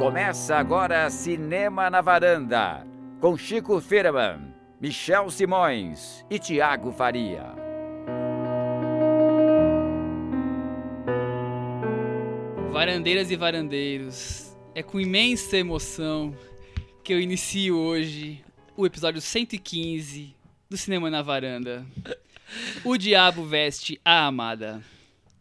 Começa agora Cinema na Varanda, com Chico Firman, Michel Simões e Tiago Faria. Varandeiras e varandeiros, é com imensa emoção que eu inicio hoje o episódio 115 do Cinema na Varanda. O Diabo Veste a Amada.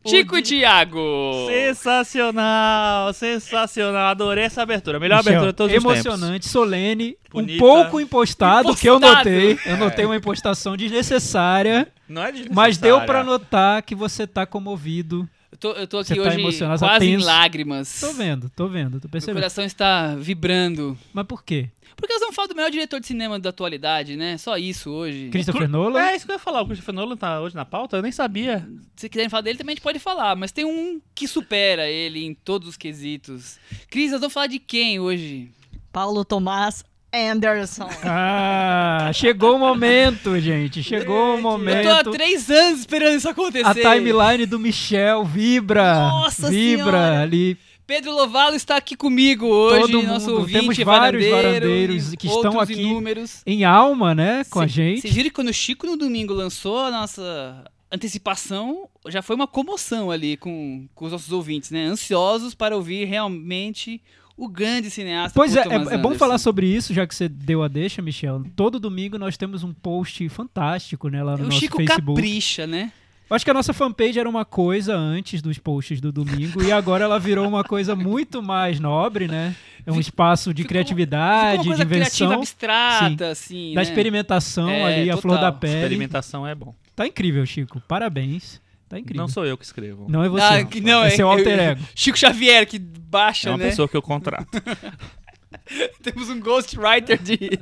Chico e Thiago! Sensacional, sensacional. Adorei essa abertura. Melhor Michel, abertura de todos os Emocionante, solene, Bonita. um pouco impostado, que eu Impostado. notei. Eu notei uma impostação desnecessária, tempos. Não é mas deu pra desnecessária. notar que você tá comovido. Eu tô, eu tô aqui Você tá hoje tá quase em lágrimas. Tô vendo, tô vendo, tô Meu percebendo. coração está vibrando. Mas por quê? Porque nós vamos falar do melhor diretor de cinema da atualidade, né? Só isso hoje. Christopher Nolan? É isso que eu ia falar. O Christopher Nolan tá hoje na pauta? Eu nem sabia. Se quiserem falar dele, também a gente pode falar. Mas tem um que supera ele em todos os quesitos. Cris, nós vamos falar de quem hoje? Paulo Tomás Anderson. Ah, chegou o momento, gente. Chegou o Eu tô há momento. três anos esperando isso acontecer. A timeline do Michel vibra. Nossa vibra Senhora. ali. Pedro Lovalo está aqui comigo hoje, Todo nosso mundo. ouvinte Temos vários varandeiro, varandeiros e que estão outros aqui inúmeros. Em alma, né? Com a Cê- gente. Vocês viram que quando o Chico no domingo lançou a nossa antecipação, já foi uma comoção ali com, com os nossos ouvintes, né? Ansiosos para ouvir realmente o grande cineasta. Pois é, Paul é, Thomas é bom falar sobre isso, já que você deu a deixa, Michel. Todo domingo nós temos um post fantástico, né, lá no O nosso Chico Facebook. capricha, né? Eu acho que a nossa fanpage era uma coisa antes dos posts do domingo e agora ela virou uma coisa muito mais nobre, né? É um espaço de Ficou- criatividade, ficou uma coisa de invenção, criativa abstrata, assim, da né? experimentação É, ali, a total. flor da pele. Experimentação é bom. Tá incrível, Chico. Parabéns. Tá incrível. Não sou eu que escrevo. Não é você. Ah, que não, é é, seu alter ego. Chico Xavier que É baixa, uma né? pessoa que eu contrato. Temos um ghostwriter de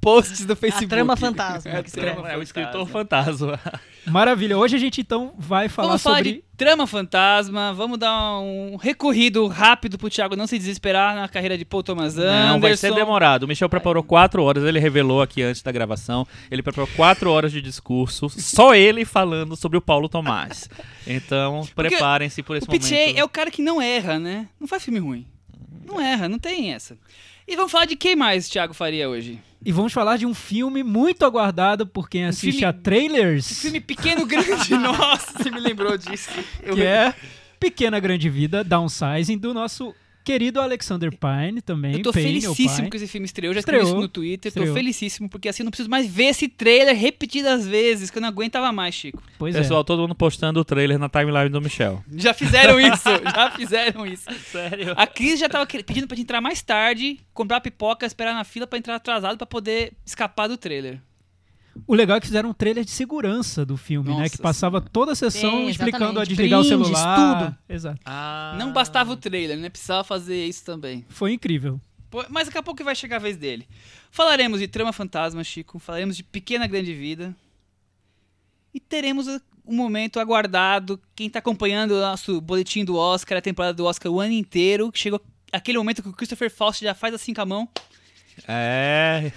posts do Facebook. A trama fantasma. É, trama é o escritor fantasma. Maravilha. Hoje a gente então vai falar Vamos falar sobre de trama fantasma, vamos dar um recorrido rápido pro Thiago não se desesperar na carreira de Paul Thomas Anderson. Não, vai ser demorado. O Michel preparou quatro horas, ele revelou aqui antes da gravação. Ele preparou quatro horas de discurso, só ele falando sobre o Paulo Tomás. Então, preparem-se por esse O momento. é o cara que não erra, né? Não faz filme ruim. Não erra, não tem essa. E vamos falar de quem mais Thiago faria hoje? e vamos falar de um filme muito aguardado por quem assiste filme- a trailers. Esse filme pequeno, grande, nossa, você me lembrou disso. Eu que é Pequena Grande Vida, Downsizing, do nosso querido Alexander Pine também. Eu tô Payne, felicíssimo que esse filme estreou, já escrevi Estreou, isso no Twitter, tô estreou. felicíssimo, porque assim eu não preciso mais ver esse trailer repetidas vezes, que eu não aguentava mais, Chico. Pois Pessoal, é. todo mundo postando o trailer na timeline do Michel. Já fizeram isso, já fizeram isso. Sério? A Cris já tava pedindo pra gente entrar mais tarde, comprar pipoca, esperar na fila pra entrar atrasado pra poder escapar do trailer. O legal é que fizeram um trailer de segurança do filme, né? Nossa Que passava toda a sessão É, explicando a desligar o Brindes, celular. tudo. Exato. Ah. Não bastava o trailer, né? Precisava fazer isso também. Foi incrível. Pô, Mas daqui a pouco vai chegar a vez dele. Falaremos de Trama Fantasma, Chico. Falaremos de Pequena Grande Vida. E teremos um momento aguardado. Quem tá acompanhando o nosso boletim do Oscar, a temporada do Oscar o ano inteiro. Chegou aquele momento que o Christopher Faust já faz assim com a mão. É.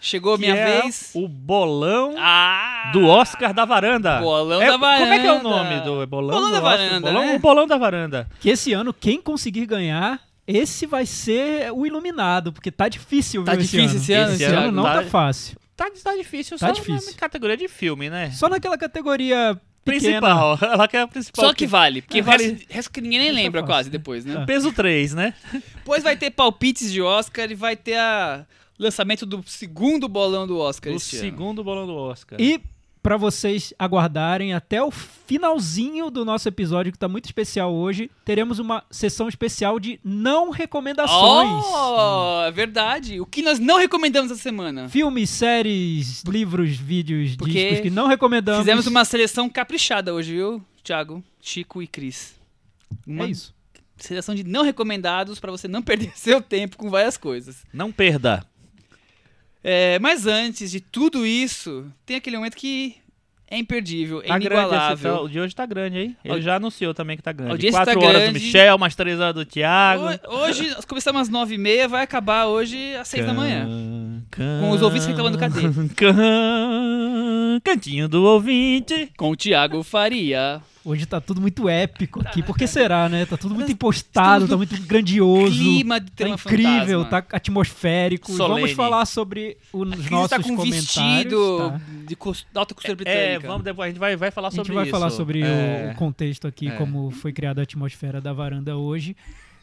Chegou minha é vez. O bolão Ah! do Oscar da varanda. Bolão É, da varanda. Como é que é o nome do bolão? Bolão do da Oscar? varanda, Bolão, né? O bolão da varanda. Que esse ano, quem conseguir ganhar, esse vai ser o iluminado, porque tá difícil, Tá viu, difícil esse esse ano. ano, Esse Thiago? ano não Tá- tá fácil. Tá, tá difícil Tá só difícil. na categoria de filme, né? Só naquela categoria pequena. Principal. Ela quer a principal. Só que vale, porque É, vale- resto, resto que ninguém nem lembra é quase depois, né? Tá. Peso 3, né? Depois vai ter palpites de Oscar e vai ter a lançamento do segundo bolão do Oscar O segundo bolão do Oscar. E pra vocês aguardarem até o finalzinho do nosso episódio, que tá muito especial hoje, teremos uma sessão especial de não recomendações. Oh, é verdade. O que nós não recomendamos essa semana? Filmes, séries, livros, vídeos, Porque discos que não recomendamos. Fizemos uma seleção caprichada hoje, viu, Thiago, Chico e Cris? Uma É isso. seleção de não recomendados pra você não perder seu tempo com várias coisas. Não perda. É, mas antes de tudo isso, tem aquele momento que é imperdível, é Tá grande esse, inigualável. tá- o de hoje tá grande, hein? Ele Audi- já anunciou também que tá grande. audiência Quatro tá horas grande. do Michel, mais três horas do Thiago. Ho- Hoje, nós começamos às nove e meia, vai acabar hoje às seis da manhã. Com os ouvintes reclamando, cadê? Can- Cantinho do ouvinte. Com o Thiago Faria. Hoje tá tudo muito épico aqui. Por que será, né? Tá tudo muito impostado, tá muito grandioso. Clima de Tá incrível, fantasma. tá atmosférico. E Vamos Solene. falar sobre o- os Cris nossos tá com comentários. vestido tá? de cos- da alta costura É, britânica. vamos depois, a gente vai, vai falar A gente sobre vai isso. falar sobre o- É. o, contexto aqui, É. como foi criada a atmosfera da varanda hoje.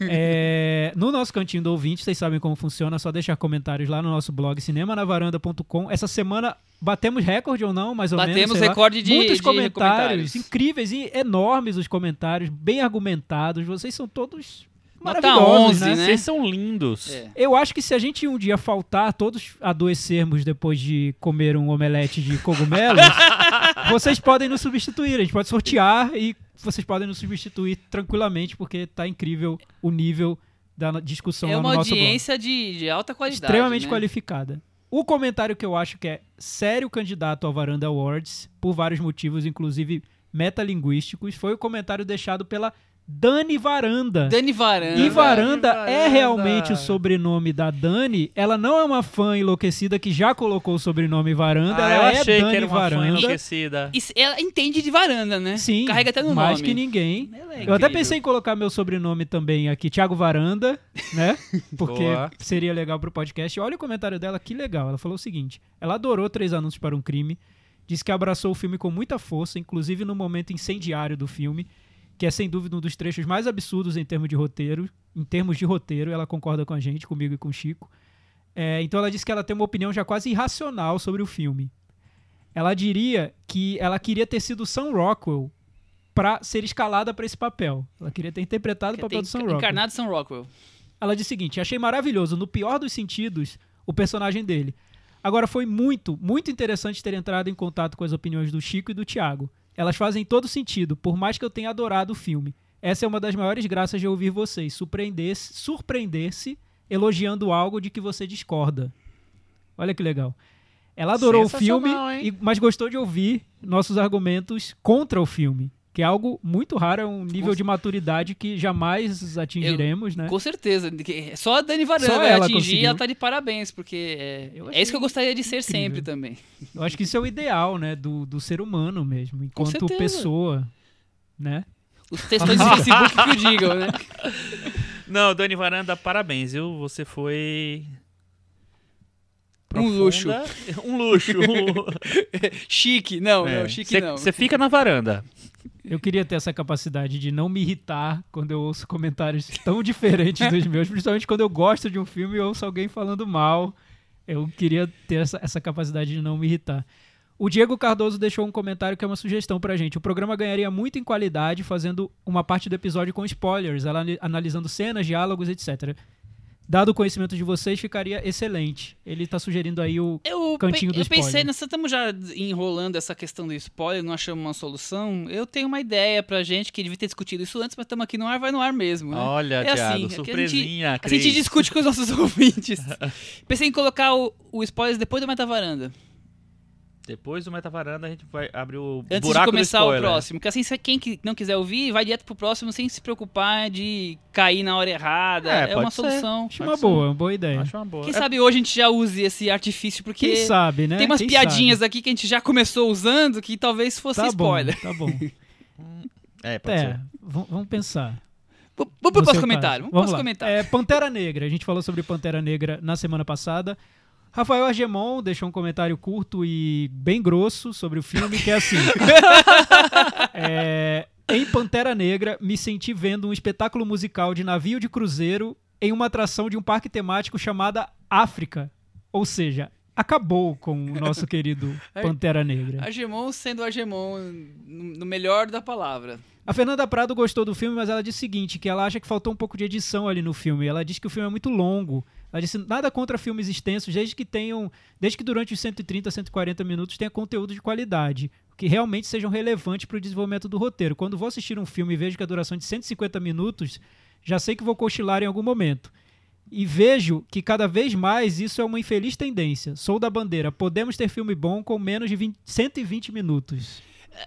É, no nosso cantinho do ouvinte, vocês sabem como funciona, é só deixar comentários lá no nosso blog cinemanavaranda.com. Essa semana batemos recorde ou não, mais ou menos. Batemos sei lá. recorde de- Muitos de comentários, comentários. incríveis e enormes os comentários, bem argumentados. Vocês são todos Nota maravilhosos, 11, né? né? Vocês são lindos. É. Eu acho que se a gente um dia faltar, todos adoecermos depois de comer um omelete de cogumelos, vocês podem nos substituir. A gente pode sortear e vocês podem nos substituir tranquilamente, porque tá incrível o nível da discussão É lá no uma nosso blog. audiência de, de alta qualidade. Extremamente né? qualificada. O comentário que eu acho que é sério candidato ao Varanda Awards, por vários motivos, inclusive metalinguísticos, foi o comentário deixado pela Dani Varanda. Dani Varanda. E Varanda é Varanda. realmente o sobrenome da Dani. Ela não é uma fã enlouquecida que já colocou o sobrenome Varanda. Ah, ela eu é achei Dani que era uma fã Varanda. enlouquecida. E ela entende de varanda, né? Sim, Carrega até no mais nome. que ninguém. É Eu até pensei em colocar meu sobrenome também aqui, Thiago Varanda, né? Porque Boa. seria legal pro podcast. Olha o comentário dela, que legal. Ela falou o seguinte: ela adorou Três Anúncios para um Crime, disse que abraçou o filme com muita força, inclusive no momento incendiário do filme, que é sem dúvida um dos trechos mais absurdos em termos de roteiro. Em termos de roteiro, ela concorda com a gente, comigo e com o Chico. É, então ela disse que ela tem uma opinião já quase irracional sobre o filme. Ela diria que ela queria ter sido Sam Rockwell pra ser escalada pra esse papel. Ela queria ter interpretado o Que papel tem do Sam Rockwell. Encarnado Sam Rockwell. Ela diz o seguinte: achei maravilhoso, no pior dos sentidos, o personagem dele. Agora, foi muito, muito interessante ter entrado em contato com as opiniões do Chico e do Thiago. Elas fazem todo sentido, por mais que eu tenha adorado o filme. Essa é uma das maiores graças de ouvir vocês, surpreender-se, surpreender-se elogiando algo de que você discorda. Olha que legal. Ela adorou o filme, hein? mas gostou de ouvir nossos argumentos contra o filme. Que é algo muito raro, é um nível de maturidade que jamais atingiremos, né? Com certeza. Só a Dani Varanda vai ela atingir e conseguiu. ela tá de parabéns, porque é, Eu é isso que eu gostaria de ser incrível. sempre também. Eu acho que isso é o ideal, né? Do, do ser humano mesmo, enquanto pessoa, né? Os textões do Facebook que o digam, né? Não, Dani Varanda, parabéns, viu? Você foi. Um luxo. profunda. Um luxo. Chique. Não, É. não, chique Cê- não. Você fica na varanda. Eu queria ter essa capacidade de não me irritar quando eu ouço comentários tão diferentes dos meus, principalmente quando eu gosto de um filme e ouço alguém falando mal. Eu queria ter essa, essa capacidade de não me irritar. O Diego Cardoso deixou um comentário que é uma sugestão pra gente. O programa ganharia muito em qualidade fazendo uma parte do episódio com spoilers, analisando cenas, diálogos, etc. Dado o conhecimento de vocês, ficaria excelente. Ele tá sugerindo aí o Eu, Cantinho pe- do eu pensei, spoiler. nós estamos já enrolando essa questão do spoiler, não achamos uma solução. Eu tenho uma ideia pra gente que devia ter discutido isso antes, mas estamos aqui no ar, vai no ar mesmo. Né? Olha, É assim, Thiago, é que a gente- surpresinha, A gente discute com os nossos ouvintes. Pensei em colocar o, o spoiler depois do Metavaranda. Depois do Metavaranda, a gente vai abrir o Antes buraco de começar do o próximo. Porque assim, se quem que não quiser ouvir, vai direto pro próximo sem se preocupar de cair na hora errada. É, É, uma ser. solução. Acho uma ser. boa, uma boa ideia. Acho uma boa. Quem É- sabe hoje a gente já use esse artifício, porque Quem sabe, né? tem umas Quem piadinhas aqui que a gente já começou usando que talvez fosse sabe? Tá spoiler. bom, tá bom. É, pode É, ser. vamos pensar. V- Vamos pro no próximo seu comentário. caso. Vamos comentário. É, Pantera Negra. A gente falou sobre Pantera Negra na semana passada. Rafael Argemon deixou um comentário curto e bem grosso sobre o filme, que é assim. É, em Pantera Negra, me senti vendo um espetáculo musical de navio de cruzeiro em uma atração de um parque temático chamada África. Ou seja, acabou com o nosso querido Pantera Negra. Argemon sendo Argemon no no melhor da palavra. A Fernanda Prado gostou do filme, mas ela disse o seguinte, que ela acha que faltou um pouco de edição ali no filme. Ela disse que o filme é muito longo. Disse nada contra filmes extensos, desde que tenham, desde que durante os 130, 140 minutos tenha conteúdo de qualidade, que realmente sejam relevantes para o desenvolvimento do roteiro. Quando vou assistir um filme e vejo que a duração é de 150 minutos, já sei que vou cochilar em algum momento. E vejo que cada vez mais isso é uma infeliz tendência. Sou da bandeira. Podemos ter filme bom com menos de 20 120 minutos.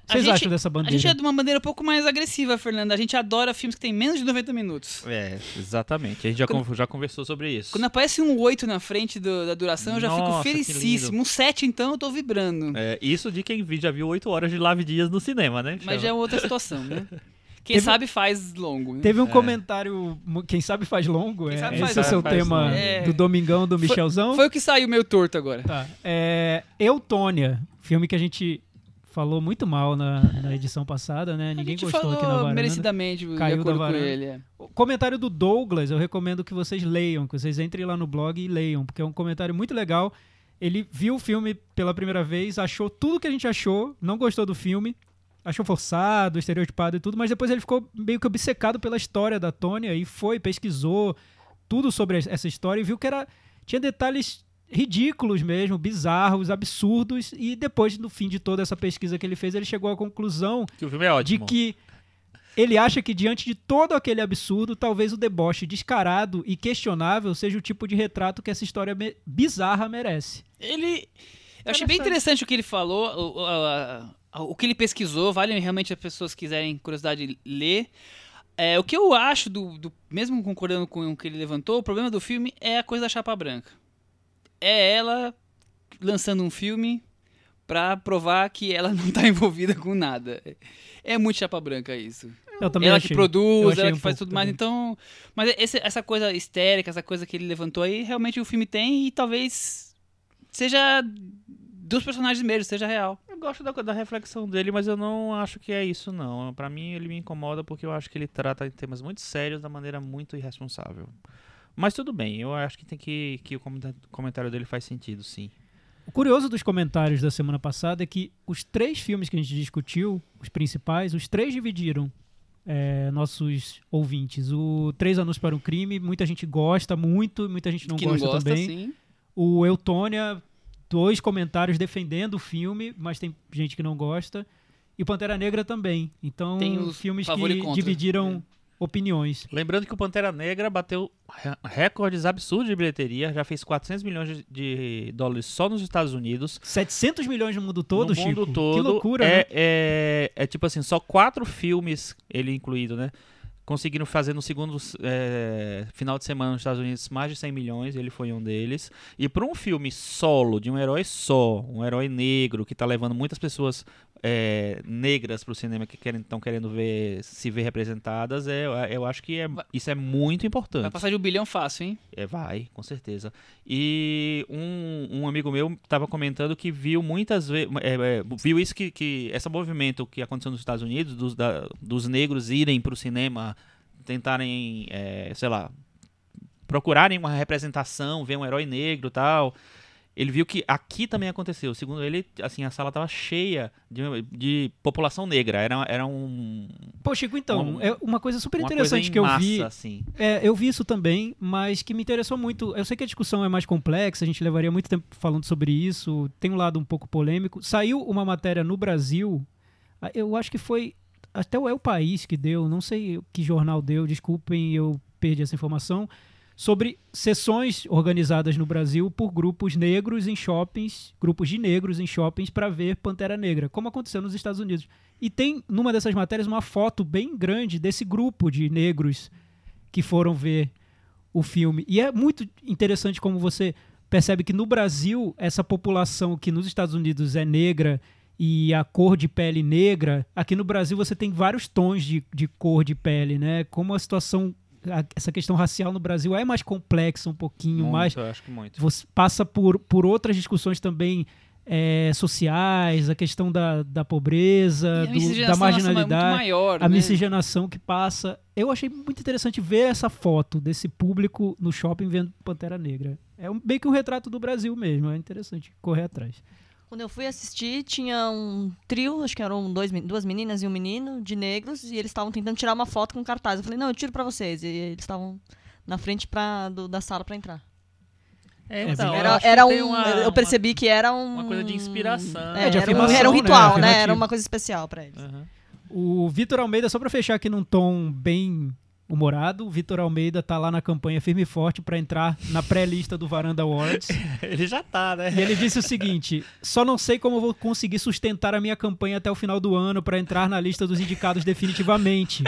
A Vocês acham dessa A bandeira? gente é de uma maneira um pouco mais agressiva, Fernanda. A gente adora filmes que tem menos de 90 minutos. É, exatamente. A gente já, Quando- con- já conversou sobre isso. Quando aparece um 8 na frente do- da duração, eu já Nossa, fico felicíssimo. Um 7, então, eu tô vibrando. É, isso de quem vi- já viu 8 horas de Lave Dias no cinema, né? Mas já é outra situação, né? Quem Teve- sabe faz longo. Né? Teve um É. comentário, quem sabe faz longo, Quem é, sabe esse faz é o seu tema longo. É. do Domingão do Foi- Michelzão. Foi o que saiu meio torto agora. Tá. É, Eutônia, filme que a gente falou muito mal na, na edição passada, né? Ninguém gostou falou aqui na varanda. merecidamente, Caiu da acordo com varanda. ele. é. O comentário do Douglas, eu recomendo que vocês leiam, que vocês entrem lá no blog e leiam, porque é um comentário muito legal. Ele viu o filme pela primeira vez, achou tudo que a gente achou, não gostou do filme, achou forçado, estereotipado e tudo, mas depois ele ficou meio que obcecado pela história da Tônia e foi, pesquisou tudo sobre essa história e viu que era tinha detalhes ridículos mesmo, bizarros, absurdos, e depois, no fim de toda essa pesquisa que ele fez, ele chegou à conclusão Que o filme é de que ele acha que diante de todo aquele absurdo, talvez o deboche descarado e questionável seja o tipo de retrato que essa história me- bizarra merece. Ele. Eu achei bem interessante o que ele falou, o, a- o que ele pesquisou, vale realmente as pessoas que quiserem curiosidade ler. É, o que eu acho, do, do- mesmo concordando com o que ele levantou, o problema do filme é a coisa da chapa branca. É ela lançando um filme pra provar que ela não tá envolvida com nada. É muito chapa branca isso. Eu também ela achei. que produz, ela um que faz pouco tudo mais. também. Então. Mas esse- essa coisa histérica, essa coisa que ele levantou aí, realmente o filme tem e talvez seja dos personagens mesmo, seja real. Eu gosto da, da reflexão dele, mas eu não acho que é isso, não. Pra mim, ele me incomoda porque eu acho que ele trata de temas muito sérios da maneira muito irresponsável. Mas tudo bem, eu acho que tem que, que o comentário dele faz sentido, sim. O curioso dos comentários da semana passada é que os três filmes que a gente discutiu, os principais, os três dividiram é, nossos ouvintes. O Três Anos para um Crime, muita gente gosta muito, muita gente não que gosta não gosta, também. sim. O Eutônia, dois comentários defendendo o filme, mas tem gente que não gosta. E Pantera Negra também. Então, Tem os filmes que contra. dividiram opiniões. Lembrando que o Pantera Negra bateu re- recordes absurdos de bilheteria, já fez 400 milhões de, dólares só nos Estados Unidos. 700 milhões no mundo todo, no Chico? mundo todo. Que loucura, é, né? é, é tipo assim, só quatro filmes, ele incluído, né? Conseguiram fazer no segundo é, final de semana nos Estados Unidos mais de 100 milhões, ele foi um deles. E para um filme solo, de um herói só, um herói negro, que tá levando muitas pessoas é, negras pro cinema que estão querendo ver se ver representadas, é, eu acho que é, isso é muito importante. Vai passar de um bilhão fácil, hein? É, vai, com certeza. E um, um amigo meu estava comentando que viu muitas vezes, viu isso que, que esse movimento que aconteceu nos Estados Unidos, dos, da- dos negros irem para o cinema, tentarem, é, sei lá, procurarem uma representação, ver um herói negro e tal. Ele viu que aqui também aconteceu. Segundo ele, assim, a sala estava cheia de, de população negra. Era, era um, Pô, Chico, então, Um- é uma coisa super coisa interessante em que eu massa, vi. assim. É, eu vi isso também, mas que me interessou muito. Eu sei que a discussão é mais complexa, a gente levaria muito tempo falando sobre isso, tem um lado um pouco polêmico. Saiu uma matéria no Brasil, eu acho que foi até o É o País que deu, não sei que jornal deu, desculpem, eu perdi essa informação, sobre sessões organizadas no Brasil por grupos negros em shoppings, grupos de negros em shoppings para ver Pantera Negra, como aconteceu nos Estados Unidos. E tem numa dessas matérias uma foto bem grande desse grupo de negros que foram ver o filme. E é muito interessante como você percebe que no Brasil, essa população que nos Estados Unidos é negra e a cor de pele negra, aqui no Brasil você tem vários tons de, de cor de pele, né? Como a situação, a- essa questão racial no Brasil é mais complexa um pouquinho, mais eu acho que muito. você passa por, por outras discussões também é, sociais, a questão da, da pobreza, a do- da nossa é muito marginalidade maior, a né? miscigenação que passa. Eu achei muito interessante ver essa foto desse público no shopping vendo Pantera Negra. É um, meio que um retrato do Brasil mesmo. É interessante correr atrás. Quando eu fui assistir, tinha um trio, acho que eram dois, duas meninas e um menino, de negros, e eles estavam tentando tirar uma foto com um cartaz. Eu falei, não, eu tiro pra vocês. E eles estavam na frente pra, do- da sala pra entrar. É, então, eu Era, acho que era um. uma- eu percebi que era um. uma coisa de inspiração. É, É, de era, um, era um né? ritual, né? Afirmativo. Era uma coisa especial pra eles. Aham. O Vitor Almeida, só pra fechar aqui num tom bem humorado. O Vitor Almeida tá lá na campanha firme e forte para entrar na pré-lista do Varanda Awards. Ele já tá, né? E ele disse o seguinte: só não sei como vou conseguir sustentar a minha campanha até o final do ano para entrar na lista dos indicados definitivamente.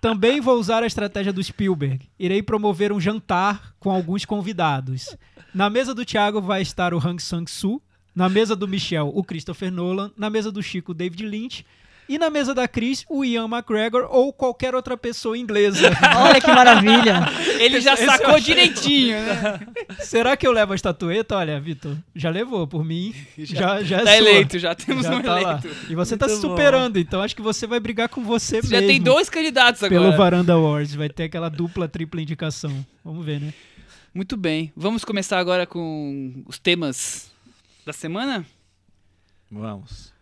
Também vou usar a estratégia do Spielberg. Irei promover um jantar com alguns convidados. Na mesa do Thiago vai estar o Hang Sang-soo. Na mesa do Michel, o Christopher Nolan. Na mesa do Chico, o David Lynch. E na mesa da Cris, o Ian McGregor ou qualquer outra pessoa inglesa. Olha que maravilha. Ele já Esse eu sacou achei- direitinho, né? Será que eu levo a estatueta? Olha, Vitor, já levou por mim. Já, já é Tá sua. eleito, já temos Já um tá lá. eleito. E você tá se Muito bom. superando, então acho que você vai brigar com você, Você mesmo. já tem dois candidatos Pelo agora. Varanda Awards, vai ter aquela dupla, tripla indicação. Vamos ver, né? Muito bem. Vamos começar agora com os temas da semana? Vamos.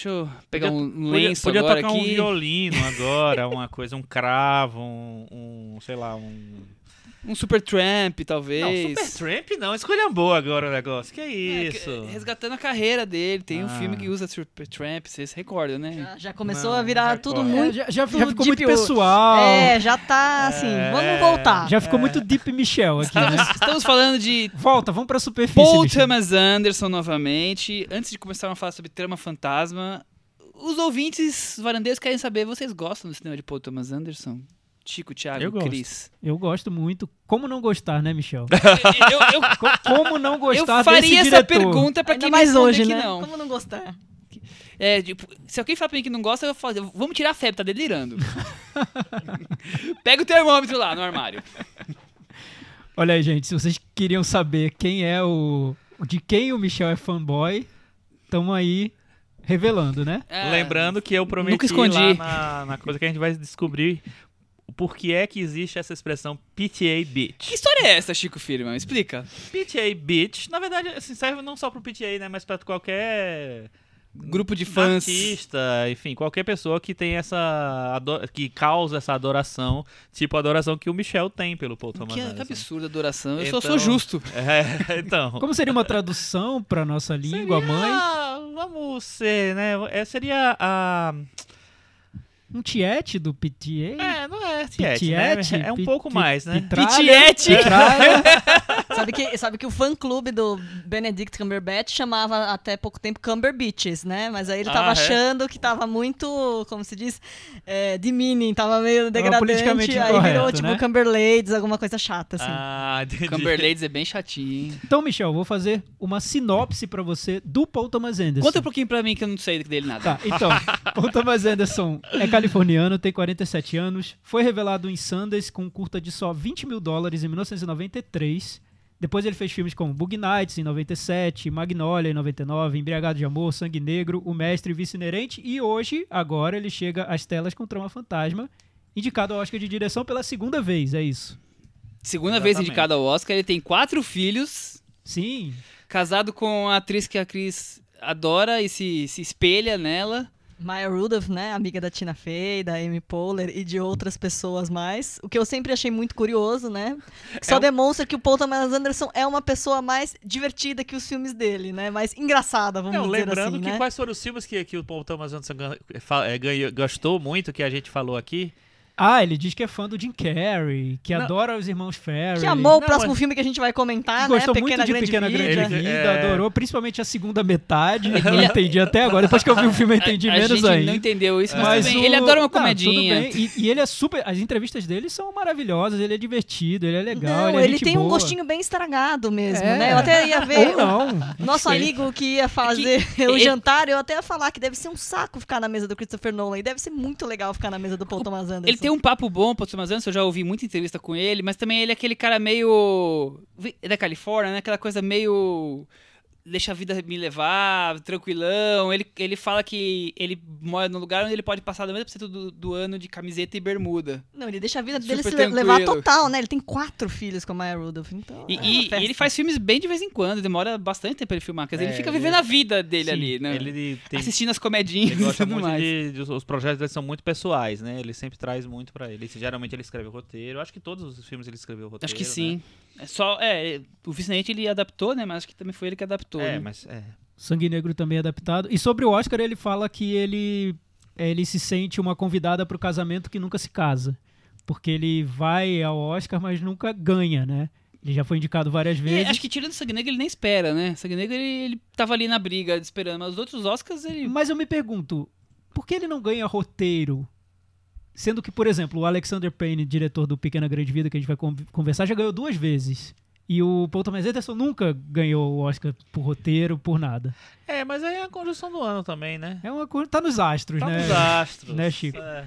Deixa eu pegar Podia- um Podia, lenço podia agora tocar um violino agora, uma coisa, um cravo, um, um, sei lá, um... Um Super Tramp, Não, talvez. Supertramp não, escolha boa agora o negócio, que é É, isso? resgatando a carreira dele. Tem um Ah. filme que usa Super Tramp, vocês se recordam, né? Já, já começou Não, a virar tudo muito. É, já, já- já ficou muito pessoal. É, já tá assim. É. Vamos voltar. Já ficou muito Deep Michel aqui, né? Estamos falando de Volta, vamos pra superfície. Paul Michel. Thomas Anderson novamente. Antes de começar a falar sobre Trama Fantasma, os ouvintes varandeiros querem saber, vocês gostam do cinema de Paul Thomas Anderson? Chico, Thiago, Eu gosto. Cris. Eu gosto muito. Como não gostar, né, Michel? Eu, eu- Co- Como não eu gostar desse faria essa pergunta pra Ainda quem mais hoje, que né? não. Como não gostar? É, tipo, se alguém falar pra mim que não gosta, eu falo, vamos tirar a febre, tá delirando. Pega o termômetro lá no armário. Olha aí, gente, se vocês queriam saber quem é o... De quem o Michel é fanboy, tamo aí revelando, né? É, Lembrando que eu prometi nunca escondi. lá na, na coisa que a gente vai descobrir o porquê é que existe essa expressão PTA Que Bitch. história é essa, Chico Firman? Explica. PTA Bitch, na verdade, assim, serve não só pro PTA, né, mas pra qualquer Grupo de fãs. artista, enfim, qualquer pessoa que tem essa que causa essa adoração, tipo a adoração que o Michel tem pelo Paul Thomas Que, que absurda adoração. Eu só Então- sou justo. É, então. Como seria uma tradução pra nossa língua Seria- mãe? Vamos ser, né? É, seria a. Um tiete do PTA? É, não é tiete, né? Pitiete? É um pouco mais, né? Pitiete. Sabe que, sabe que o fã-clube do Benedict Cumberbatch chamava até pouco tempo Cumberbitches, né? Mas aí ele tava Ah, é? achando que tava muito, como se diz, é, demeaning, tava meio degradante. aí virou incorreto, tipo né? Cumberlades, alguma coisa chata, assim. Ah, entendi. Cumberlades é bem chatinho, hein? Então, Michel, vou fazer uma sinopse pra você do Paul Thomas Anderson. Conta um pouquinho pra mim que eu não sei dele nada. Tá, então, Paul Thomas Anderson é californiano, tem 47 anos, foi revelado em Sundance com um curta de só 20 mil dólares em 1993. Depois ele fez filmes como Bug Nights em 97, Magnolia em 99, Embriagado de Amor, Sangue Negro, O Mestre e Vice Inerente. E hoje, agora, ele chega às telas com Trama Fantasma, indicado ao Oscar de direção pela segunda vez, é isso. Segunda vez Exatamente. indicado ao Oscar, ele tem quatro filhos, Sim, casado com a atriz que a Cris adora e se, se espelha nela. Maya Rudolph, né? Amiga da Tina Fey, da Amy Poehler e de outras pessoas mais. O que eu sempre achei muito curioso, né? Que só É um- demonstra que o Paul Thomas Anderson é uma pessoa mais divertida que os filmes dele, né? Mais engraçada, vamos Não, dizer lembrando assim, que né? quais foram os filmes que, que o Paul Thomas Anderson é, ganhou- gostou muito, que a gente falou aqui? Ah, ele diz que é fã do Jim Carrey, que Não. adora os irmãos Ferry. Que amou o Não, próximo mas- filme que a gente vai comentar, que gostou né? muito Pequena de Grande Pequena Vida. Grande Ele- Vida, é. adorou principalmente a segunda metade. Não entendi até agora. Depois que eu vi o filme, eu entendi a, a menos gente ainda. não entendeu isso, mas, Mas tudo bem. o- ele adora uma Não, tudo comedinha. bem. E, e ele é super. As entrevistas dele são maravilhosas, ele é divertido, ele é legal. Não, ele, é ele gente tem um boa. gostinho bem estragado mesmo, É. né? Eu até ia ver Ou não. o nosso amigo que ia fazer o ele- jantar, eu até ia falar que deve ser um saco ficar na mesa do Christopher Nolan e deve ser muito legal ficar na mesa do Paul Thomas Anderson. Ele tem um papo bom, Paul Thomas Anderson, eu já ouvi muita entrevista com ele, mas também ele é aquele cara meio... É da Califórnia, né? Aquela coisa meio... Deixa a vida me levar, tranquilão. Ele, ele fala que ele mora num lugar onde ele pode passar 90% do, do ano de camiseta e bermuda. Não, ele deixa a vida Super dele se le- levar tranquilo. total, né? Ele tem quatro filhos com a Maya Rudolph, então... E, é e- e ele faz filmes bem de vez em quando, demora bastante tempo pra ele filmar. Quer dizer, É, ele fica ele- vivendo a vida dele Sim, ali, né? Ele tem, Assistindo as comedinhas ele e gosta tudo muito mais. de, de- Os projetos dele são muito pessoais, né? Ele sempre traz muito pra ele. Geralmente ele escreve o roteiro. Acho que todos os filmes ele escreveu o roteiro. Acho que né? sim. É só, é, o Vicente ele adaptou, né? Mas acho que também foi ele que adaptou. É, né? mas é. Sangue Negro também é adaptado. E sobre o Oscar, ele fala que ele, ele se sente uma convidada para o casamento que nunca se casa. porque ele vai ao Oscar, mas nunca ganha, né? Ele já foi indicado várias É, vezes. acho que tirando o Sangue Negro ele nem espera, né? Sangue Negro ele, ele tava ali na briga esperando, mas os outros Oscars ele. Mas eu me pergunto, por que ele não ganha roteiro? Sendo que, por exemplo, o Alexander Payne, diretor do Pequena Grande Vida, que a gente vai con- conversar, já ganhou duas vezes. E o Paul Thomas Anderson nunca ganhou o Oscar por roteiro, por nada. É, mas aí é a conjunção do ano também, né? É uma coisa. Tá nos astros, Tá né? nos astros. Né, Chico? É.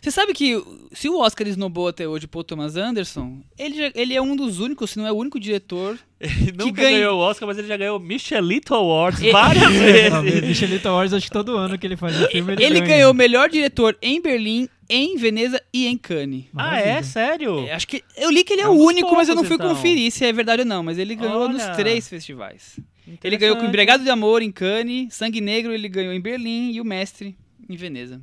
Você sabe que se o Oscar esnobou até hoje o Paul Thomas Anderson, ele, já- ele é um dos únicos, se não é o único diretor. Ele nunca ganha- ganhou o Oscar, mas ele já ganhou Michelito Awards várias vezes. Michelito Awards, acho que todo ano que ele faz um filme, ele, Ele ganha. ganhou o melhor diretor em Berlim, em Veneza e em Cannes. Ah, Maravilha. é? Sério? É, acho que eu li que ele é, É o um único, mas eu não fui poucos, então. conferir se é verdade ou não. Mas ele ganhou Olha. nos três festivais. Ele ganhou com o Embregado de Amor em Cannes, Sangue Negro ele ganhou em Berlim e o Mestre em Veneza.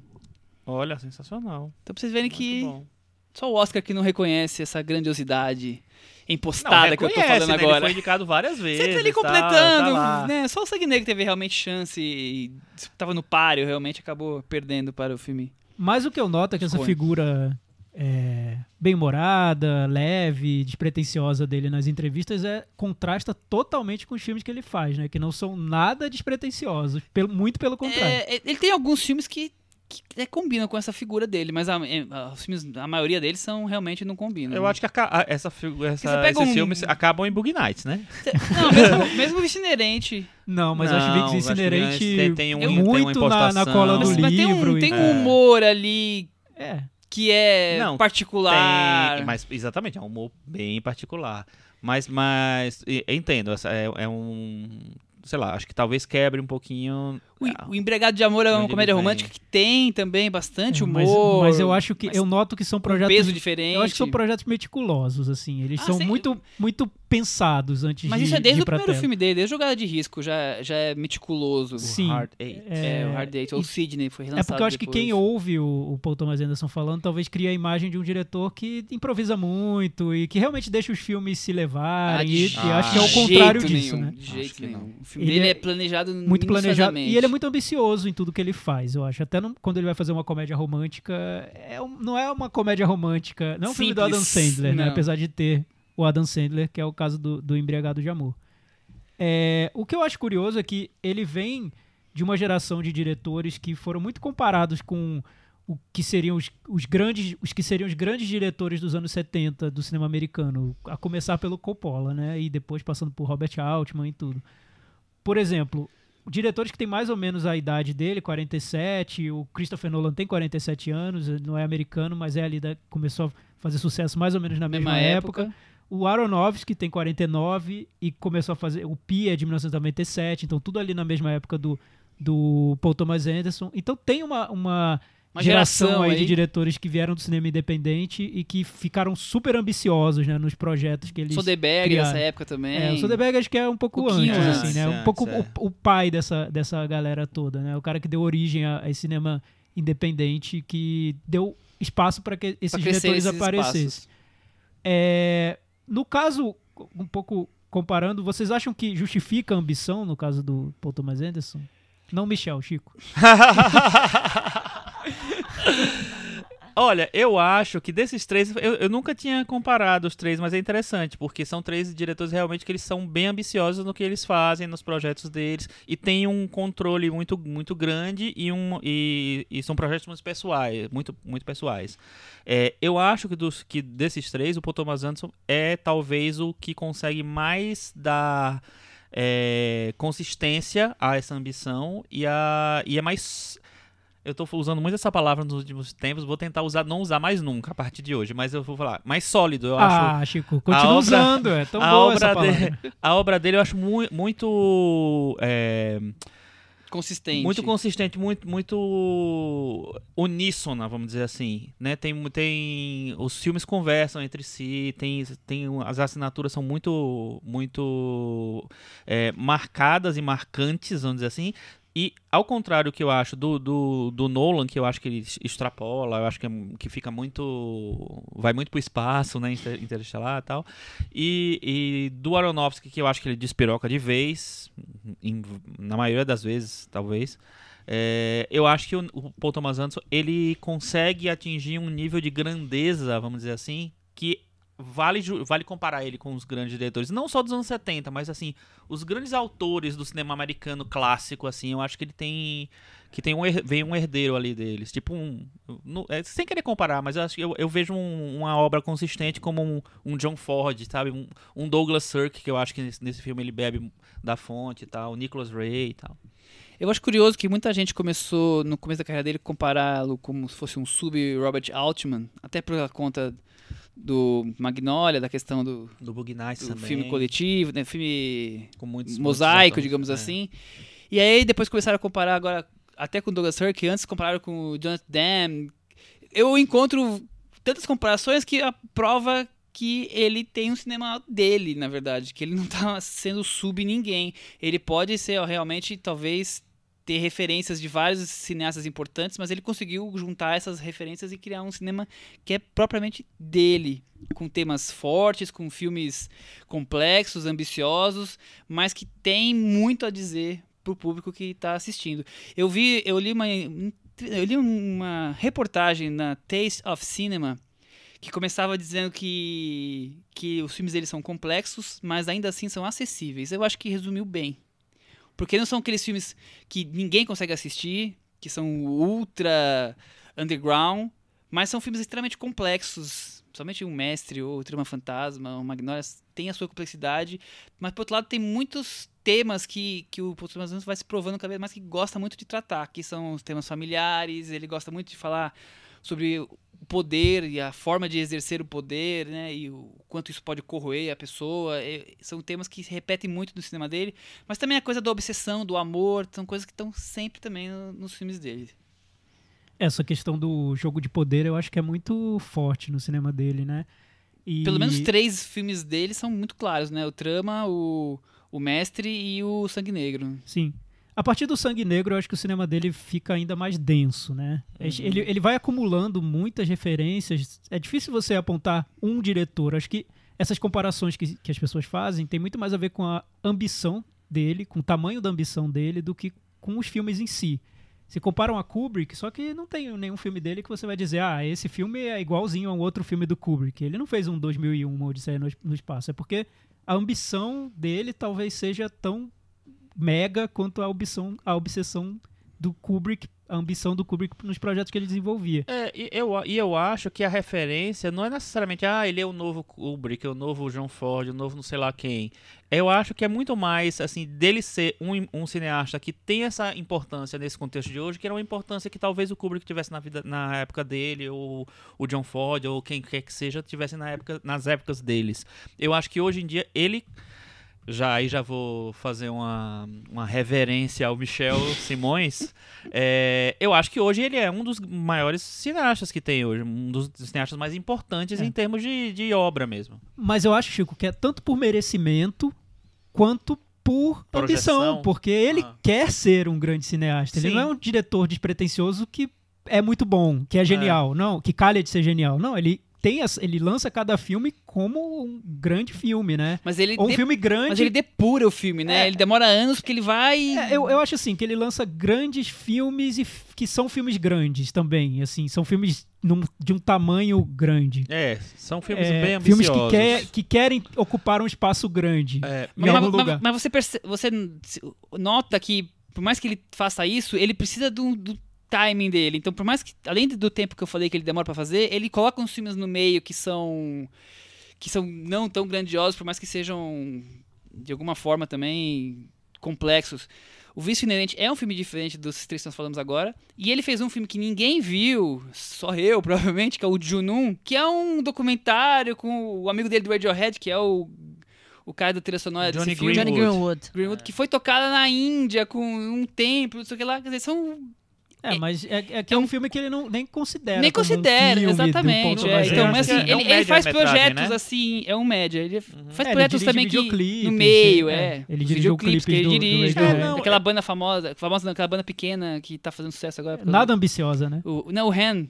Olha, sensacional. Então pra vocês verem Muito que bom. só o Oscar que não reconhece essa grandiosidade empostada que eu tô falando né? agora. Ele foi indicado várias vezes. Você tá ali completando, tá né? Só o Sangue Negro teve realmente chance e tava no páreo, realmente acabou perdendo para o filme. Mas o que eu noto é que essa figura é, bem-humorada, leve, despretensiosa dele nas entrevistas é contrasta totalmente com os filmes que ele faz, né? Que não são nada despretensiosos. Pelo, muito pelo contrário. É, ele tem alguns filmes que, que é, combinam com essa figura dele, mas a, é, os filmes, a maioria deles são realmente não combinam. Eu acho que aca- a- essa, fi- essa, você pega esses um- filmes acabam em Bug Nights, né? Não, mesmo, mesmo Vice Inerente. Não, mas Não, eu acho que Vice Inerente tem- tem um- tem uma muito na, na impostação. cola do Mas, mas tem livro. um, e- tem um É. humor ali É. que é Não, particular. Tem, mas exatamente, é um humor bem particular. Mas, mas entendo, essa é, é um. Sei lá, acho que talvez quebre um pouquinho. O, ah, o Embregado de Amor é uma comédia romântica que tem também bastante É, mas, humor. mas eu acho que mas eu noto que são um projetos peso diferente. Eu acho que são projetos meticulosos, assim. Eles Ah, são sim. muito, muito pensados antes Mas de isso é de desde o primeiro tela. filme dele, desde Jogada de Risco, já, já é meticuloso. Sim. Hard Eight. É, o Hard Eight, ou e- Sidney, foi É relançado porque eu acho que depois. quem ouve o, o Paul Thomas Anderson falando talvez crie a imagem de um diretor que improvisa muito e que realmente deixa os filmes se Ah, levarem. de e, e acho que é o contrário disso, nenhum, né? De jeito Acho que nenhum. não. O filme Ele dele é, é planejado Muito planejado. E ele é. Muito ambicioso em tudo que ele faz, eu acho. Até no- quando ele vai fazer uma comédia romântica, é um- não é uma comédia romântica. Não é um filme do Adam Sandler, né? não. Apesar de ter o Adam Sandler, que é o caso do, do Embriagado de Amor. É, o que eu acho curioso é que ele vem de uma geração de diretores que foram muito comparados com o que seriam os, os grandes, os que seriam os grandes diretores dos anos 70 do cinema americano, a começar pelo Coppola, né, e depois passando por Robert Altman e tudo. Por exemplo, diretores que têm mais ou menos a idade dele, 47, o Christopher Nolan tem 47 anos, não é americano, mas é ali da, começou a fazer sucesso mais ou menos na mesma, mesma época. época. O Aronofsky tem 49 e começou a fazer. O Pi é de 1997, então tudo ali na mesma época do, do Paul Thomas Anderson. Então tem uma, uma, Uma geração, geração aí, aí. de diretores que vieram do cinema independente e que ficaram super ambiciosos né, nos projetos que eles. Soderbergh criaram. nessa época também. É, o Soderbergh acho que é um pouco Um pouquinho antes, antes, assim, né? é, um pouco é. o, o pai dessa, dessa galera toda, né? O cara que deu origem a, a esse cinema independente, que deu espaço para que esses diretores esses aparecessem. É, no caso, um pouco comparando, vocês acham que justifica a ambição no caso do Paul Thomas Anderson? Não Michel, Chico. Olha, eu acho que desses três, eu, eu nunca tinha comparado os três, mas é interessante, porque são três diretores realmente que eles são bem ambiciosos no que eles fazem, nos projetos deles, e tem um controle muito, muito grande e, um, e, e são projetos muito pessoais, muito, muito pessoais. É, eu acho que, dos, que desses três, o Paul Thomas Anderson é talvez o que consegue mais dar é, consistência a essa ambição e, a, e é mais eu tô usando muito essa palavra nos últimos tempos, vou tentar usar, não usar mais nunca a partir de hoje, mas eu vou falar mais sólido, eu acho. ah, Chico, continua obra- usando, é tão a boa essa obra palavra. dele- A obra dele eu acho mu muito é, Consistente. muito consistente, muito muito uníssona, vamos dizer assim, né? Tem tem os filmes conversam entre si, tem tem as assinaturas são muito muito é, marcadas e marcantes, vamos dizer assim. E ao contrário que eu acho do, do, do Nolan, que eu acho que ele extrapola, eu acho que, é- que fica muito. vai muito pro espaço, né? inter- Interestelar e tal. E, e do Aronofsky, que eu acho que ele despiroca de vez, em- na maioria das vezes, talvez. É, eu acho que o, o Paul Thomas Anderson ele consegue atingir um nível de grandeza, vamos dizer assim, que vale, vale comparar ele com os grandes diretores, não só dos anos 70, mas assim, os grandes autores do cinema americano clássico, assim, eu acho que ele tem que tem um, vem um herdeiro ali deles, tipo um, no- é, sem querer comparar, mas eu acho eu, eu vejo um- uma obra consistente como um, um John Ford, sabe, um, um Douglas Sirk, que eu acho que nesse, nesse filme ele bebe da fonte e tal, Nicholas Ray e tal. Eu acho curioso que muita gente começou, no começo da carreira dele, compará-lo como se fosse um sub-Robert Altman, até por conta do Magnolia, da questão do, Do do filme coletivo, né, filme com muitos, mosaico, muitos digamos É. assim. E aí depois começaram a comparar agora até com o Douglas Sirk, antes compararam com o Jonathan Demme. Eu encontro tantas comparações que a prova que ele tem um cinema dele, na verdade, que ele não tá sendo sub ninguém. Ele pode ser ó, realmente talvez ter referências de vários cineastas importantes, mas ele conseguiu juntar essas referências e criar um cinema que é propriamente dele, com temas fortes, com filmes complexos, ambiciosos, mas que tem muito a dizer pro público que está assistindo. Eu vi, eu li uma eu li uma reportagem na Taste of Cinema que começava dizendo que que os filmes dele são complexos, mas ainda assim são acessíveis. Eu acho que resumiu bem. Porque não são aqueles filmes que ninguém consegue assistir, que são ultra underground, mas são filmes extremamente complexos. Somente um Mestre ou o Trama Fantasma, o Magnolia tem a sua complexidade, mas por outro lado tem muitos temas que, que o Paul Thomas vai se provando cada vez mais que gosta muito de tratar, que são os temas familiares, ele gosta muito de falar sobre o poder e a forma de exercer o poder, né, e o quanto isso pode corroer a pessoa. E são temas que se repetem muito no cinema dele, mas também a coisa da obsessão, do amor, são coisas que estão sempre também no- nos filmes dele. Essa questão do jogo de poder eu acho que é muito forte no cinema dele, né? E- Pelo menos três filmes dele são muito claros, né? O Trama, o, o Mestre e o Sangue Negro. Sim. A partir do Sangue Negro, eu acho que o cinema dele fica ainda mais denso, né? Ele, ele vai acumulando muitas referências. É difícil você apontar um diretor. Acho que essas comparações que, que as pessoas fazem tem muito mais a ver com a ambição dele, com o tamanho da ambição dele, do que com os filmes em si. Se comparam a Kubrick, só que não tem nenhum filme dele que você vai dizer, ah, esse filme é igualzinho a um outro filme do Kubrick. Ele não fez um 2001, uma Odisseia no, no Espaço. É porque a ambição dele talvez seja tão mega quanto a ambição, a obsessão do Kubrick, a ambição do Kubrick nos projetos que ele desenvolvia. É, e eu, e eu acho que a referência não é necessariamente, ah, ele é o novo Kubrick, é o novo John Ford, o novo não sei lá quem. Eu acho que é muito mais, assim, dele ser um, um cineasta que tem essa importância nesse contexto de hoje, que era uma importância que talvez o Kubrick tivesse na, vida, na época dele, ou o John Ford, ou quem quer que seja, tivesse na época, nas épocas deles. Eu acho que hoje em dia ele já aí já vou fazer uma, uma reverência ao Michel Simões. É, eu acho que hoje ele é um dos maiores cineastas que tem hoje, um dos cineastas mais importantes É. em termos de, de obra mesmo. Mas eu acho, Chico, que é tanto por merecimento quanto por Projeção. ambição, porque ele Ah. quer ser um grande cineasta. Ele Sim. não é um diretor despretensioso que é muito bom, que é genial, não, que calha de ser genial. Não, ele tem as- ele lança cada filme como um grande filme, né? Mas ele, Ou um de- filme grande. mas ele depura o filme, né? É. Ele demora anos porque ele vai. É, eu, eu acho assim, que ele lança grandes filmes e que são filmes grandes também, assim, são filmes num- de um tamanho grande. É, são filmes É, bem filmes ambiciosos. que, quer- que querem ocupar um espaço grande É, em Mas, algum mas- lugar. mas você, perce- você nota que, por mais que ele faça isso, ele precisa do, do timing dele. Então, por mais que, além do tempo que eu falei que ele demora pra fazer, ele coloca uns filmes no meio que são que são não tão grandiosos, por mais que sejam de alguma forma também complexos. O Vício Inerente é um filme diferente dos três que nós falamos agora. E ele fez um filme que ninguém viu, só eu, provavelmente, que é o Junun, que é um documentário com o amigo dele do Radiohead, que é o, o cara da trilha sonora Johnny desse filme. Johnny Greenwood. Greenwood. Greenwood, que foi tocada na Índia com um templo, não sei o que lá. Quer dizer, são. É, mas é, é que é um filme que ele não nem considera. nem um considera, filme do exatamente. É. Então, mas acho assim, é um ele, ele faz projetos né? assim, é um média. Ele faz É, ele projetos dirige também que. No meio, é. é. Ele dirige videoclipes que ele do- do dirige. Radiohead. né? É, não, Aquela é- banda famosa, famosa não, aquela banda pequena que tá fazendo sucesso agora. Nada ambiciosa, né? O, não, o Han.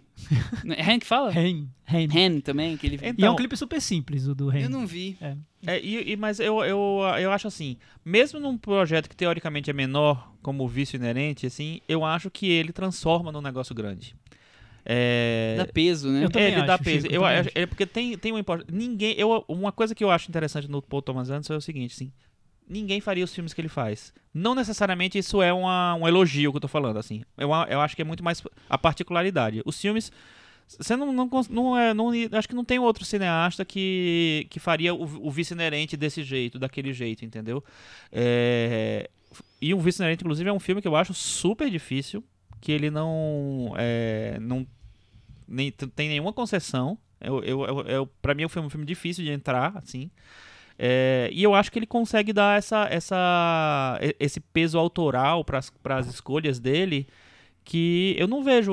É Han que fala? Hen. Hen. Hen também, que ele... Então, E é um clipe super simples, o do Hen. Eu não vi. É, e, e- mas eu, eu, eu acho assim, mesmo num projeto que teoricamente é menor, como o vício inerente, assim, eu acho que ele transforma num negócio grande. É, Dá peso, né? Eu também é, ele dá acho, peso. Chico, eu também acho- é porque tem, tem uma importância. Ninguém. Eu, uma coisa que eu acho interessante no Paul Thomas Anderson é o seguinte, assim. Ninguém faria os filmes que ele faz. Não necessariamente isso é uma, um elogio que eu tô falando, assim. Eu, eu acho que é muito mais a particularidade. Os filmes. Você não, não, não é. Não, acho que não tem outro cineasta que, que faria o, o vice inerente desse jeito, daquele jeito, entendeu? É, e o vice inerente, inclusive, é um filme que eu acho super difícil. Que ele não. É, não nem, tem nenhuma concessão. Eu, eu, eu, eu, pra mim, foi um filme difícil de entrar, assim. É, e eu acho que ele consegue dar essa, essa, esse peso autoral para as escolhas dele que eu não vejo.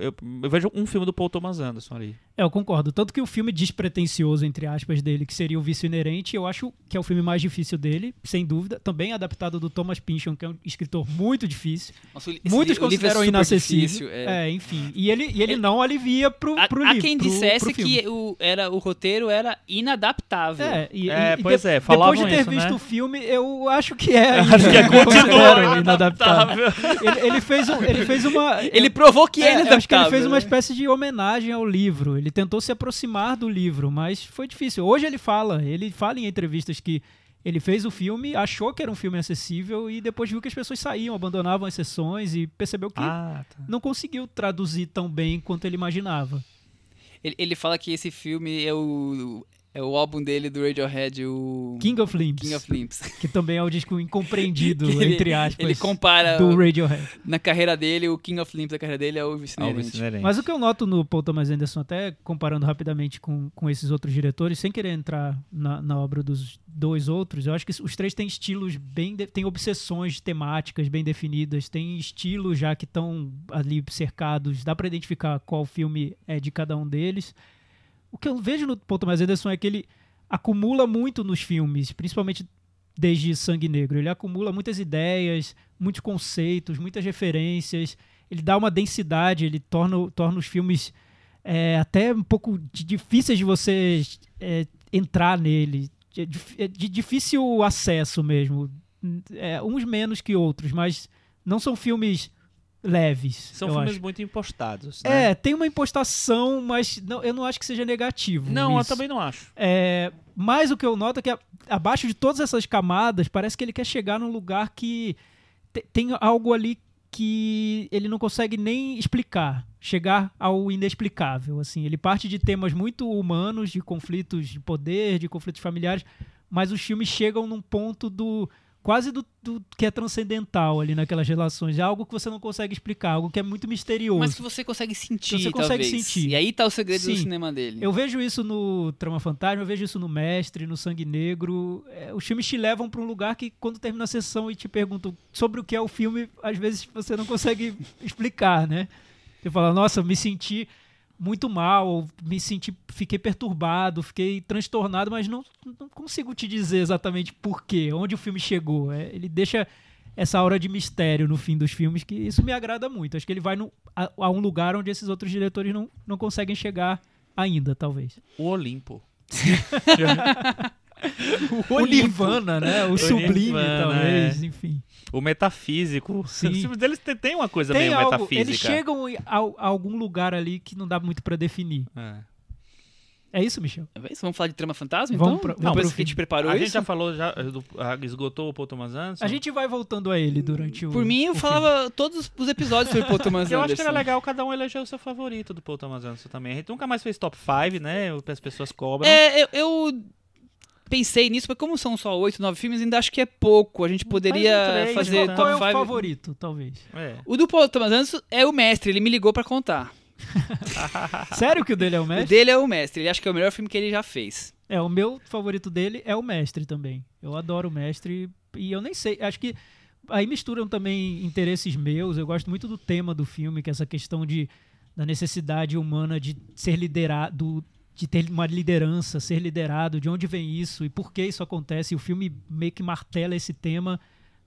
Eu, eu vejo um filme do Paul Thomas Anderson ali. É, eu concordo. Tanto que o filme despretensioso, entre aspas, dele, que seria o Vício Inerente, eu acho que é o filme mais difícil dele, sem dúvida. Também adaptado do Thomas Pynchon, que é um escritor muito difícil. Nossa, Muitos li- é consideram super inacessível. difícil, é. É. enfim. E ele, e ele Ele- não alivia pro, Há, pro há livro. quem pro- dissesse pro filme. que o, era, o roteiro era inadaptável. É, e, É, e- pois de- é, depois falavam de ter isso, visto né? o filme, eu acho que é. Acho que é continua inadaptável. inadaptável. Ele, ele fez um, ele fez uma. Ele provou que é, É, eu inadaptável. acho que ele fez uma né? espécie de homenagem ao livro. Ele tentou se aproximar do livro, mas foi difícil. Hoje ele fala, ele fala em entrevistas que ele fez o filme, achou que era um filme acessível e depois viu que as pessoas saíam, abandonavam as sessões e percebeu que Ah, tá. não conseguiu traduzir tão bem quanto ele imaginava. Ele, ele fala que esse filme é o, é o álbum dele do Radiohead, o King of Limbs, King of Limps. que também é o disco incompreendido, ele- entre aspas, Ele compara do Radiohead. na carreira dele, o King of Limps da carreira dele é o. Vice Inerente. Mas o que eu noto no Paul Thomas Anderson, até comparando rapidamente com, com esses outros diretores, sem querer entrar na, na obra dos dois outros, eu acho que os três têm estilos bem. de- têm obsessões temáticas bem definidas, têm estilos já que estão ali cercados, dá pra identificar qual filme é de cada um deles. O que eu vejo no Paul Thomas Anderson é que ele acumula muito nos filmes, principalmente desde Sangue Negro. Ele acumula muitas ideias, muitos conceitos, muitas referências. Ele dá uma densidade, ele torna, torna os filmes é, até um pouco de- difíceis de você é, entrar nele. De, dif- é de difícil acesso mesmo. É, uns menos que outros, mas não são filmes leves. São filmes acho. muito impostados. Né? É, tem uma impostação, mas não, eu não acho que seja negativo. Não, eu também não acho. É, mas o que eu noto é que a- abaixo de todas essas camadas, parece que ele quer chegar num lugar que te- tem algo ali que ele não consegue nem explicar, chegar ao inexplicável. Assim, ele parte de temas muito humanos, de conflitos de poder, de conflitos familiares, mas os filmes chegam num ponto do quase do, do que é transcendental ali naquelas relações, é algo que você não consegue explicar, algo que é muito misterioso. Mas que você consegue sentir, Você consegue talvez. sentir. E aí tá o segredo do Sim. cinema dele. Eu vejo isso no Trama Fantasma, eu vejo isso no Mestre, no Sangue Negro. É, os filmes te levam para um lugar que, quando termina a sessão e te perguntam sobre o que é o filme, às vezes você não consegue explicar, né? Você fala, nossa, me senti muito mal, me senti, fiquei perturbado, fiquei transtornado, mas não, não consigo te dizer exatamente por quê, onde o filme chegou. É, ele deixa essa aura de mistério no fim dos filmes, que isso me agrada muito. Acho que ele vai no- a, a um lugar onde esses outros diretores não, não conseguem chegar ainda, talvez. O Olimpo. O Nirvana, né? O, Sublime, talvez, é. enfim. O metafísico. Sim. Os filmes deles tem, tem uma coisa Tem meio algo, metafísica. eles chegam a, a algum lugar ali que não dá muito pra definir. É. É isso, Michel? É isso? Vamos falar de trama fantasma, Vamos então? pra- Depois vamos pro que a gente preparou A isso? gente já falou, já do- ah, esgotou o Paul Thomas Anderson? A gente vai voltando a ele durante o. Por mim, eu o falava todos os episódios sobre Paul Thomas Eu acho que era Anderson. legal cada um eleger o seu favorito do Paul Thomas Anderson também. A gente nunca mais fez top 5, né? As pessoas cobram. É, eu, eu pensei nisso, mas como são só oito, nove filmes, ainda acho que é pouco. A gente poderia três, fazer então. Qual é top o 5. favorito, talvez? É. O do Paul Thomas Anderson é o mestre, ele me ligou pra contar. Sério que o dele é o O mestre? dele é o mestre, ele acha que é o melhor filme que ele já fez. É, o meu favorito dele é o mestre também. Eu adoro o mestre e eu nem sei, acho que aí misturam também interesses meus. Eu gosto muito do tema do filme, que é essa questão de da necessidade humana de ser liderado, de ter uma liderança, ser liderado, de onde vem isso e por que isso acontece. E o filme meio que martela esse tema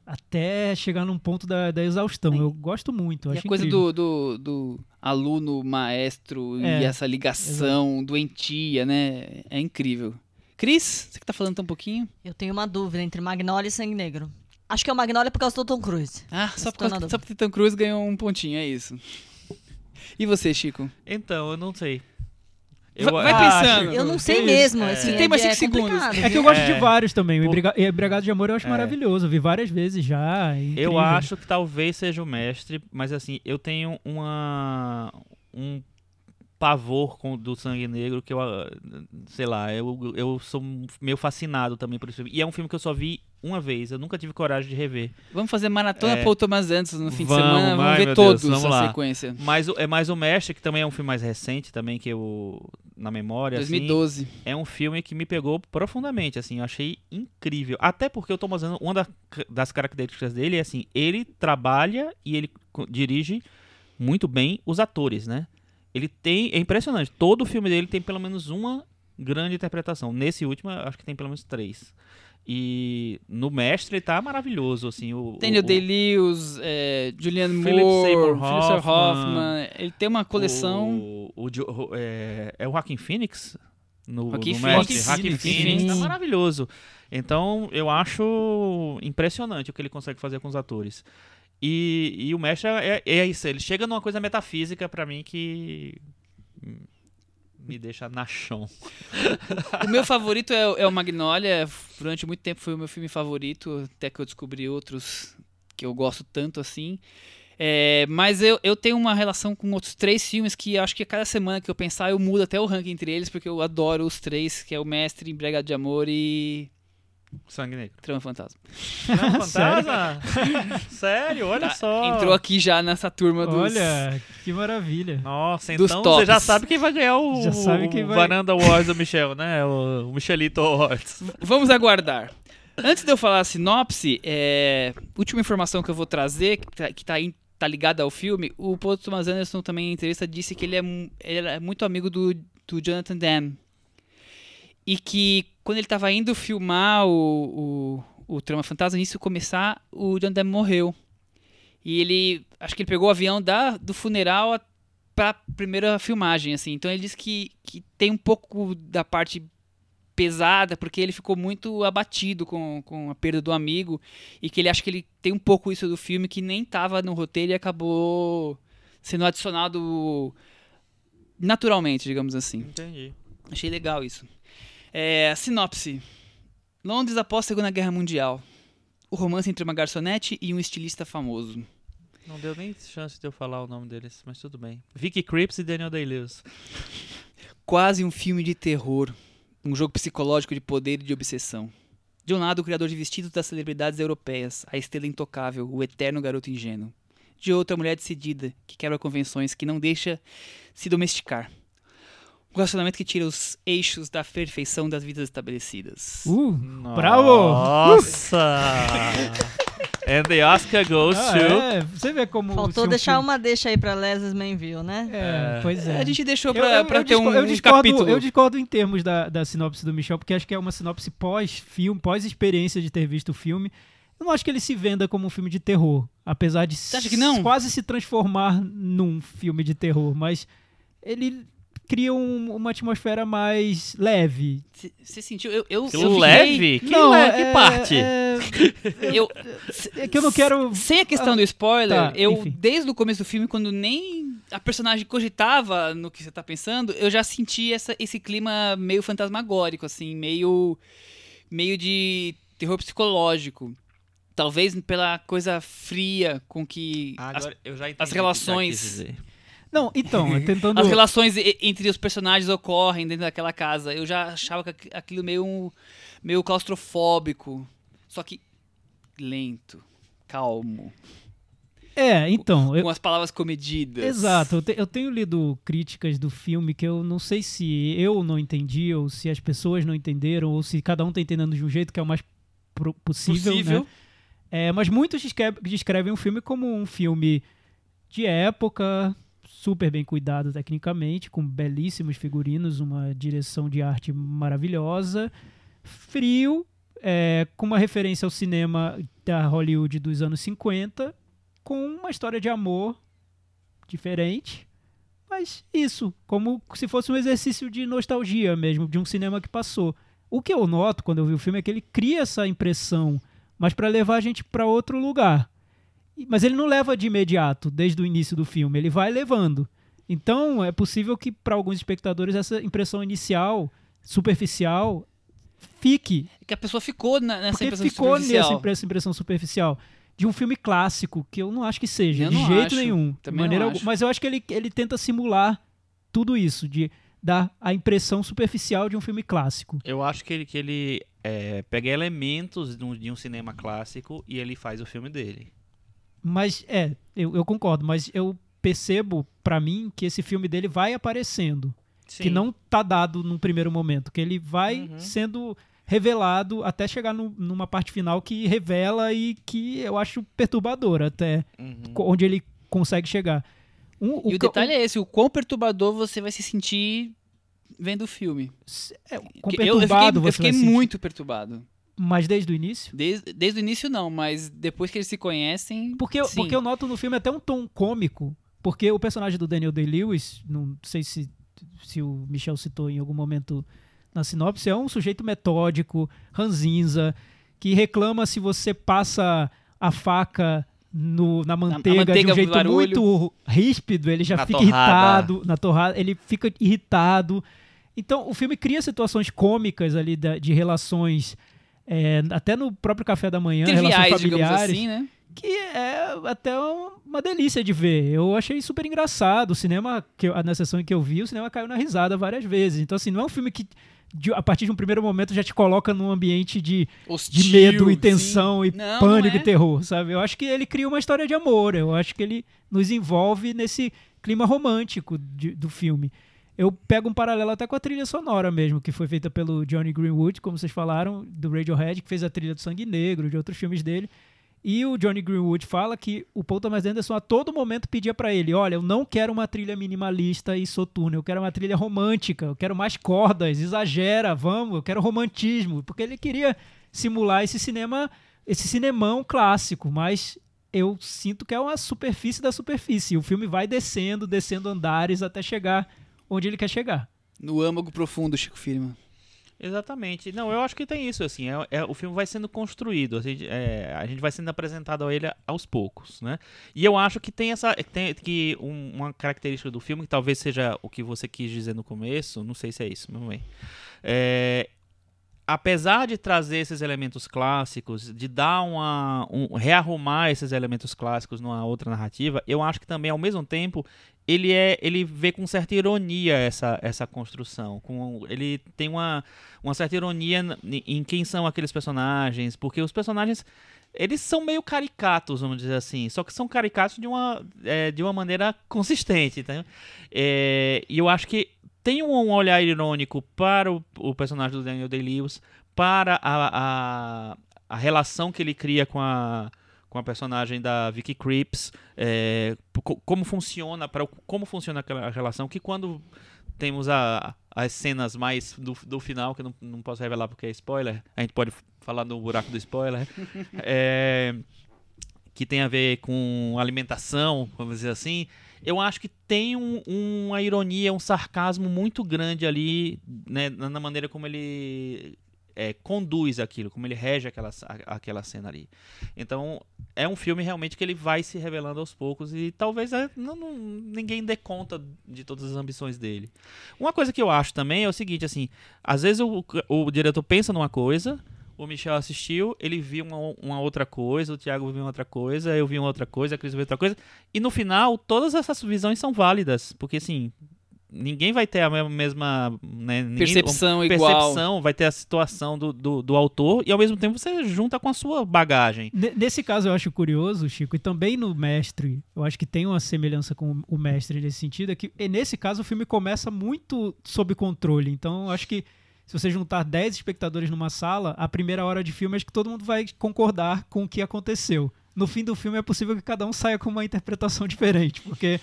até chegar num ponto da, da exaustão. Eu gosto muito. Eu E a acho coisa do, do, do aluno, maestro É, e essa ligação doentia, né? É incrível. Cris, você que tá falando tão pouquinho. Eu tenho uma dúvida entre Magnolia e Sangue Negro. Acho que é o Magnolia por causa do Tom Cruise. Ah, só porque, na só porque Tom Cruise ganhou um pontinho, é isso. E você, Chico? Então, eu não sei. Vai- vai pensando. Chico, Eu não sei mesmo. É. Assim, Você tem mais é cinco segundos. complicado, É que eu gosto É. de vários também. O Embriagado de Amor eu acho É. maravilhoso. Eu vi várias vezes já. é. Eu acho que talvez seja o mestre, mas assim, eu tenho uma um pavor com do Sangue Negro que eu, ah, sei lá, eu, eu sou meio fascinado também por esse filme. E é um filme que eu só vi uma vez, eu nunca tive coragem de rever. Vamos fazer maratona É. Paul Thomas Anderson no fim de Vamos, semana. Vamos ai, ver todos Deus, vamos a sequência. Mas o- é mais o Mestre, que também é um filme mais recente também que eu na memória assim, 2012. é um filme que me pegou profundamente, assim, eu achei incrível. Até porque o Thomas Anderson, uma da- das características dele é assim, ele trabalha e ele dirige muito bem os atores, né? Ele tem, é impressionante, todo o filme dele tem pelo menos uma grande interpretação. Nesse último, eu acho que tem pelo menos três. E no Mestre ele tá maravilhoso, assim, o, Daniel o, o- Day-Lewis, é, Philip Moore, Philip Seymour Hoffman. Ele tem uma coleção... O, o o- é, é o Joaquin Phoenix? No, no Phoenix. Mestre? Joaquin Phoenix. Tá maravilhoso. Então, eu acho impressionante o que ele consegue fazer com os atores. E, e o Mestre é, é isso, ele chega numa coisa metafísica pra mim que me deixa na chão. O meu favorito é, é o Magnolia. Durante muito tempo foi o meu filme favorito, até que eu descobri outros que eu gosto tanto assim. É, mas eu, eu tenho uma relação com outros três filmes que acho que a cada semana que eu pensar eu mudo até o ranking entre eles, porque eu adoro os três, que é o Mestre, Embriagado de Amor e Sangue Negro. Trama Fantasma. Não, fantasma? Sério? Olha Tá, só. Entrou aqui já nessa turma dos... Olha, que maravilha. Nossa, então você já sabe quem vai ganhar o, Já sabe quem o vai- Varanda Awards do Michel, né? O, Michelito Awards. Vamos aguardar. Antes de eu falar a sinopse, é, última informação que eu vou trazer, que tá, que tá, tá ligada ao filme, o Paul Thomas Anderson também em entrevista disse que ele é, ele é muito amigo do, do Jonathan Demme. E que quando ele estava indo filmar o, o, o Trama Fantasma, de começar, o Jonathan Demme morreu. E ele, acho que ele pegou o avião da, do funeral a- pra primeira filmagem, assim. Então ele disse que, que tem um pouco da parte pesada, porque ele ficou muito abatido com, com a perda do amigo e que ele acha que ele tem um pouco isso do filme que nem estava no roteiro e acabou sendo adicionado naturalmente, digamos assim. Entendi. Achei legal isso. É, a sinopse. Londres após a Segunda Guerra Mundial. O romance entre uma garçonete e um estilista famoso. Não deu nem chance de eu falar o nome deles, mas tudo bem. Vicky Creeps e Daniel Day-Lewis. Quase um filme de terror. Um jogo psicológico de poder e de obsessão. De um lado, o criador de vestidos das celebridades europeias, a estrela intocável, o eterno garoto ingênuo. De outro, a mulher decidida, que quebra convenções, que não deixa se domesticar. Um relacionamento que tira os eixos da perfeição das vidas estabelecidas. Uh, Bravo! Nossa! And the Oscar goes ah, to... é, você vê como. Faltou deixar filme- uma deixa aí pra Leslie Manville, né? É, pois é. A gente deixou Eu- pra, eu- pra eu ter um, discordo- eu um discordo, capítulo. Eu discordo em termos da, da sinopse do Michel, porque acho que é uma sinopse pós-filme, pós-experiência de ter visto o filme. Eu não acho que ele se venda como um filme de terror, apesar de Você acha que não? quase se transformar num filme de terror, mas ele cria um- uma atmosfera mais leve. Você sentiu? Eu, eu, Que eu fiquei- leve? Que não, leve? é, Que parte? É, Eu, é que eu não quero. Sem a questão do spoiler, Tá, eu, enfim. desde o começo do filme, quando nem a personagem cogitava no que você tá pensando, eu já senti essa, esse clima meio fantasmagórico, assim, meio, meio de terror psicológico. Talvez pela coisa fria com que Ah, as, agora eu já entendi as o que Não, então, é tentando. as relações entre os personagens ocorrem dentro daquela casa. Eu já achava que aqu- aquilo meio, meio claustrofóbico. Só que lento, calmo, É, então. eu- com as palavras comedidas. Exato, eu, te- eu tenho lido críticas do filme que eu não sei se eu não entendi, ou se as pessoas não entenderam, ou se cada um tá entendendo de um jeito que é o mais possível, Possível. né? É, mas muitos descre- descrevem o filme como um filme de época, super bem cuidado tecnicamente, com belíssimos figurinos, uma direção de arte maravilhosa, frio, é, com uma referência ao cinema da Hollywood dos anos 50 com uma história de amor diferente. Mas isso, como se fosse um exercício de nostalgia mesmo, de um cinema que passou. O que eu noto quando eu vi o filme é que ele cria essa impressão, mas para levar a gente para outro lugar. Mas ele não leva de imediato, desde o início do filme, ele vai levando. Então é possível que para alguns espectadores essa impressão inicial, superficial, fique É que a pessoa ficou na- nessa porque impressão ficou superficial. nessa impressão, superficial de um filme clássico, que eu não acho que seja, Eu de jeito acho, nenhum. de também maneira alguma. Mas eu acho que ele, ele tenta simular tudo isso, de dar a impressão superficial de um filme clássico. Eu acho que ele, que ele é, pega elementos de um, de um cinema clássico e ele faz o filme dele. Mas, é, eu, eu concordo, mas eu percebo, pra mim, que esse filme dele vai aparecendo. Que não tá dado num primeiro momento, que ele vai Uhum. sendo revelado até chegar no- numa parte final que revela e que eu acho perturbadora até Uhum. onde ele consegue chegar. Um- E o detalhe é esse, o quão perturbador você vai se sentir vendo o filme. é, com eu- perturbado eu fiquei, eu você fiquei vai sentir. muito perturbado. Mas desde o início? Desde, desde o início não, mas depois que eles se conhecem. Porque, eu- sim. porque eu noto no filme até um tom cômico. Porque o personagem do Daniel Day-Lewis, não sei se, se o Michel citou em algum momento na sinopse, é um sujeito metódico, ranzinza, que reclama se você passa a faca no- na manteiga, de manteiga, um jeito barulho. muito ríspido, ele já Na fica torrada. irritado na torrada, ele fica irritado. Então o filme cria situações cômicas ali da- de relações, é, até no próprio café da manhã, relações triviais, digamos familiares assim, né? que é até um- uma delícia de ver. Eu achei super engraçado. O cinema, que eu- na sessão em que eu vi, o cinema caiu na risada várias vezes. Então, assim, não é um filme que, de- a partir de um primeiro momento, já te coloca num ambiente de, de Hostil, medo e sim. tensão e Não, pânico não é. e terror, sabe? Eu acho que ele cria uma história de amor. Eu acho que ele nos envolve nesse clima romântico de- do filme. Eu pego um paralelo até com a trilha sonora mesmo, que foi feita pelo Johnny Greenwood, como vocês falaram, do Radiohead, que fez a trilha do Sangue Negro, de outros filmes dele. E o Johnny Greenwood fala que o Paul Thomas Anderson a todo momento pedia pra ele: olha, eu não quero uma trilha minimalista e soturna, eu quero uma trilha romântica, eu quero mais cordas, exagera, vamos, eu quero romantismo, porque ele queria simular esse cinema, esse cinemão clássico, mas eu sinto que é uma superfície da superfície. O filme vai descendo, descendo andares até chegar onde ele quer chegar. No âmago profundo, Chico Firma. Exatamente. Não, eu acho que tem isso, assim, é, é- o filme vai sendo construído, assim, é, a gente vai sendo apresentado a ele aos poucos, né? E eu acho que tem essa, tem, que um- uma característica do filme, que talvez seja o que você quis dizer no começo, não sei se é isso, mas bem. É, apesar de trazer esses elementos clássicos, de dar uma, um, rearrumar esses elementos clássicos numa outra narrativa, eu acho que também, ao mesmo tempo, ele é ele vê com certa ironia essa, essa construção com ele tem uma, uma certa ironia em quem são aqueles personagens porque os personagens eles são meio caricatos vamos dizer assim só que são caricatos de uma é, de uma maneira consistente tá? É, e eu acho que tem um olhar irônico para o, o personagem do Daniel Day-Lewis para a, a, a relação que ele cria com a com a personagem da Vicky Creeps, é, co- como funciona como funciona aquela relação que quando temos a, as cenas mais do, do final que não, não posso revelar porque é spoiler, a gente pode falar no buraco do spoiler, é, que tem a ver com alimentação, vamos dizer assim. Eu acho que tem um- uma ironia, um sarcasmo muito grande ali, né, na maneira como ele é, conduz aquilo, como ele rege aquela, aquela cena ali. Então, é um filme realmente que ele vai se revelando aos poucos e talvez é, não- não- ninguém dê conta de todas as ambições dele. Uma coisa que eu acho também é o seguinte, assim, às vezes o, o diretor pensa numa coisa, o Michel assistiu, ele viu uma, uma outra coisa, o Thiago viu uma outra coisa, eu vi uma outra coisa, a Cris viu outra coisa, e no final todas essas visões são válidas, porque assim, ninguém vai ter a me- mesma né, ninguém- Percepção igual. percepção, vai ter a situação do, do, do autor e ao mesmo tempo você junta com a sua bagagem. Ne- Nesse caso eu acho curioso, Chico, e também no Mestre, eu acho que tem uma semelhança com o Mestre nesse sentido, é que nesse caso o filme começa muito sob controle. Então eu acho que se você juntar 10 espectadores numa sala, a primeira hora de filme acho que todo mundo vai concordar com o que aconteceu. No fim do filme é possível que cada um saia com uma interpretação diferente, porque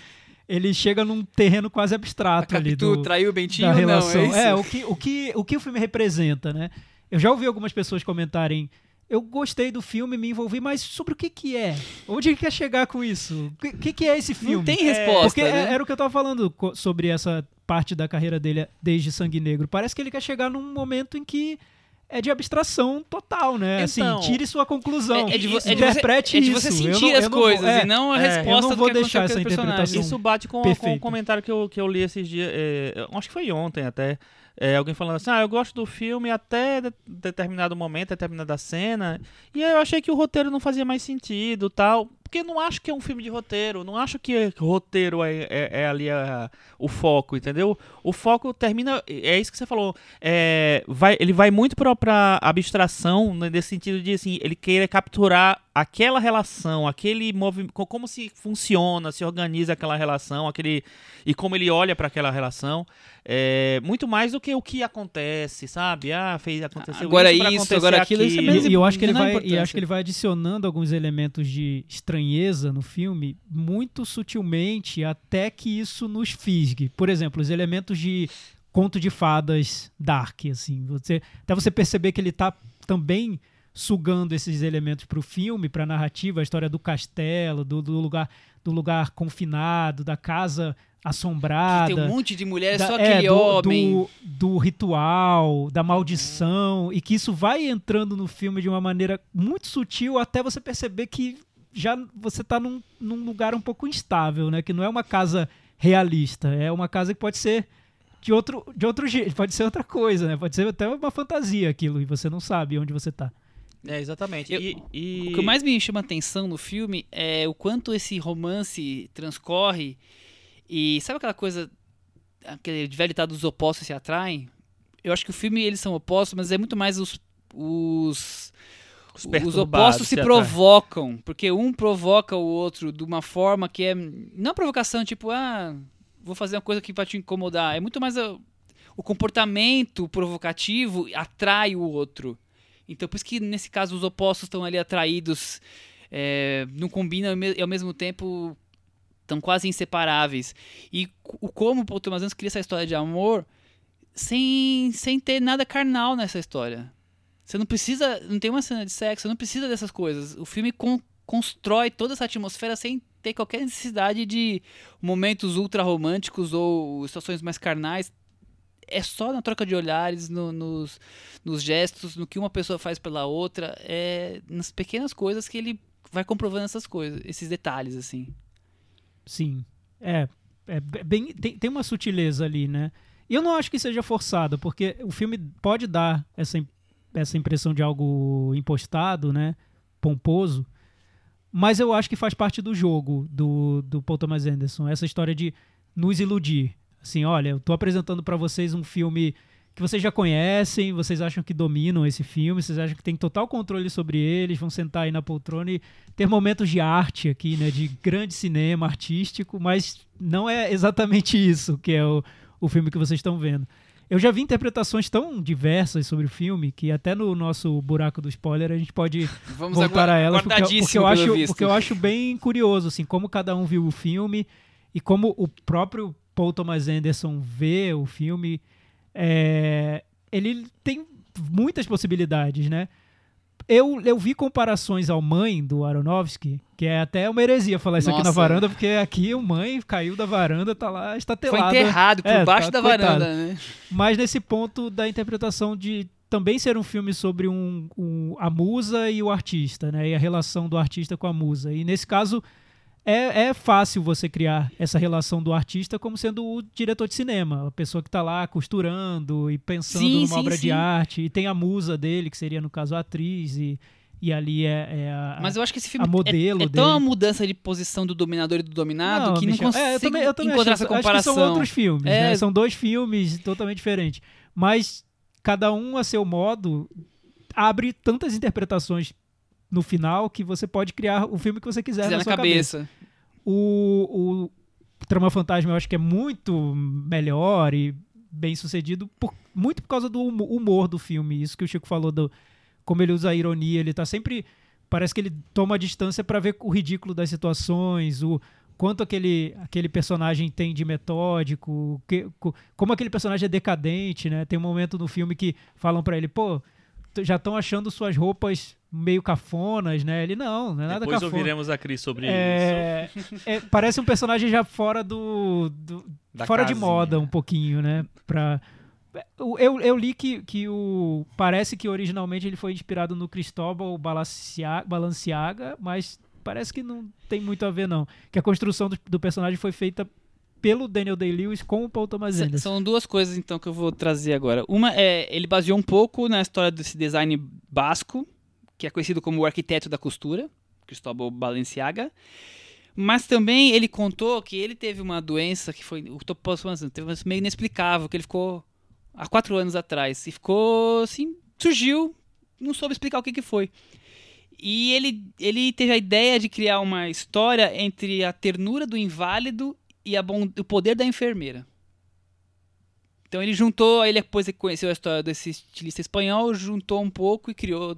ele chega num terreno quase abstrato ali Capitu do, traiu o Bentinho da ou não? relação. É? É, o que, o, que, o que o filme representa, né? Eu já ouvi algumas pessoas comentarem eu gostei do filme, me envolvi, mas sobre o que que é? Onde ele quer chegar com isso? O que, que, que é esse filme? Não tem resposta, Porque é- né? era o que eu tava falando sobre essa parte da carreira dele desde Sangue Negro. Parece que ele quer chegar num momento em que é de abstração total, né? Então, assim, tire sua conclusão. É, é de, vo- é de você, interprete é de isso. você Eu sentir não- as eu não coisas vou- é, e não a é, eu não resposta do vou que deixar essa interpretação Isso bate com, com um comentário que eu, que eu li esses dias. é, eu acho que foi ontem até. É, alguém falando assim: ah, eu gosto do filme até de- determinado momento, determinada cena. E eu achei que o roteiro não fazia mais sentido tal. Porque não acho que é um filme de roteiro. Não acho que roteiro é, é- é ali a- o foco, entendeu? O foco termina. É isso que você falou. é, vai, ele vai muito pra, pra abstração, né, nesse sentido de assim, ele queira capturar aquela relação, aquele movimento, como se funciona, se organiza aquela relação, aquele e como ele olha para aquela relação, é, muito mais do que o que acontece, sabe? Ah, fez aconteceu Agora isso, isso, agora aquilo, isso é aquilo. E eu acho que ele menor vai, e acho que ele vai adicionando alguns elementos de estranheza no filme muito sutilmente até que isso nos fisgue. Por exemplo, os elementos de conto de fadas dark, assim, você até você perceber que ele tá também sugando esses elementos para o filme, para a narrativa, a história do castelo, do, do lugar do lugar confinado, da casa assombrada Tem um monte de mulher, da- só é, aquele do, homem. Do, do ritual, da maldição, e que isso vai entrando no filme de uma maneira muito sutil até você perceber que já você tá num, num lugar um pouco instável, né? Que não é uma casa realista, é uma casa que pode ser de outro, de outro jeito, pode ser outra coisa, né? Pode ser até uma fantasia aquilo, e você não sabe onde você tá. É, exatamente. Eu- e, e- O que mais me chama atenção no filme é o quanto esse romance transcorre e sabe aquela coisa aquele velho ditado dos opostos se atraem? Eu acho que o filme eles são opostos, mas é muito mais os os, os perturbados opostos se provocam, porque um provoca o outro de uma forma que é não provocação, tipo, ah, vou fazer uma coisa que vai te incomodar, é muito mais a- o comportamento provocativo atrai o outro. Então, por isso que nesse caso os opostos estão ali atraídos, é, não combinam e ao mesmo tempo estão quase inseparáveis. E o como o Thomas Anderson cria essa história de amor sem, sem ter nada carnal nessa história. Você não precisa, não tem uma cena de sexo, não precisa dessas coisas. O filme con- constrói toda essa atmosfera sem ter qualquer necessidade de momentos ultra românticos ou situações mais carnais. É só na troca de olhares, no- nos, nos gestos, no que uma pessoa faz pela outra, é nas pequenas coisas que ele vai comprovando essas coisas, esses detalhes assim. Sim. É, é bem tem, tem uma sutileza ali, né? Eu não acho que seja forçada, porque o filme pode dar essa, essa impressão de algo impostado, né? Pomposo. Mas eu acho que faz parte do jogo do, do Paul Thomas Anderson. Essa história de nos iludir. Assim, olha, eu tô apresentando pra vocês um filme que vocês já conhecem, vocês acham que dominam esse filme, vocês acham que tem total controle sobre eles, vão sentar aí na poltrona e ter momentos de arte aqui, né, de grande cinema artístico, mas não é exatamente isso que é o, o filme que vocês estão vendo. Eu já vi interpretações tão diversas sobre o filme que até no nosso buraco do spoiler a gente pode Vamos voltar a elas porque, porque eu acho visto. porque eu acho bem curioso assim como cada um viu o filme e como o próprio Paul Thomas Anderson vê o filme é, ele tem muitas possibilidades né eu, eu vi comparações ao Mãe do Aronofsky, que é até uma heresia falar isso aqui na Nossa. varanda, porque aqui o Mãe caiu da varanda, tá lá Foi estatelado. enterrado por É, baixo tá- da coitado. varanda, né? Mas nesse ponto da interpretação de também ser um filme sobre um, um- a musa e o artista, né? E a relação do artista com a musa. E nesse caso é, é fácil você criar essa relação do artista como sendo o diretor de cinema, a pessoa que está lá costurando e pensando Sim, numa sim, obra sim. de arte. E tem a musa dele, que seria no caso a atriz, e, e ali é, é a, Mas eu acho que esse filme a modelo é, é tão dele. uma mudança de posição do dominador e do dominado que não Michel, consigo é, eu também, eu também encontrar acho, essa comparação. Que são outros filmes, É. né? São dois filmes totalmente diferentes. Mas cada um a seu modo abre tantas interpretações no final que você pode criar o filme que você quiser Quiser na, na sua cabeça. cabeça. O, o Trama Fantasma eu acho que é muito melhor e bem sucedido, por- muito por causa do humo- humor do filme. Isso que o Chico falou, do, como ele usa a ironia, ele tá sempre. Parece que ele toma distância para ver o ridículo das situações, o quanto aquele, aquele personagem tem de metódico, que, co- como aquele personagem é decadente, né? Tem um momento no filme que falam para ele, pô, já estão achando suas roupas meio cafonas, né? Ele não, não é nada Depois cafona. ouviremos a Cris sobre isso. É, é, parece um personagem já fora do. do- fora de casinha. moda um pouquinho, né? Pra, eu, eu li que, que o. Parece que originalmente ele foi inspirado no Cristóbal Balancia- Balenciaga, mas parece que não tem muito a ver, não. Que a construção do, do personagem foi feita pelo Daniel Day-Lewis com o Paul Thomas Anderson. São duas coisas então que eu vou trazer agora. Uma é ele baseou um pouco na história desse design basco, que é conhecido como o arquiteto da costura, Cristóbal Balenciaga. Mas também ele contou que ele teve uma doença que foi o Anderson teve uma meio inexplicável, que ele ficou há quatro anos atrás e ficou assim, surgiu, não soube explicar o que que foi. E ele, ele teve a ideia de criar uma história entre a ternura do inválido e a bom, o poder da enfermeira. Então ele juntou, ele depois conheceu a história desse estilista espanhol, juntou um pouco e criou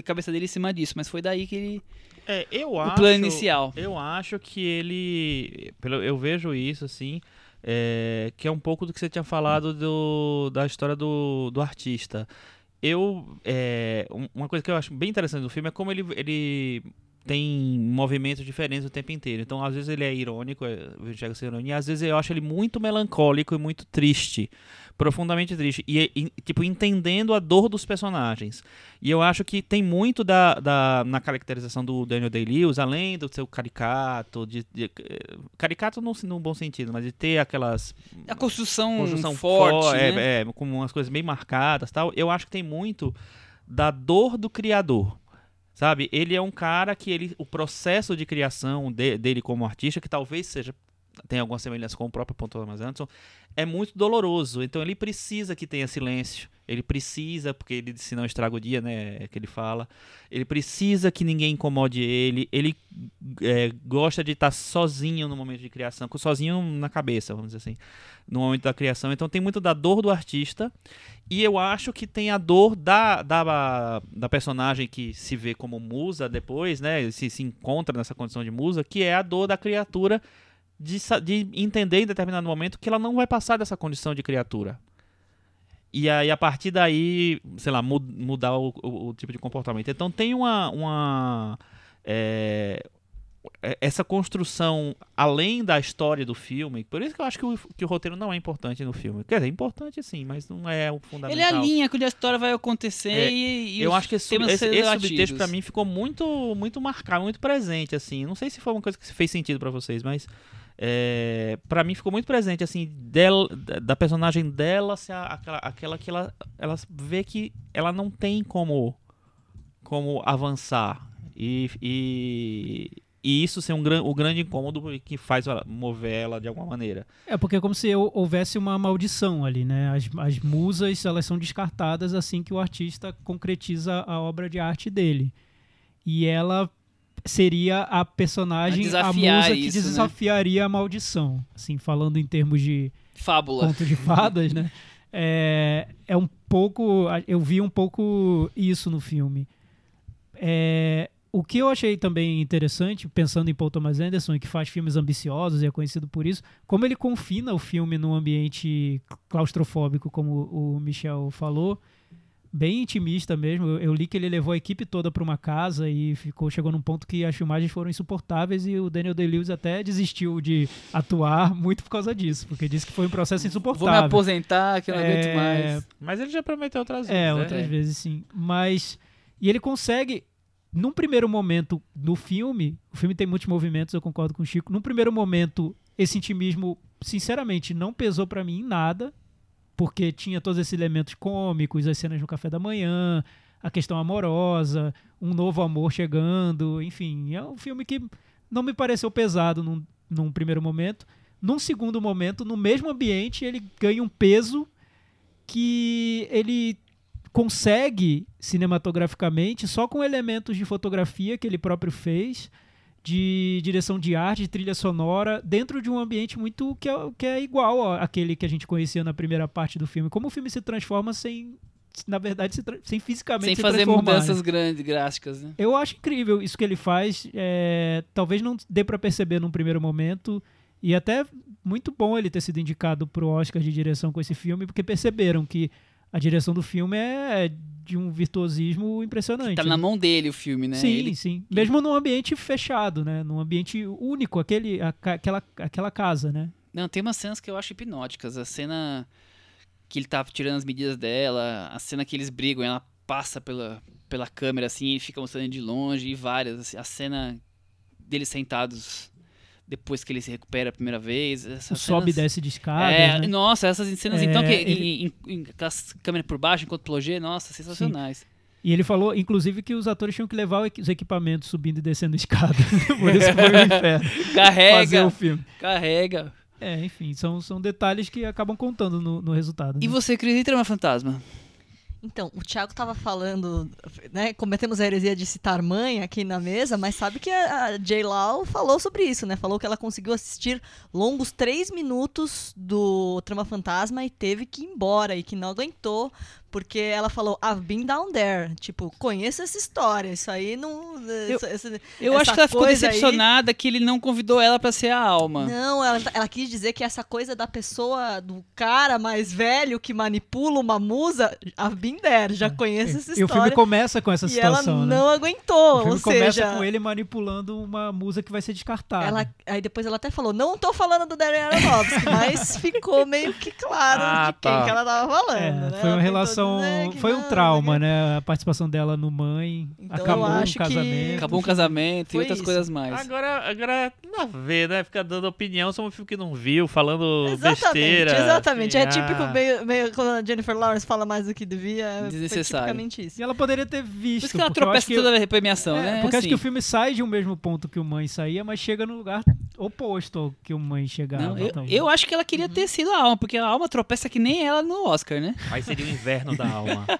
a cabeça dele em cima disso. Mas foi daí que ele. É, eu o acho. plano inicial. Eu acho que ele. Pelo, eu vejo isso, assim. é, que é um pouco do que você tinha falado do, da história do, do artista. Eu. é, um- uma coisa que eu acho bem interessante do filme é como ele, ele tem movimentos diferentes o tempo inteiro. Então, às vezes ele é irônico, é, eu enxergo essa ironia, às vezes eu acho ele muito melancólico e muito triste. Profundamente triste. E, e, tipo, entendendo a dor dos personagens. E eu acho que tem muito da, da na caracterização do Daniel Day-Lewis, além do seu caricato, de, de- eh, caricato no, no bom sentido, mas de ter aquelas A construção, construção forte, fo- é, né? é, com umas coisas bem marcadas, tal. Eu acho que tem muito da dor do criador. Sabe? Ele é um cara que ele o processo de criação de- dele como artista, que talvez seja tem alguma semelhança com o próprio Paul Thomas Anderson, é muito doloroso. Então ele precisa que tenha silêncio. Ele precisa, porque ele se não estraga o dia, né? É que ele fala. Ele precisa que ninguém incomode ele. Ele é, gosta de estar sozinho no momento de criação, sozinho na cabeça, vamos dizer assim, no momento da criação. Então tem muito da dor do artista. E eu acho que tem a dor da, da, da personagem que se vê como musa depois, né? Se, se encontra nessa condição de musa, que é a dor da criatura de, de entender em determinado momento que ela não vai passar dessa condição de criatura. E aí, a partir daí, sei lá, mu- mudar o, o- o tipo de comportamento. Então tem uma. uma é, é- essa construção além da história do filme. Por isso que eu acho que o, que o roteiro não é importante no filme. Quer dizer, é importante sim, mas não é o fundamental. Ele alinha com onde a história vai acontecer É, e, e eu acho que esse, esse, esse subtexto pra mim ficou muito muito marcado, muito presente assim. Não sei se foi uma coisa que fez sentido pra vocês, mas é, para mim ficou muito presente assim dela, da- personagem dela ser a- aquela, aquela que ela ela vê que ela não tem como como avançar e, e, e isso ser um gran, o grande incômodo que faz mover ela de alguma maneira. É porque é como se hou- houvesse uma maldição ali, né? As, as musas, elas são descartadas assim que o artista concretiza a obra de arte dele. E ela seria a personagem, A a, musa que isso, né? desafiaria a maldição. Assim, falando em termos de Fábula. conto de fadas, né? É, é um pouco. Eu vi um pouco isso no filme. É, o que eu achei também interessante, pensando em Paul Thomas Anderson, que faz filmes ambiciosos e é conhecido por isso, como ele confina o filme num ambiente claustrofóbico, como o Michel falou, bem intimista mesmo. Eu, eu li que ele levou a equipe toda para uma casa e ficou chegou num ponto que as filmagens foram insuportáveis e o Daniel Day-Lewis até desistiu de atuar muito por causa disso, porque disse que foi um processo Vou me insuportável. aposentar, que eu não aguento É, mais. Mas ele já prometeu outras vezes. É, outras É. vezes sim. Mas. E ele consegue. Num primeiro momento no filme, o filme tem muitos movimentos, eu concordo com o Chico. Num primeiro momento, esse intimismo, sinceramente, não pesou pra mim em nada, porque tinha todos esses elementos cômicos, as cenas no café da manhã, a questão amorosa, um novo amor chegando, enfim. É um filme que não me pareceu pesado num, num primeiro momento. Num segundo momento, no mesmo ambiente, ele ganha um peso que ele consegue cinematograficamente só com elementos de fotografia que ele próprio fez, de direção de arte, de trilha sonora, dentro de um ambiente muito que é, que é igual àquele que a gente conhecia na primeira parte do filme. Como o filme se transforma sem, na verdade, se sem fisicamente Sem se fazer transformar, né? mudanças grandes, drásticas, né? Eu acho incrível isso que ele faz. é, talvez não dê pra perceber num primeiro momento. E até muito bom ele ter sido indicado pro Oscar de direção com esse filme, porque perceberam que a direção do filme é de um virtuosismo impressionante. Tá né? na mão dele o filme, né? Sim, Ele- sim. Mesmo num ambiente fechado, né? Num ambiente único, aquele, aquela, aquela casa, né? Não, tem umas cenas que eu acho hipnóticas. A cena que ele tá tirando as medidas dela, a cena que eles brigam, ela passa pela, pela câmera assim, e fica mostrando de longe, e várias. assim, A cena deles sentados depois que ele se recupera a primeira vez. O essas sobe e desce de escada. É, né? nossa, essas cenas É, então que ele- em, em, em câmeras por baixo, enquanto plogê, nossa, sensacionais. E ele falou, inclusive, que os atores tinham que levar os equipamentos subindo e descendo escada. Por isso foi um inferno fazer Carrega, o filme. carrega. É, enfim, são, são detalhes que acabam contando no, no resultado. E né? você, Cris, e Trama Fantasma? Então, o Thiago tava falando, né? Cometemos a heresia de citar mãe aqui na mesa, mas sabe que a, a J. Lau falou sobre isso, né? Falou que ela conseguiu assistir longos três minutos do Trama Fantasma e teve que ir embora e que não aguentou, porque ela falou, I've been down there. Tipo, conheço essa história. Isso aí não. Eu- essa- Eu essa acho que ela ficou coisa aí- decepcionada que ele não convidou ela pra ser a alma. Não, ela, ela quis dizer que essa coisa da pessoa, do cara mais velho que manipula uma musa, I've been there, já conheço essa É. E o filme história. começa com essa E ela situação, né? não aguentou, O filme ou começa seja, com ele manipulando uma musa que vai ser descartada. ela, aí depois ela até falou, não tô falando do Darren Aronofsky, mas ficou meio que claro Ah, de quem tá. que ela tava falando, É, né? foi uma relação. Dizer que Foi um trauma, que- né? A participação dela no Mãe. Então, eu acabou acho o que- casamento. Acabou um casamento e outras isso. coisas mais. Agora, agora, nada a ver, né? Ficar dando opinião sobre um filme que não viu, falando Exatamente, besteira. exatamente. É assim, típico, ah. meio, meio quando a Jennifer Lawrence fala mais do que devia, é- foi Desnecessário. isso. E ela poderia ter visto. Por isso que ela acho tropeça que- toda a premiação, É, né? porque acho Assim. que o filme sai de um mesmo ponto que o Mãe saía, mas chega no lugar oposto ao que o Mãe chegava. Não, eu, talvez. eu acho que ela queria ter sido a alma, porque a alma tropeça que nem ela no Oscar, né? Aí seria o inverno da alma.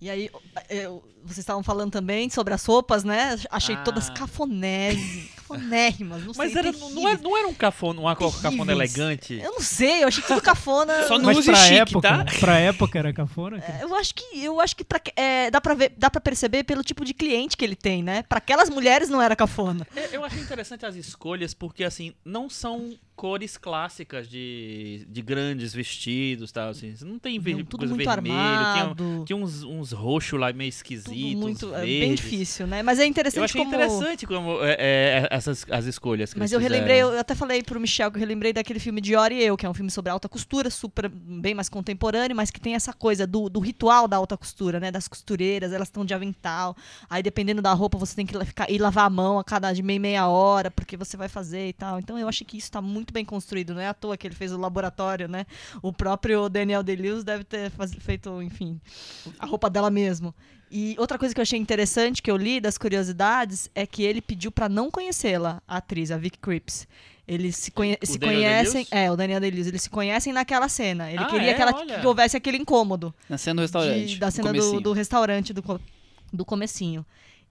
E aí, eu- vocês estavam falando também sobre as roupas, né? Achei Ah. todas cafonésimo, cafonérrimas, não Mas sei. não, era, não era um cafona, uma cafona Terríveis. elegante? Eu não sei, eu achei tudo cafona. Só não Mas use pra chique, época, tá? pra época era cafona. cara. Eu acho que, eu acho que pra, é, dá, pra ver, dá pra perceber pelo tipo de cliente que ele tem, né? Pra aquelas mulheres não era cafona. Eu- Eu achei interessante as escolhas, porque assim, não são cores clássicas de, de grandes vestidos tal, assim. Não tem ver, Não, tudo coisa muito vermelho, armado. tinha, tinha uns, uns roxos lá meio esquisitos, muito. É bem difícil, né? Mas é interessante Eu achei como. interessante como é, é, essas as escolhas que Mas eu relembrei, eu até falei pro Michel que eu relembrei daquele filme Dior e Eu, que é um filme sobre alta costura, super bem mais contemporâneo, mas que tem essa coisa do, do ritual da alta costura, né? Das costureiras, elas estão de avental. Aí, dependendo da roupa, você tem que ficar, ir lavar a mão a cada de meia meia hora, porque você vai fazer e tal. Então eu achei que isso tá muito bem construído. Não é à toa que ele fez o laboratório, né? O próprio Daniel Day-Lewis deve ter faz- feito, enfim, a roupa dela mesmo. E outra coisa que eu achei interessante que eu li das curiosidades é que ele pediu pra não conhecê-la, a atriz, a Vic Cripps. Eles se, conhe O se conhecem. É, o Daniel Day-Lewis. Eles se conhecem naquela cena. Ele Ah, queria é? que, ela, que houvesse aquele incômodo Na cena do restaurante. de- da cena do, do restaurante do, do comecinho.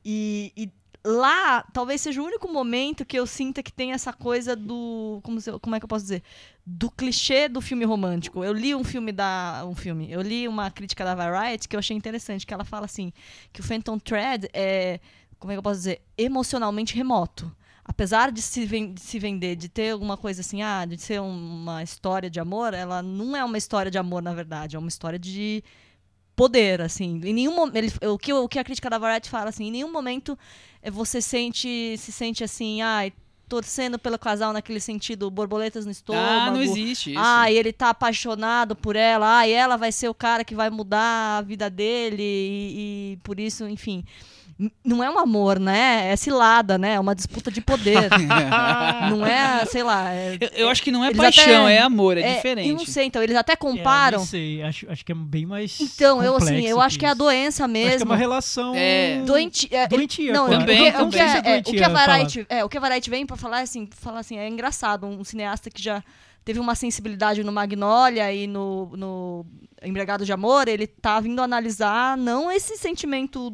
E, e lá, talvez seja o único momento que eu sinta que tem essa coisa do. Como, se como é que eu posso dizer? Do clichê do filme romântico. Eu li um filme da. Um filme. Eu li uma crítica da Variety que eu achei interessante, que ela fala assim: que o Phantom Thread é. Como é que eu posso dizer? Emocionalmente remoto. Apesar de se, de se vender, de ter alguma coisa assim, ah, de ser uma história de amor, ela não é uma história de amor, na verdade. É uma história de poder, assim. Em nenhum momento, ele, o, que, o que a crítica da Variety fala, assim, em nenhum momento eh, você sente, se sente assim, ai, torcendo pelo casal naquele sentido, borboletas no estômago. Ah, não existe isso. Ah, ele tá apaixonado por ela, ah, e ela vai ser o cara que vai mudar a vida dele, e, e por isso, enfim. Não é um amor, né? É cilada, né? É uma disputa de poder. não é, sei lá. é- eu, eu acho que não é paixão, até- é amor, é, é, diferente. Eu não sei, então, eles até É, comparam. não sei, acho, acho que é bem mais. Então, eu assim, eu acho que é a doença Acho que é mesmo. uma relação. É. Doenti, é, Doentia, não. Também, o que, o que também. é, é é, o que a doentia a Variety, é, o que a Variety vem pra falar é assim, falar assim, é engraçado, um cineasta que já teve uma sensibilidade no Magnolia e no, no Embriagado de Amor, ele tá vindo analisar não esse sentimento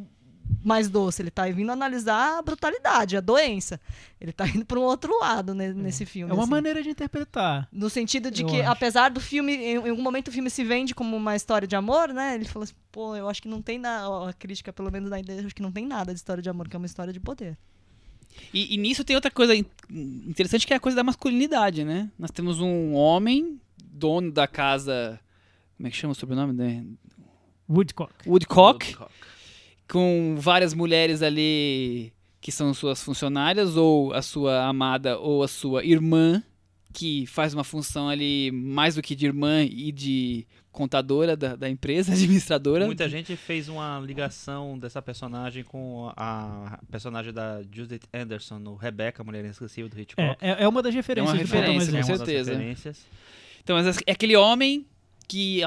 mais doce, ele tá vindo analisar a brutalidade, a doença. Ele tá indo para um outro lado ne- nesse filme. É uma assim. maneira de interpretar. No sentido de que, acho. apesar do filme, em, em algum momento o filme se vende como uma história de amor, né? Ele falou assim, pô, eu acho que não tem nada, a crítica, pelo menos da ideia, eu acho que não tem nada de história de amor, que é uma história de poder. E, e nisso tem outra coisa in- interessante que é a coisa da masculinidade, né? Nós temos um homem, dono da casa. Como é que chama o sobrenome? né? Woodcock. Woodcock, com várias mulheres ali que são suas funcionárias, ou a sua amada, ou a sua irmã, que faz uma função ali mais do que de irmã e de contadora da, da empresa, administradora. Muita gente fez uma ligação dessa personagem com a personagem da Judith Anderson no Rebecca, a Mulher Inesquecível do Hitchcock. É, é, é uma das referências É uma do referência, com Anderson. uma das certeza. referências. Então, mas é aquele homem que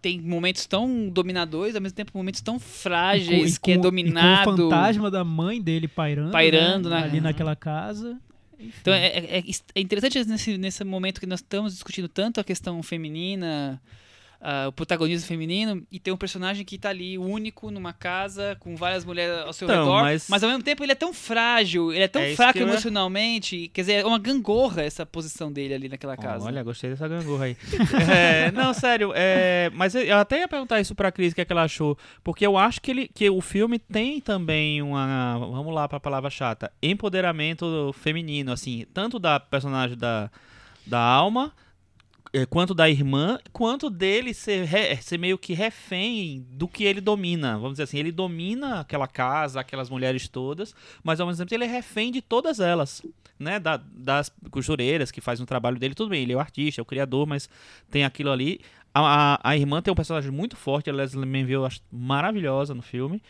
tem momentos tão dominadores, ao mesmo tempo momentos tão frágeis, com- que é com- dominado. E com o fantasma da mãe dele pairando, Pairando né, na- ali naquela casa. Então é, é- é interessante nesse, nesse momento que nós estamos discutindo tanto a questão feminina, ah, o protagonismo feminino, e tem um personagem que tá ali único numa casa com várias mulheres ao seu Então, redor, mas- mas... ao mesmo tempo ele é tão frágil, ele é tão É fraco eu emocionalmente, quer dizer, é uma gangorra essa posição dele ali naquela casa. Olha, gostei dessa gangorra aí. É, não, sério, é, mas eu até ia perguntar isso pra Cris, o que, é que ela achou. Porque eu acho que, ele, que o filme tem também uma. Vamos lá pra palavra chata. Empoderamento feminino, assim, tanto da personagem da, da alma. Eh, Quanto da irmã, quanto dele ser, re- ser meio que refém do que ele domina. Vamos dizer assim, ele domina aquela casa, aquelas mulheres todas, mas ao mesmo tempo ele é refém de todas elas né, da- das costureiras que fazem o trabalho dele, tudo bem, ele é o artista, é o criador, mas tem aquilo ali. A, a, a irmã tem um personagem muito forte, a Leslie Manville eu acho maravilhosa no filme.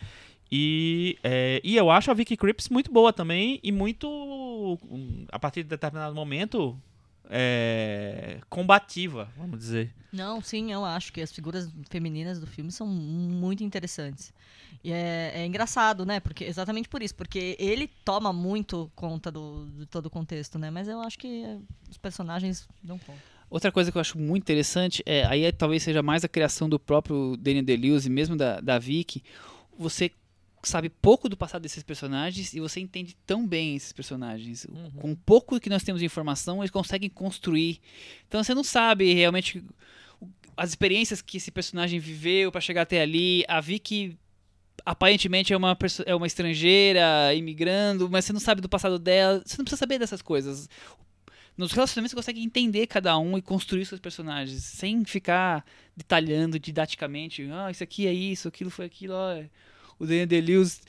E, é, e eu acho a Vicky Krieps muito boa também e muito, hum, a partir de determinado momento, é, combativa, vamos dizer. Não, sim, eu acho que as figuras femininas do filme são muito interessantes. E é, é engraçado, né? Porque, exatamente por isso, porque ele toma muito conta do, de todo o contexto, né? Mas eu acho que é, os personagens dão conta. Outra coisa que eu acho muito interessante, é, aí é, talvez seja mais a criação do próprio Daniel Day-Lewis e mesmo da, da Vicky, você sabe pouco do passado desses personagens e você entende tão bem esses personagens. Uhum. Com pouco que nós temos de informação, eles conseguem construir. Então você não sabe realmente as experiências que esse personagem viveu para chegar até ali. A Vicky aparentemente é uma, é uma estrangeira imigrando, mas você não sabe do passado dela. Você não precisa saber dessas coisas. Nos relacionamentos você consegue entender cada um e construir seus personagens, sem ficar detalhando didaticamente. Ah, isso aqui é isso, aquilo foi aquilo. ó, o Daniel Day-Lewis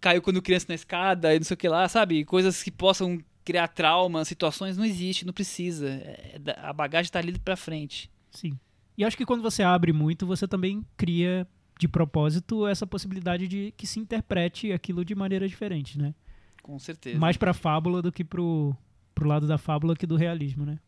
caiu quando criança na escada e não sei o que lá, sabe? Coisas que possam criar traumas, situações, não existe, não precisa. É da- a bagagem tá ali pra frente. Sim. E acho que quando você abre muito, você também cria de propósito essa possibilidade de que se interprete aquilo de maneira diferente, né? Com certeza. Mais pra fábula do que pro, pro lado da fábula que do realismo, né?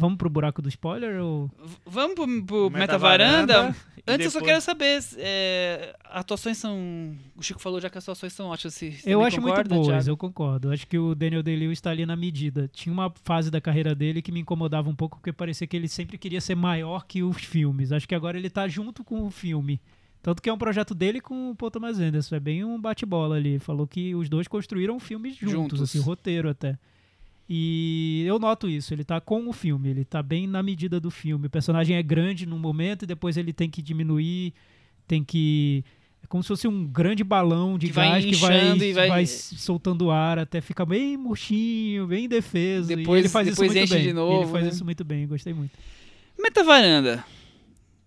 Vamos pro buraco do spoiler ou... V- Vamos pro, pro Meta Meta Antes eu só depois- quero saber, é, atuações são... O Chico falou já que as atuações são ótimas. Você, você Eu acho muito concorda, boas, Thiago? eu concordo. Acho que o Daniel Day-Lewis está ali na medida. Tinha uma fase da carreira dele que me incomodava um pouco, porque parecia que ele sempre queria ser maior que os filmes. Acho que agora ele tá junto com o filme. Tanto que é um projeto dele com o Paul Thomas Anderson. É bem um bate-bola ali. Falou que os dois construíram filmes juntos, Juntos. assim, roteiro até. E eu noto isso, ele tá com o filme, ele tá bem na medida do filme. O personagem é grande num momento e depois ele tem que diminuir, tem que. É como se fosse um grande balão de Que vai gás que vai, e vai- vai soltando ar até ficar bem murchinho, bem indefeso. e Depois- ele faz isso depois muito enche bem. de novo, ele faz né? isso muito bem, gostei muito. Meta Varanda.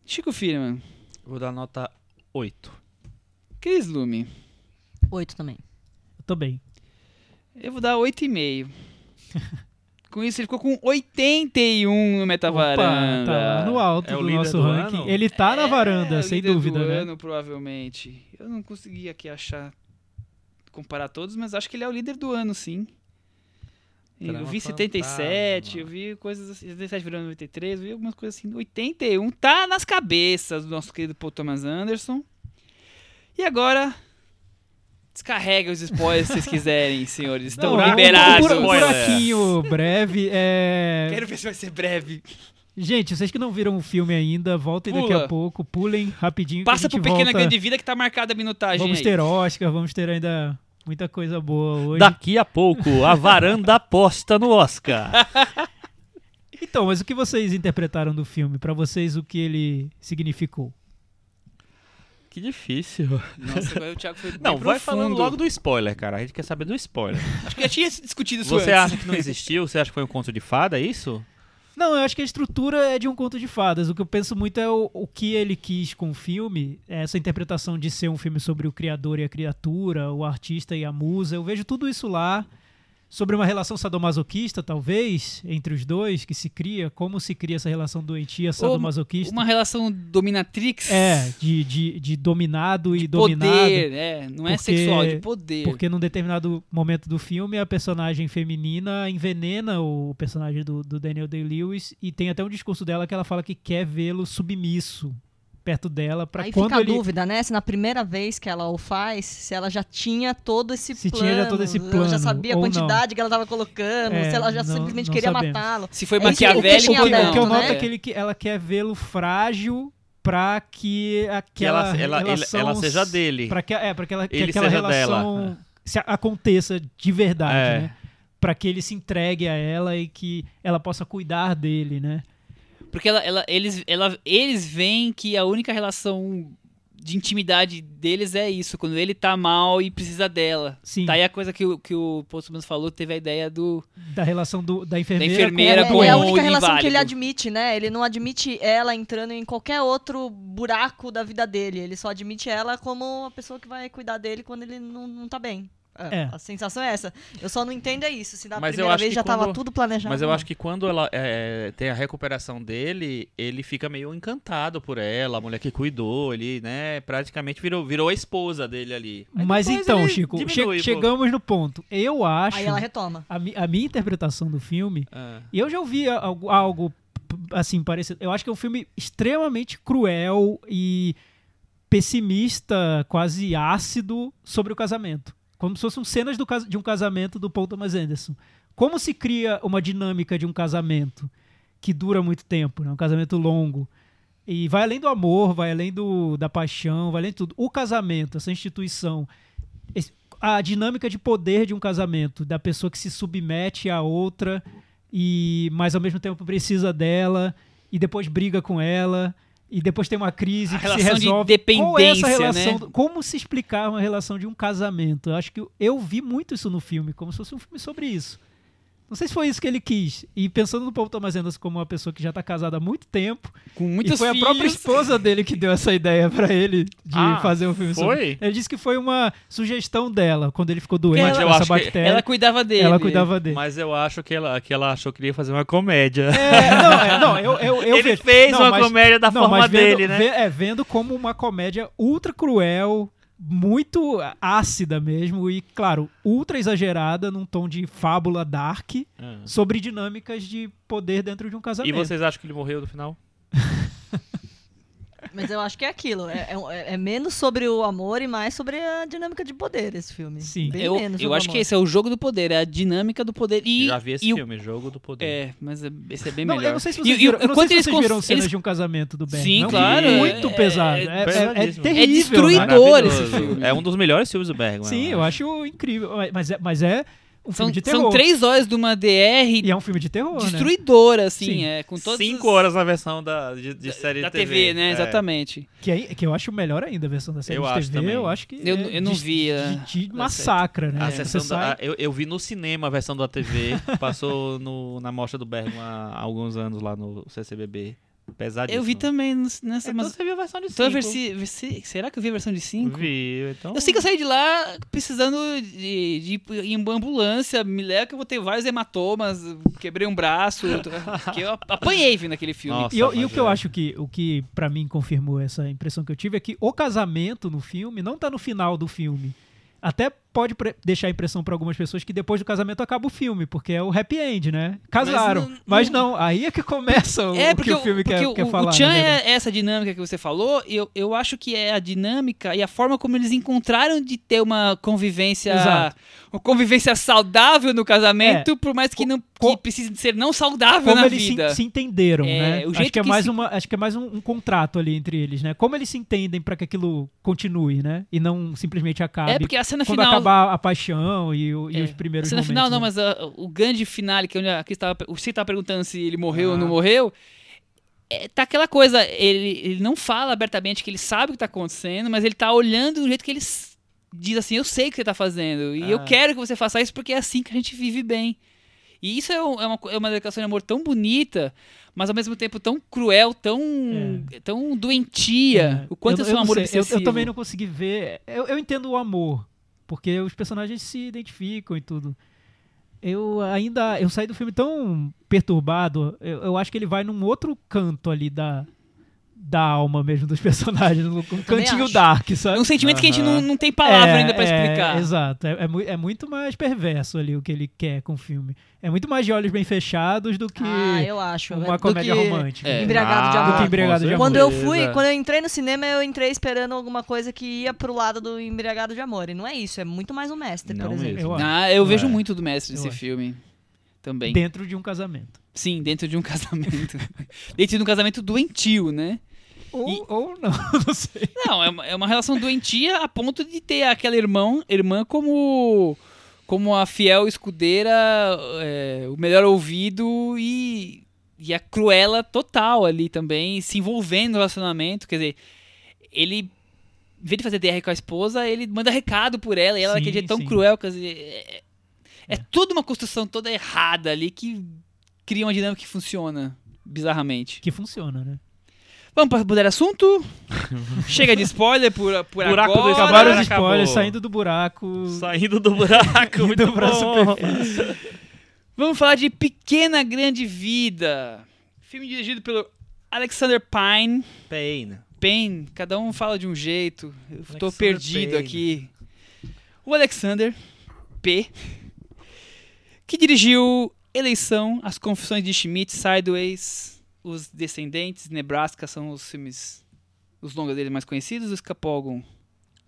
Chico Firman. Vou dar nota 8. Cris Lume. Oito também. Eu tô bem. Eu vou dar 8,5. Com isso, ele ficou com 81 no Meta Opa, Varanda. tá lá no alto É o do nosso do ranking. ano? Ele tá na É, varanda, o sem dúvida, do né? ano, provavelmente. Eu não consegui aqui achar, comparar todos, mas acho que ele é o líder do ano, sim. E Eu vi 77, fantasma. eu vi coisas assim, 77 virando 93, eu vi algumas coisas assim. 81 tá nas cabeças do nosso querido Paul Thomas Anderson. E agora, descarrega os spoilers se vocês quiserem, senhores. Estão Não, um- liberados. Um, um Spoiler. buraquinho breve. É... Quero ver se vai ser breve. Gente, vocês que não viram o filme ainda, voltem daqui Pula. a pouco, pulem rapidinho. Passa pro Pequena volta. Grande Vida que tá marcada a minutagem Vamos aí. ter Oscar, vamos ter ainda muita coisa boa hoje. Daqui a pouco, a varanda aposta no Oscar. Então, mas o que vocês interpretaram do filme? Pra vocês, o que ele significou? Que difícil. Nossa, agora o Thiago foi bem Não, vai profundo. falando logo do spoiler, cara. A gente quer saber do spoiler. Acho que já tinha discutido isso Você antes. acha que não existiu? Você acha que foi um conto de fada, é isso? Não, eu acho que a estrutura é de um conto de fadas. O que eu penso muito é o, o que ele quis com o filme, essa interpretação de ser um filme sobre o criador e a criatura, o artista e a musa. Eu vejo tudo isso lá sobre uma relação sadomasoquista, talvez, entre os dois, que se cria, como se cria essa relação doentia sadomasoquista. Uma relação dominatrix. É, de, de, de dominado de e dominado. Poder, é, não é Porque- sexual, de poder. Porque num determinado momento do filme, a personagem feminina envenena o personagem do, do Daniel Day-Lewis e tem até um discurso dela que ela fala que quer vê-lo submisso perto dela para Aí quando fica a ele dúvida, né? Se na primeira vez que ela o faz, se ela já tinha todo esse Se plano. tinha já todo esse Ela plano, já sabia a ou não. quantidade que ela tava colocando, É, se ela já não- simplesmente não queria matá-lo. Se foi É que- que maquiavélico ou o que, o não. que eu né? noto é que, ele, que ela quer vê-lo frágil para que Que aquela ela, ela, ele- relação ela seja dele. para que é para que ela que aquela relação dela. se a- aconteça de verdade, É. né? Para que ele se entregue a ela e que ela possa cuidar dele, né? Porque ela, ela- eles, ela, eles veem que a única relação de intimidade deles é isso, quando ele tá mal e precisa dela. Sim. Daí a coisa que o, que o Postman falou, teve a ideia do. Da relação do, da enfermeira, enfermeira é, com é a o única relação que ele inválido. admite, né? Ele não admite ela entrando em qualquer outro buraco da vida dele. Ele só admite ela como uma pessoa que vai cuidar dele quando ele não, não tá bem. É, É. A sensação é essa. Eu só não entendo é isso. Se na Mas eu primeira acho vez que já tava quando- tudo planejado. Mas eu acho que quando ela é, tem a recuperação dele, ele fica meio encantado por ela, a mulher que cuidou, ele, né? Praticamente virou, virou a esposa dele ali. Aí Mas então, Chico, diminui chegamos no ponto. Eu acho Aí ela retoma. a, mi- a minha interpretação do filme Ah. E eu já ouvi algo, algo, assim parecido. Eu acho que é um filme extremamente cruel e pessimista, quase ácido sobre o casamento. Como se fossem cenas do de um casamento do Paul Thomas Anderson. Como se cria uma dinâmica de um casamento que dura muito tempo, né? um casamento longo. E vai além do amor, vai além do, da paixão, vai além de tudo. O casamento, essa instituição, esse- a dinâmica de poder de um casamento, da pessoa que se submete à outra e mas ao mesmo tempo precisa dela e depois briga com ela e depois tem uma crise A que se relação de resolve. Qual é essa dependência, relação? né? Como se explicar uma relação de um casamento? Eu acho que eu vi muito isso no filme, como se fosse um filme sobre isso. Não sei se foi isso que ele quis. E pensando no Paul Thomas Anderson como uma pessoa que já está casada há muito tempo, Com muitos e foi filhos. a própria esposa dele que deu essa ideia pra ele de Ah, fazer um filme sobre. foi? Ele disse que foi uma sugestão dela quando ele ficou doente Mas com eu essa acho que bactéria. Ela cuidava dele. Ela cuidava dele. Mas eu acho que ela, que ela achou que ele ia fazer uma comédia. É, não, é, não, eu, eu, eu ele vejo- fez não, uma mas- comédia da não, forma mas vendo, dele, né? é, vendo como uma comédia ultra cruel, muito ácida mesmo, e, claro, ultra exagerada num tom de fábula dark Ah. sobre dinâmicas de poder dentro de um E casamento. vocês acham que ele morreu no final? Mas eu acho que é aquilo. É, é- é menos sobre o amor e mais sobre a dinâmica de poder esse filme. Sim. Bem Eu, menos eu acho o que esse é o jogo do poder, é a dinâmica do poder. E, Já vi esse e o- filme, Jogo do Poder. É, mas é- esse é bem Não, melhor. eu não sei se E- vocês e viram, o eu não sei se eles vocês cons- viram cenas eles- de um casamento do Bergman. Sim, É um claro, é- muito é- pesado. é É, é- é terrível. É destruidor né? esse filme. É um dos melhores filmes do Bergman. Sim, eu acho incrível. Mas é, mas é um São, filme de terror. são três horas de uma DR E é um filme de terror, né? destruidora, assim, Sim. é, com todas Cinco as- horas na versão da, de, de da, série da de TV. TV, né? É. Exatamente. Que, é, que eu acho melhor ainda a versão da série Eu de acho TV. também. Eu acho que. Eu- é eu não de- vi a- De, de massacra, né? A sessão da- sai- eu, eu vi no cinema a versão da TV, passou no, na mostra do Bergman há alguns anos lá no CCBB. Pesadíssimo. Eu vi também É, nessa. então mas, você viu a versão de então, 5. versi, versi- será que eu vi a versão de 5? Vi, então... Eu sei que eu saí de lá precisando de, de ir em uma ambulância. Me leva que eu vou ter vários hematomas, quebrei um braço. que eu apanhei vendo aquele filme. Nossa, E, eu- e o que eu acho que, o que para mim confirmou essa impressão que eu tive é que o casamento no filme não tá no final do filme. Até pode deixar a impressão para algumas pessoas que depois do casamento acaba o filme, porque é o happy end, né? Casaram. não- Mas não, aí é que começa o, É, o que o filme quer, o, quer o falar. Chan na verdade. é essa dinâmica que você falou, eu, eu acho que é a dinâmica e a forma como eles encontraram de ter uma convivência Exato. uma convivência saudável no casamento, por mais que não que precise ser não saudável como na eles se, vida. se entenderam, É, né? o acho jeito que é que mais se- uma, acho que é mais um, um contrato ali entre eles, né? Como eles se entendem para que aquilo continue, né? E não simplesmente acabe É porque a cena final acabar a paixão e, o- e É. os primeiros A cena momentos. final não, né? mas ah, o grande finale que onde a Cris tava, o Chico estava perguntando se ele morreu ou Ah. não morreu. é, tá aquela coisa, ele, ele não fala abertamente que ele sabe o que tá acontecendo, mas ele tá olhando do jeito que ele diz assim, eu sei o que você tá fazendo e eu Ah. quero que você faça isso porque é assim que a gente vive bem. E isso é, um- é uma, é uma declaração de amor tão bonita, mas ao mesmo tempo tão cruel, tão, tão doentia. O quanto É. Eu- é eu não amor sei, eu, eu também não consegui ver. Eu, eu entendo o amor, porque os personagens se identificam e tudo. Eu ainda. Eu saí do filme tão perturbado. Eu, eu acho que ele vai num outro canto ali da, da alma mesmo dos personagens. Um cantinho acho. dark, sabe? É um sentimento que a gente não, não tem palavra É, ainda pra é, explicar. Exato. É, é é muito mais perverso ali o que ele quer com o filme. É muito mais de olhos bem fechados do que Ah, eu acho. uma do comédia que romântica. É. Embriagado de Ah, amor. Do que Embriagado de Amor. Quando eu fui, quando eu entrei no cinema, eu entrei esperando alguma coisa que ia pro lado do embriagado de amor. E não é isso, é muito mais o mestre, Não por exemplo. mesmo. Eu. Ah, eu vejo É. muito do mestre nesse filme. Também. Dentro de um casamento. Sim, dentro de um casamento. dentro de um casamento doentio, né? Ou, E- ou não, não sei. Não, é uma, é uma relação doentia a ponto de ter aquela irmão, irmã como como a fiel escudeira, é, o melhor ouvido e, e a cruela total ali também, se envolvendo no relacionamento. Quer dizer, ele, em vez de fazer DR com a esposa, ele manda recado por ela e ela Sim, daquele jeito tão sim. cruel. Quer dizer, é, é toda uma construção toda errada ali que cria uma dinâmica que funciona bizarramente. Que funciona, né? Vamos para mudar de assunto? Chega de spoiler por, por Buraco do agora. Acabaram os acabou. spoilers, saindo do buraco. Saindo do buraco, muito bom. Vamos falar de Pequena Grande Vida. Filme dirigido pelo Alexander Pine. Pain. Payne, cada um fala de um jeito. Eu tô perdido Payne. aqui. O Alexander P. Que dirigiu Eleição, As Confissões de Schmidt, Sideways, Os Descendentes, Nebraska são os filmes, os longas dele mais conhecidos. Escapou algum?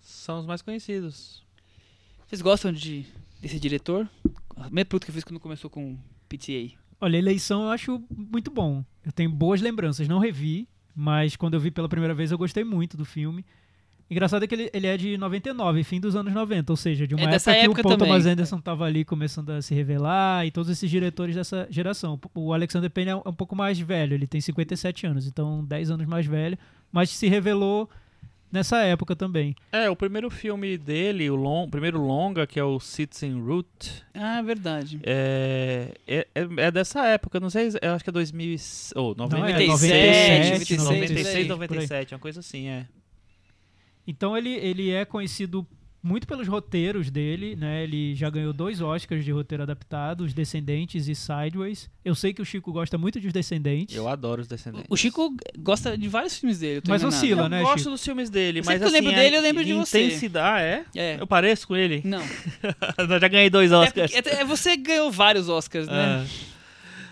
São os mais conhecidos. Vocês gostam de, desse diretor? A pergunta que eu fiz quando começou com PTA. Olha, eleição eu acho muito bom. Eu tenho boas lembranças. Não revi, mas quando eu vi pela primeira vez eu gostei muito do filme. Engraçado é que ele, ele é de 99, fim dos anos 90, ou seja, de uma É dessa época que época o Paul também. Thomas Anderson estava ali começando a se revelar e todos esses diretores dessa geração. O Alexander Payne é um pouco mais velho, ele tem 57 anos, então 10 anos mais velho, mas se revelou nessa época também. É, o primeiro filme dele, o long, primeiro longa, que é o Citizen Route, Ah, verdade. é, é, é- é dessa época, não sei, eu acho que é 2000 e- ou Não, é 97, 97, 96, por aí. 97, uma coisa assim, é. Então ele, ele é conhecido muito pelos roteiros dele, né? Ele já ganhou dois Oscars de roteiro adaptado, Os Descendentes e Sideways. Eu sei que o Chico gosta muito dos Descendentes. Eu adoro os Descendentes. O Chico gosta de vários filmes dele. eu tô Mas enganado. oscila, eu né, gosto Chico? dos filmes dele, mas que eu assim, lembro a dele, eu lembro de você. intensidade, é? É. Eu pareço com ele? Não. eu já ganhei dois É, Oscars. porque- é- você ganhou vários Oscars, né? É.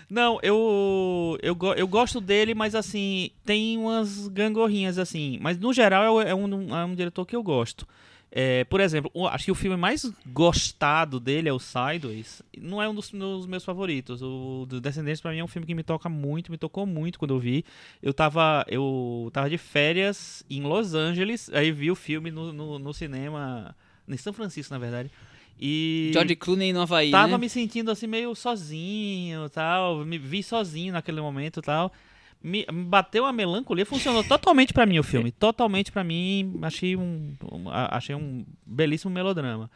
Não, eu, eu, eu gosto dele, mas assim, tem umas gangorrinhas assim. Mas no geral é, é um, é um diretor que eu gosto. É, por exemplo, acho que o filme mais gostado dele é o Sideways. Não é um dos, dos meus favoritos. O Descendentes pra mim é um filme que me toca muito, me tocou muito quando eu vi. Eu tava, eu tava de férias em Los Angeles, aí vi o filme no, no, no cinema, em São Francisco, na verdade. E George Clooney no Havaí, tava né? me sentindo assim meio sozinho tal. Me vi sozinho naquele momento tal. Me, me bateu a melancolia funcionou totalmente pra mim o filme. Totalmente pra mim achei um, um- achei um belíssimo melodrama.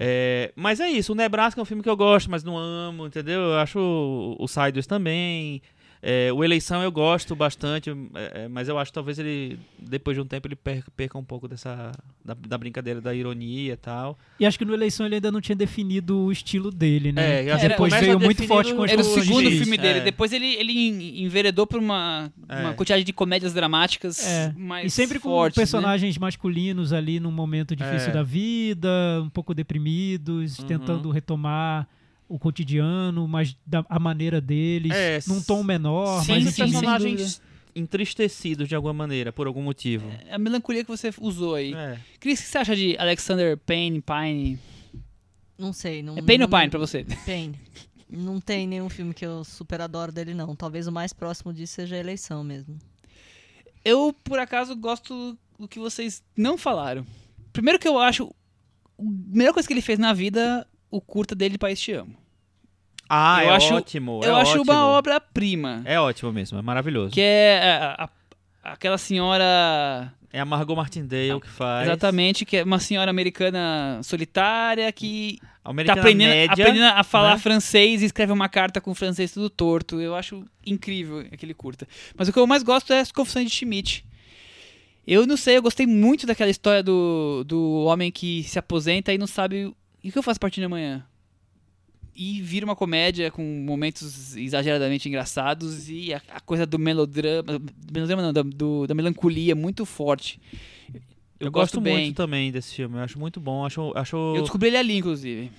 É, mas é isso o Nebraska é um filme que eu gosto mas não amo entendeu? Eu acho o, o Sideways também É, o Eleição eu gosto bastante, é, é, mas eu acho que talvez ele, depois de um tempo, ele perca, perca um pouco dessa da, da brincadeira, da ironia e tal. E acho que no Eleição ele ainda não tinha definido o estilo dele, né? É, que depois veio muito forte o- com as Era o segundo filme dele. é. Depois ele, ele en- enveredou pra uma, uma É. quantidade de comédias dramáticas É. mais E sempre com fortes, né? personagens masculinos ali num momento difícil É. da vida, um pouco deprimidos, Uhum. tentando retomar o cotidiano, mas da a maneira deles, É, num tom menor, sim, mais sim, Sempre sem intimista. personagens entristecidos de alguma maneira, por algum motivo. É a melancolia que você usou aí. É. Cris, o que você acha de Alexander Payne, Pine? Não sei. Não, É Payne ou não- Pine pra você? Payne. Não tem nenhum filme que eu super adoro dele, não. Talvez o mais próximo disso seja a eleição mesmo. Eu, por acaso, gosto do que vocês não falaram. Primeiro que eu acho. A melhor coisa que ele fez na vida, o curta dele, País Te Amo. Ah, Eu é acho- ótimo. eu é acho ótimo. uma obra-prima. É ótimo mesmo, é maravilhoso. Que é a- a- aquela senhora É a Margot Martindale que faz. Exatamente, que é uma senhora americana solitária que A tá Americana aprendendo, média. aprendendo a falar né? francês e escreve uma carta com francês tudo torto. Eu acho incrível aquele curta. Mas o que eu mais gosto é as Confissões de Schmidt. Eu não sei, eu gostei muito daquela história do, do homem que se aposenta e não sabe e o que eu faço a partir de amanhã. E vira uma comédia com momentos exageradamente engraçados e a, a coisa do melodrama, melodrama não, da, do- da melancolia muito forte. Eu, gosto gosto bem. muito também desse filme. Eu acho muito bom. Acho, acho... Eu descobri ele ali, inclusive.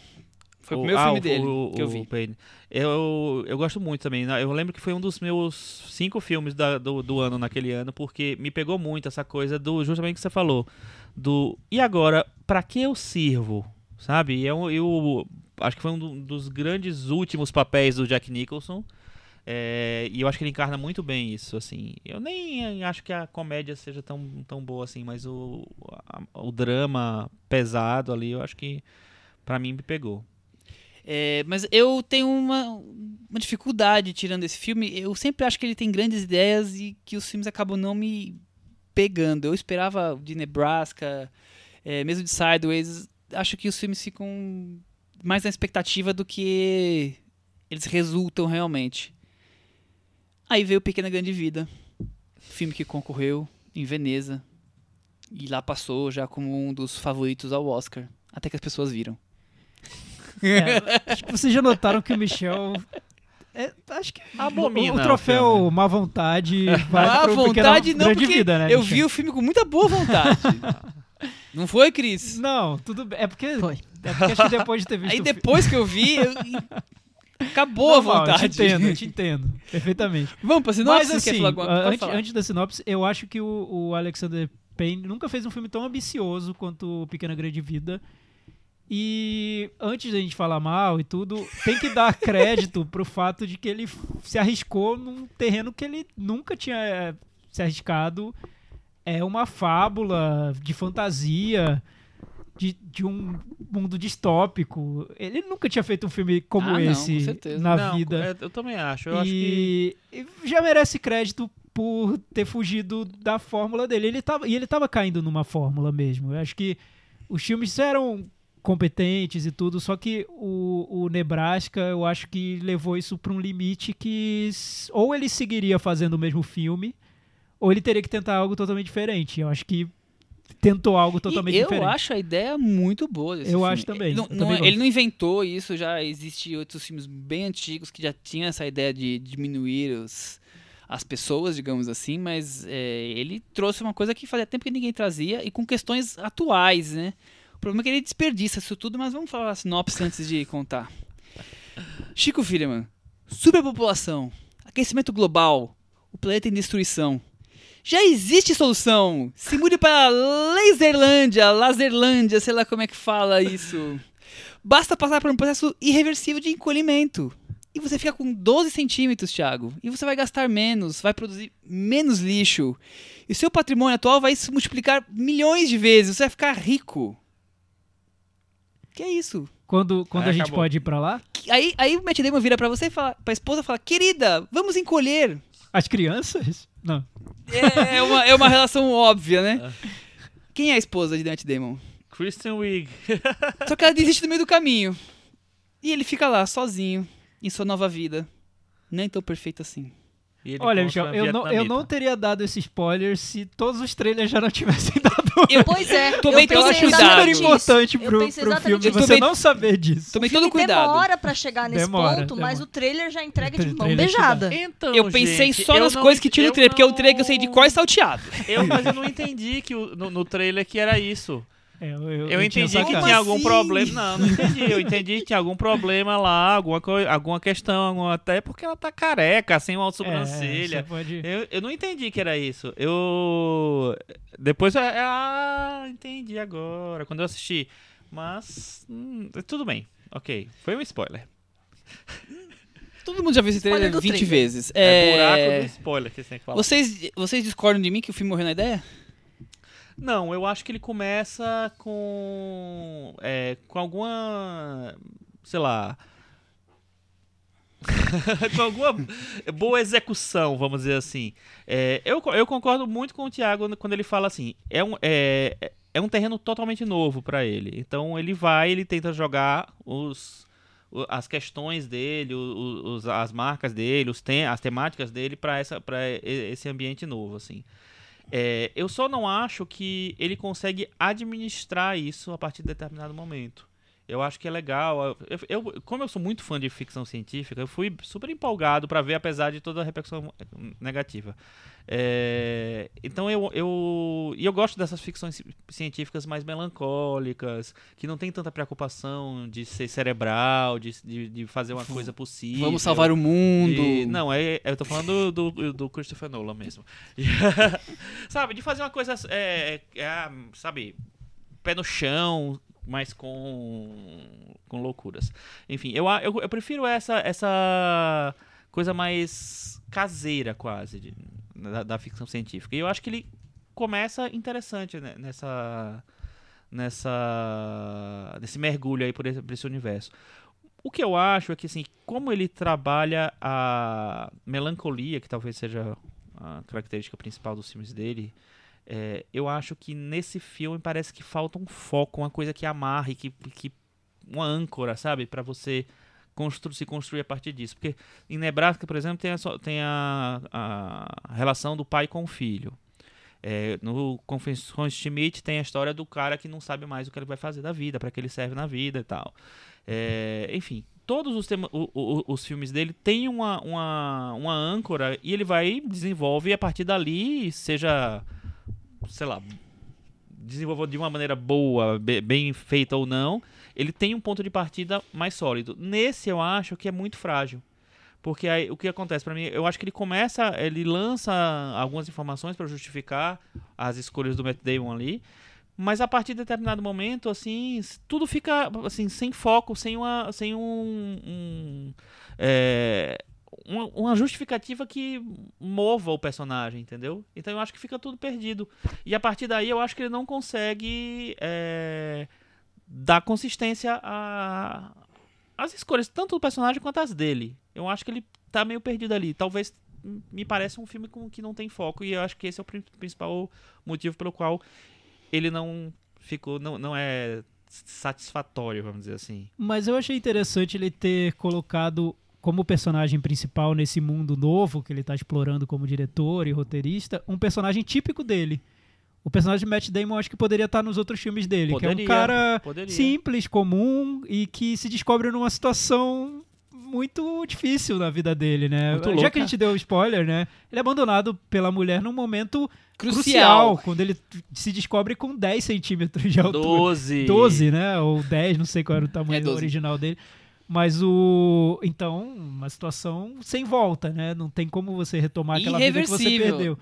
Foi o, primeiro ah, filme o- dele o- que eu o vi. Eu, eu gosto muito também. Eu lembro que foi um dos meus cinco filmes da- do, do ano naquele ano, porque me pegou muito essa coisa do justamente que você falou. Do e agora, pra que eu sirvo? Sabe? E Eu, eu acho que foi um do- dos grandes últimos papéis do Jack Nicholson. É, e eu acho que ele encarna muito bem isso, assim. Eu nem acho que a comédia seja tão, tão boa assim, mas o, a- o drama pesado ali, eu acho que pra mim me pegou. É, mas eu tenho uma, uma dificuldade tirando esse filme. Eu sempre acho que ele tem grandes ideias e que os filmes acabam não me pegando. Eu esperava de Nebraska, é, mesmo de Sideways. Acho que os filmes ficam mais na expectativa do que eles resultam realmente. Aí veio Pequena Grande Vida, filme que concorreu em Veneza e lá passou já como um dos favoritos ao Oscar, até que as pessoas viram. É, acho que vocês já notaram que o Michel. é, acho que Abomina o, o o troféu filme. má vontade vai Má pro vontade Pequena não, Grande porque vida, né? eu Michel? vi o filme com muita boa vontade. não foi, Cris? Não, tudo bem. É porque, Foi. é porque acho que depois de ter visto Aí depois que eu vi, eu- acabou a Normal, vontade. Eu te entendo, eu te entendo. Perfeitamente. Vamos pra sinopse? Mas assim, antes, antes da sinopse, eu acho que o, o Alexander Payne nunca fez um filme tão ambicioso quanto o Pequena Grande Vida. E antes da gente falar mal e tudo, tem que dar crédito pro fato de que ele se arriscou num terreno que ele nunca tinha eh, se arriscado. É uma fábula de fantasia, de, de um mundo distópico. Ele nunca tinha feito um filme como Ah, não, esse com certeza. na Não, vida é, eu também acho. Eu acho que. e e já merece crédito por ter fugido da fórmula dele. Ele tava, e ele tava caindo numa fórmula mesmo. Eu acho que os filmes eram competentes e tudo, só que o, o Nebraska, eu acho que levou isso para um limite que ou ele seguiria fazendo o mesmo filme, ou ele teria que tentar algo totalmente diferente. Eu acho que tentou algo totalmente e eu diferente. acho a ideia muito boa Eu filme. acho também, Ele não, eu não também é- ele não inventou isso, já existe outros filmes bem antigos que já tinham essa ideia de diminuir os, as pessoas, digamos assim, mas é, ele trouxe uma coisa que fazia tempo que ninguém trazia e com questões atuais, né? O problema é que ele desperdiça isso tudo, mas vamos falar a sinopse antes de contar. Chico Firman, superpopulação, aquecimento global, o planeta em destruição. Já existe solução! Se mude para Laserlândia, Laserlândia, sei lá como é que fala isso. Basta passar por um processo irreversível de encolhimento. E você fica com 12 centímetros, Thiago. E você vai gastar menos, vai produzir menos lixo. E o seu patrimônio atual vai se multiplicar milhões de vezes. Você vai ficar rico. Que é isso? Quando, quando Aí a gente acabou. pode ir para lá, Aí, aí o Matt Damon vira pra você e fala, pra esposa e fala, querida, vamos encolher. as crianças? Não. É, é uma, é uma relação óbvia, né? Quem é a esposa de Matt Damon? Kristen Wiig. Só que ela desiste no meio do caminho. E ele fica lá, sozinho, em sua nova vida. Nem tão perfeito assim. E ele Olha, Michel, eu não, eu não teria dado esse spoiler se todos os trailers já não tivessem dado. Eu Pois é. Tomei eu todo pensei cuidado. super importante Eu pro, pensei pro exatamente filme isso. você Tomei- não saber disso. tomei todo cuidado. demora pra chegar nesse Demora, ponto, mas demora. o trailer já entrega de mão beijada. Então, Eu pensei gente, só eu nas não coisas que tinha no eu trailer, porque é o trailer que eu sei de não- cor e salteado. Eu, mas eu não entendi que o- no, no trailer que era isso. É, eu, Eu, tinha entendi que sacado. tinha algum assim? problema. Não, não entendi. Eu entendi que tinha algum problema lá, alguma, alguma questão, alguma- até porque ela tá careca, sem uma É, sobrancelha. você pode... Eu, eu não entendi que era isso. Eu. Depois. eu- Ah, entendi agora. Quando eu assisti. Mas. hum, tudo bem. Ok. Foi um spoiler. Todo mundo já viu esse trailer Spoiler do 20 trailer. vezes. É, É... buraco do spoiler que você tem que falar. Vocês, vocês discordam de mim que o filme morreu na ideia? Não, eu acho que ele começa com. é, com alguma. Sei lá. com alguma boa execução, vamos dizer assim. É, eu, eu concordo muito com o Thiago quando ele fala assim, é um, é, é um terreno totalmente novo para ele. Então ele vai, ele tenta jogar os, as questões dele, os, as marcas dele, os tem, as temáticas dele para esse ambiente novo, assim. É, eu só não acho que ele consegue administrar isso a partir de determinado momento. Eu acho que é legal. Eu, eu, como eu sou muito fã de ficção científica, eu fui super empolgado para ver, apesar de toda a repercussão negativa. É, então eu, eu, eu gosto dessas ficções científicas mais melancólicas, que não tem tanta preocupação de ser cerebral, de, de, de fazer uma coisa possível. Vamos salvar o mundo. De, não, é, eu tô falando do, do, do Christopher Nolan mesmo. sabe, de fazer uma coisa, é, é, sabe, pé no chão, mas com, com loucuras. Enfim, eu, eu, eu prefiro essa, essa coisa mais caseira, quase, de, da, da, ficção científica. E eu acho que ele começa interessante né, nessa nessa nesse mergulho aí por esse, por esse universo. O que eu acho é que assim, como ele trabalha a melancolia, que talvez seja a característica principal dos filmes dele, é, eu acho que nesse filme parece que falta um foco, uma coisa que amarre, que, que uma âncora, sabe, para você constru se construir a partir disso. Porque em Nebraska, por exemplo, tem a, tem a, a relação do pai com o filho. É, no Confissões Schmidt tem a história do cara que não sabe mais o que ele vai fazer da vida, para que ele serve na vida e tal. É, enfim, todos os, tema, o, o, os filmes dele têm uma, uma, uma âncora e ele vai desenvolve e a partir dali, seja sei lá, desenvolveu de uma maneira boa, bem feita ou não, ele tem um ponto de partida mais sólido. Nesse eu acho que é muito frágil. Porque aí o que acontece para mim, eu acho que ele começa, ele lança algumas informações para justificar as escolhas do Matt Damon ali, mas a partir de determinado momento, assim, tudo fica assim sem foco, sem uma, sem um, um é, uma, uma, justificativa que mova o personagem, entendeu? Então eu acho que fica tudo perdido. E a partir daí eu acho que ele não consegue é, dar consistência às escolhas, tanto do personagem quanto as dele. Eu acho que ele tá meio perdido ali. Talvez me pareça um filme com, que não tem foco, e eu acho que esse é o principal motivo pelo qual ele não ficou, não, não é satisfatório, vamos dizer assim. Mas eu achei interessante ele ter colocado como personagem principal nesse mundo novo que ele está explorando como diretor e roteirista, um personagem típico dele. O personagem de Matt Damon acho que poderia estar nos outros filmes dele, poderia, que é um cara poderia. simples, comum e que se descobre numa situação muito difícil na vida dele, né? Muito Já louca. que a gente deu spoiler, né? Ele é abandonado pela mulher num momento crucial, crucial quando ele se descobre com 10 centímetros de altura. 12. 12, né? Ou 10, não sei qual era o tamanho é original dele. Mas o. Então, uma situação sem volta, né? Não tem como você retomar aquela vida que você perdeu.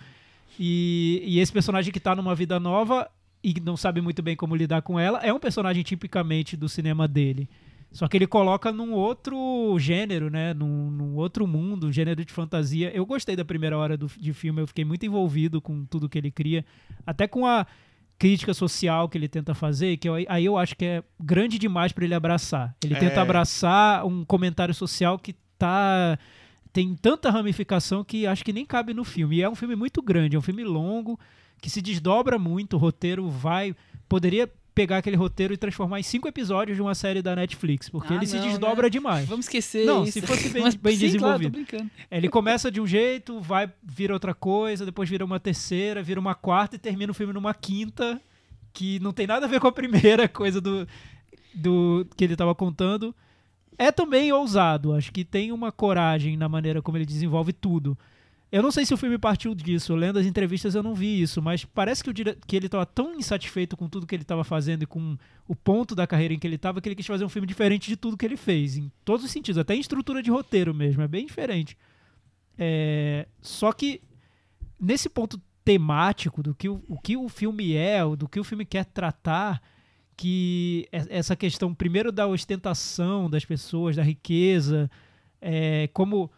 E, e esse personagem que tá numa vida nova e não sabe muito bem como lidar com ela é um personagem tipicamente do cinema dele. Só que ele coloca num outro gênero, né? Num, num, outro mundo, um gênero de fantasia. Eu gostei da primeira hora do, de filme, eu fiquei muito envolvido com tudo que ele cria. Até com a crítica social que ele tenta fazer, que eu, aí eu acho que é grande demais para ele abraçar. Ele é. tenta abraçar um comentário social que tá tem tanta ramificação que acho que nem cabe no filme. E é um filme muito grande, é um filme longo que se desdobra muito, o roteiro vai poderia pegar aquele roteiro e transformar em cinco episódios de uma série da Netflix, porque ah, ele não, se desdobra né? demais. Vamos esquecer Não, isso. se fosse bem, bem sim, desenvolvido. Claro, ele começa de um jeito, vai vira outra coisa, depois vira uma terceira, vira uma quarta e termina o filme numa quinta, que não tem nada a ver com a primeira coisa do, do que ele estava contando. É também ousado, acho que tem uma coragem na maneira como ele desenvolve tudo. Eu não sei se o filme partiu disso, lendo as entrevistas eu não vi isso, mas parece que, dire... que ele estava tão insatisfeito com tudo que ele estava fazendo e com o ponto da carreira em que ele estava que ele quis fazer um filme diferente de tudo que ele fez, em todos os sentidos, até em estrutura de roteiro mesmo, é bem diferente. É... Só que nesse ponto temático do que o, o que o filme é, do que o filme quer tratar, que essa questão primeiro da ostentação das pessoas, da riqueza, é, como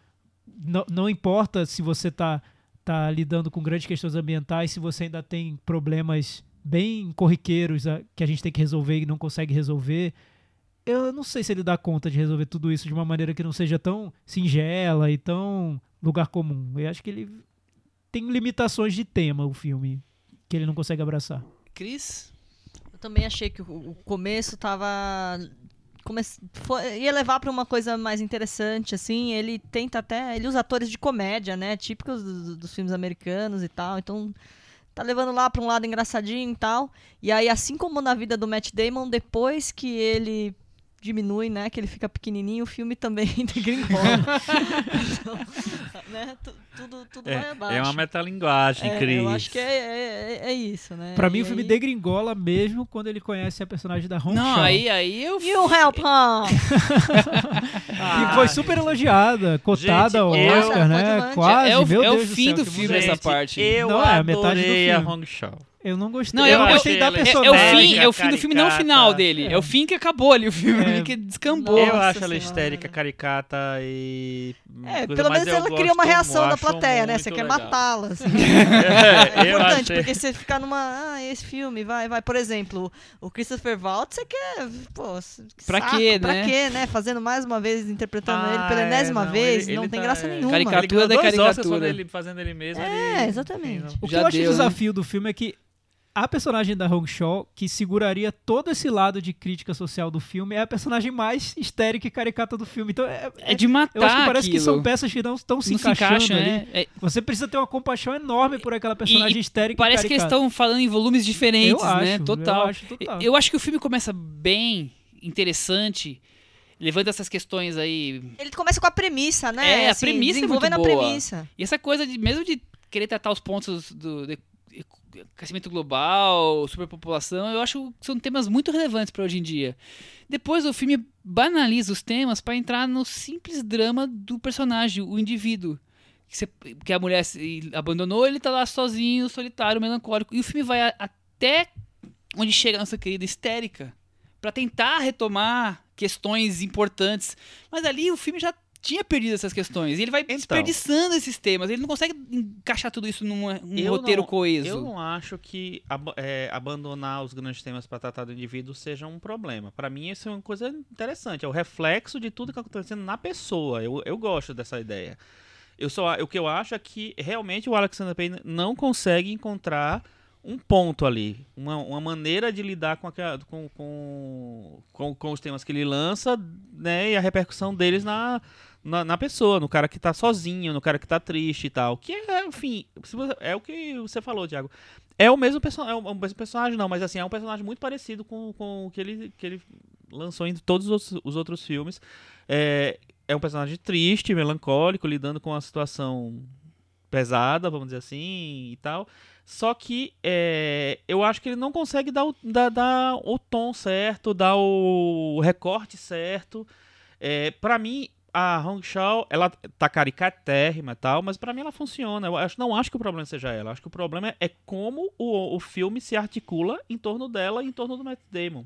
não, não importa se você está tá lidando com grandes questões ambientais, se você ainda tem problemas bem corriqueiros que a gente tem que resolver e não consegue resolver. eu não sei se ele dá conta de resolver tudo isso de uma maneira que não seja tão singela e tão lugar comum. Eu acho que ele tem limitações de tema, o filme, que ele não consegue abraçar. Cris? Eu também achei que o, o começo tava. Come... foi- ia levar pra uma coisa mais interessante, assim. Ele tenta até. Ele usa atores de comédia, né? Típicos dos, dos filmes americanos e tal. Então. Tá levando lá pra um lado engraçadinho e tal. E aí, assim como na vida do Matt Damon, depois que ele diminui, né? Que ele fica pequenininho, o filme também degringola. então, né? tu- Tudo, tudo vai É, abaixo. é uma metalinguagem, É, Cris. eu acho que é, é, é- é isso, né? Pra E mim, o filme aí- degringola mesmo quando ele conhece a personagem da Hong Não, Shaw, aí, aí eu. You help him! que foi super elogiada, cotada ao eu- Oscar, né? Coadjuvante. Quase, É o- meu é o Deus do fim céu, do que filme mulher. essa Gente, parte. Eu Não, é a metade do adorei a filme. Hong Shaw. Eu não gostei. Não, eu, eu, gostei da é, é o fim, é o fim do filme, não o final dele. É, o fim que acabou ali o filme, É. que descambou. Nossa eu acho ela histérica, caricata e. É, coisa, pelo menos eu ela cria uma reação da plateia, né? Você quer matá-la. assim. É, É importante, achei- porque você ficar numa. Ah, esse filme, vai, vai. Por exemplo, o Christopher Waltz, você quer. Pô, que Pra saco, quê, Pra né? quê, né? Fazendo mais uma vez, interpretando Ah, ele pela é, enésima não, vez, ele- não ele tem tá- graça é. nenhuma. Caricatura da caricatura. fazendo ele, fazendo ele mesmo. É, exatamente. O que eu acho né? desafio do filme é que a personagem da Hong Shaw, que seguraria todo esse lado de crítica social do filme, é a personagem mais histérica e caricata do filme. Então, é, É de matar eu acho que parece que aquilo. são peças que não estão se não se encaixando encaixam, ali. né? É, Você precisa ter uma compaixão enorme por aquela personagem E- histérica parece e que eles estão falando em volumes diferentes, eu acho, né? Total. Eu acho total. Eu acho que o filme começa bem interessante, levanta essas questões aí. Ele começa com a premissa, né? É, a Assim, premissa é muito desenvolvendo a boa. premissa. E essa coisa de mesmo de querer tratar os pontos do, de- aquecimento global, superpopulação, eu acho que são temas muito relevantes para hoje em dia. Depois o filme banaliza os temas para entrar no simples drama do personagem, o indivíduo. Que, a mulher abandonou, ele tá lá sozinho, solitário, melancólico. E o filme vai a- até onde chega a nossa querida histérica para tentar retomar questões importantes. Mas ali o filme já tinha perdido essas questões. E ele vai Então. desperdiçando esses temas. Ele não consegue encaixar tudo isso num roteiro não- coeso. Eu não acho que ab- é, abandonar os grandes temas para tratar do indivíduo seja um problema. Para mim, isso é uma coisa interessante. É o reflexo de tudo que está acontecendo na pessoa. Eu, eu gosto dessa ideia. Eu só, o que eu acho é que realmente o Alexander Payne não consegue encontrar um ponto ali, uma, uma maneira de lidar com, aquela- com, com, com, com os temas que ele lança, né, e a repercussão deles na, na, na pessoa, no cara que tá sozinho, no cara que tá triste e tal. Que é, enfim, é o que você falou, Thiago. É o mesmo personagem, é o mesmo personagem, não, mas assim, é um personagem muito parecido com, com o que ele, que ele lançou em todos os, outros- os outros filmes. É, é um personagem triste, melancólico, lidando com uma situação pesada, vamos dizer assim, e tal. Só que é, eu acho que ele não consegue dar o, dar, dar o tom certo, dar o recorte certo. É, para mim, a Hong Shao, ela tá caricatérrima e tal, mas pra mim ela funciona. Eu acho, não acho que o problema seja ela. Acho que o problema é como o, o filme se articula em torno dela e em torno do Matt Damon.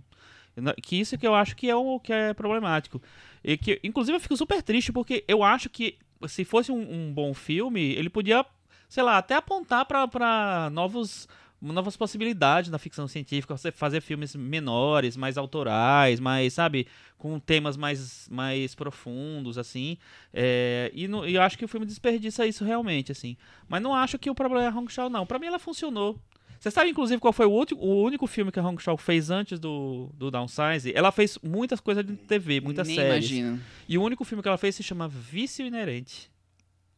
Que isso que eu acho que é o que é problemático. E que, inclusive, eu fico super triste porque eu acho que se fosse um, um bom filme, ele podia, sei lá, até apontar pra novos novas possibilidades na ficção científica, você fazer filmes menores, mais autorais, mais, sabe, com temas mais, mais profundos, assim. É, e, no- e eu acho que o filme desperdiça isso realmente, assim. Mas não acho que o problema é a Hong Shao, não. Pra mim ela funcionou. Você sabe, inclusive, qual foi o, último, o único filme que a Hong Shao fez antes do, do Downsize? Ela fez muitas coisas de TV, muitas Nem séries. imagino. E o único filme que ela fez se chama Vício Inerente.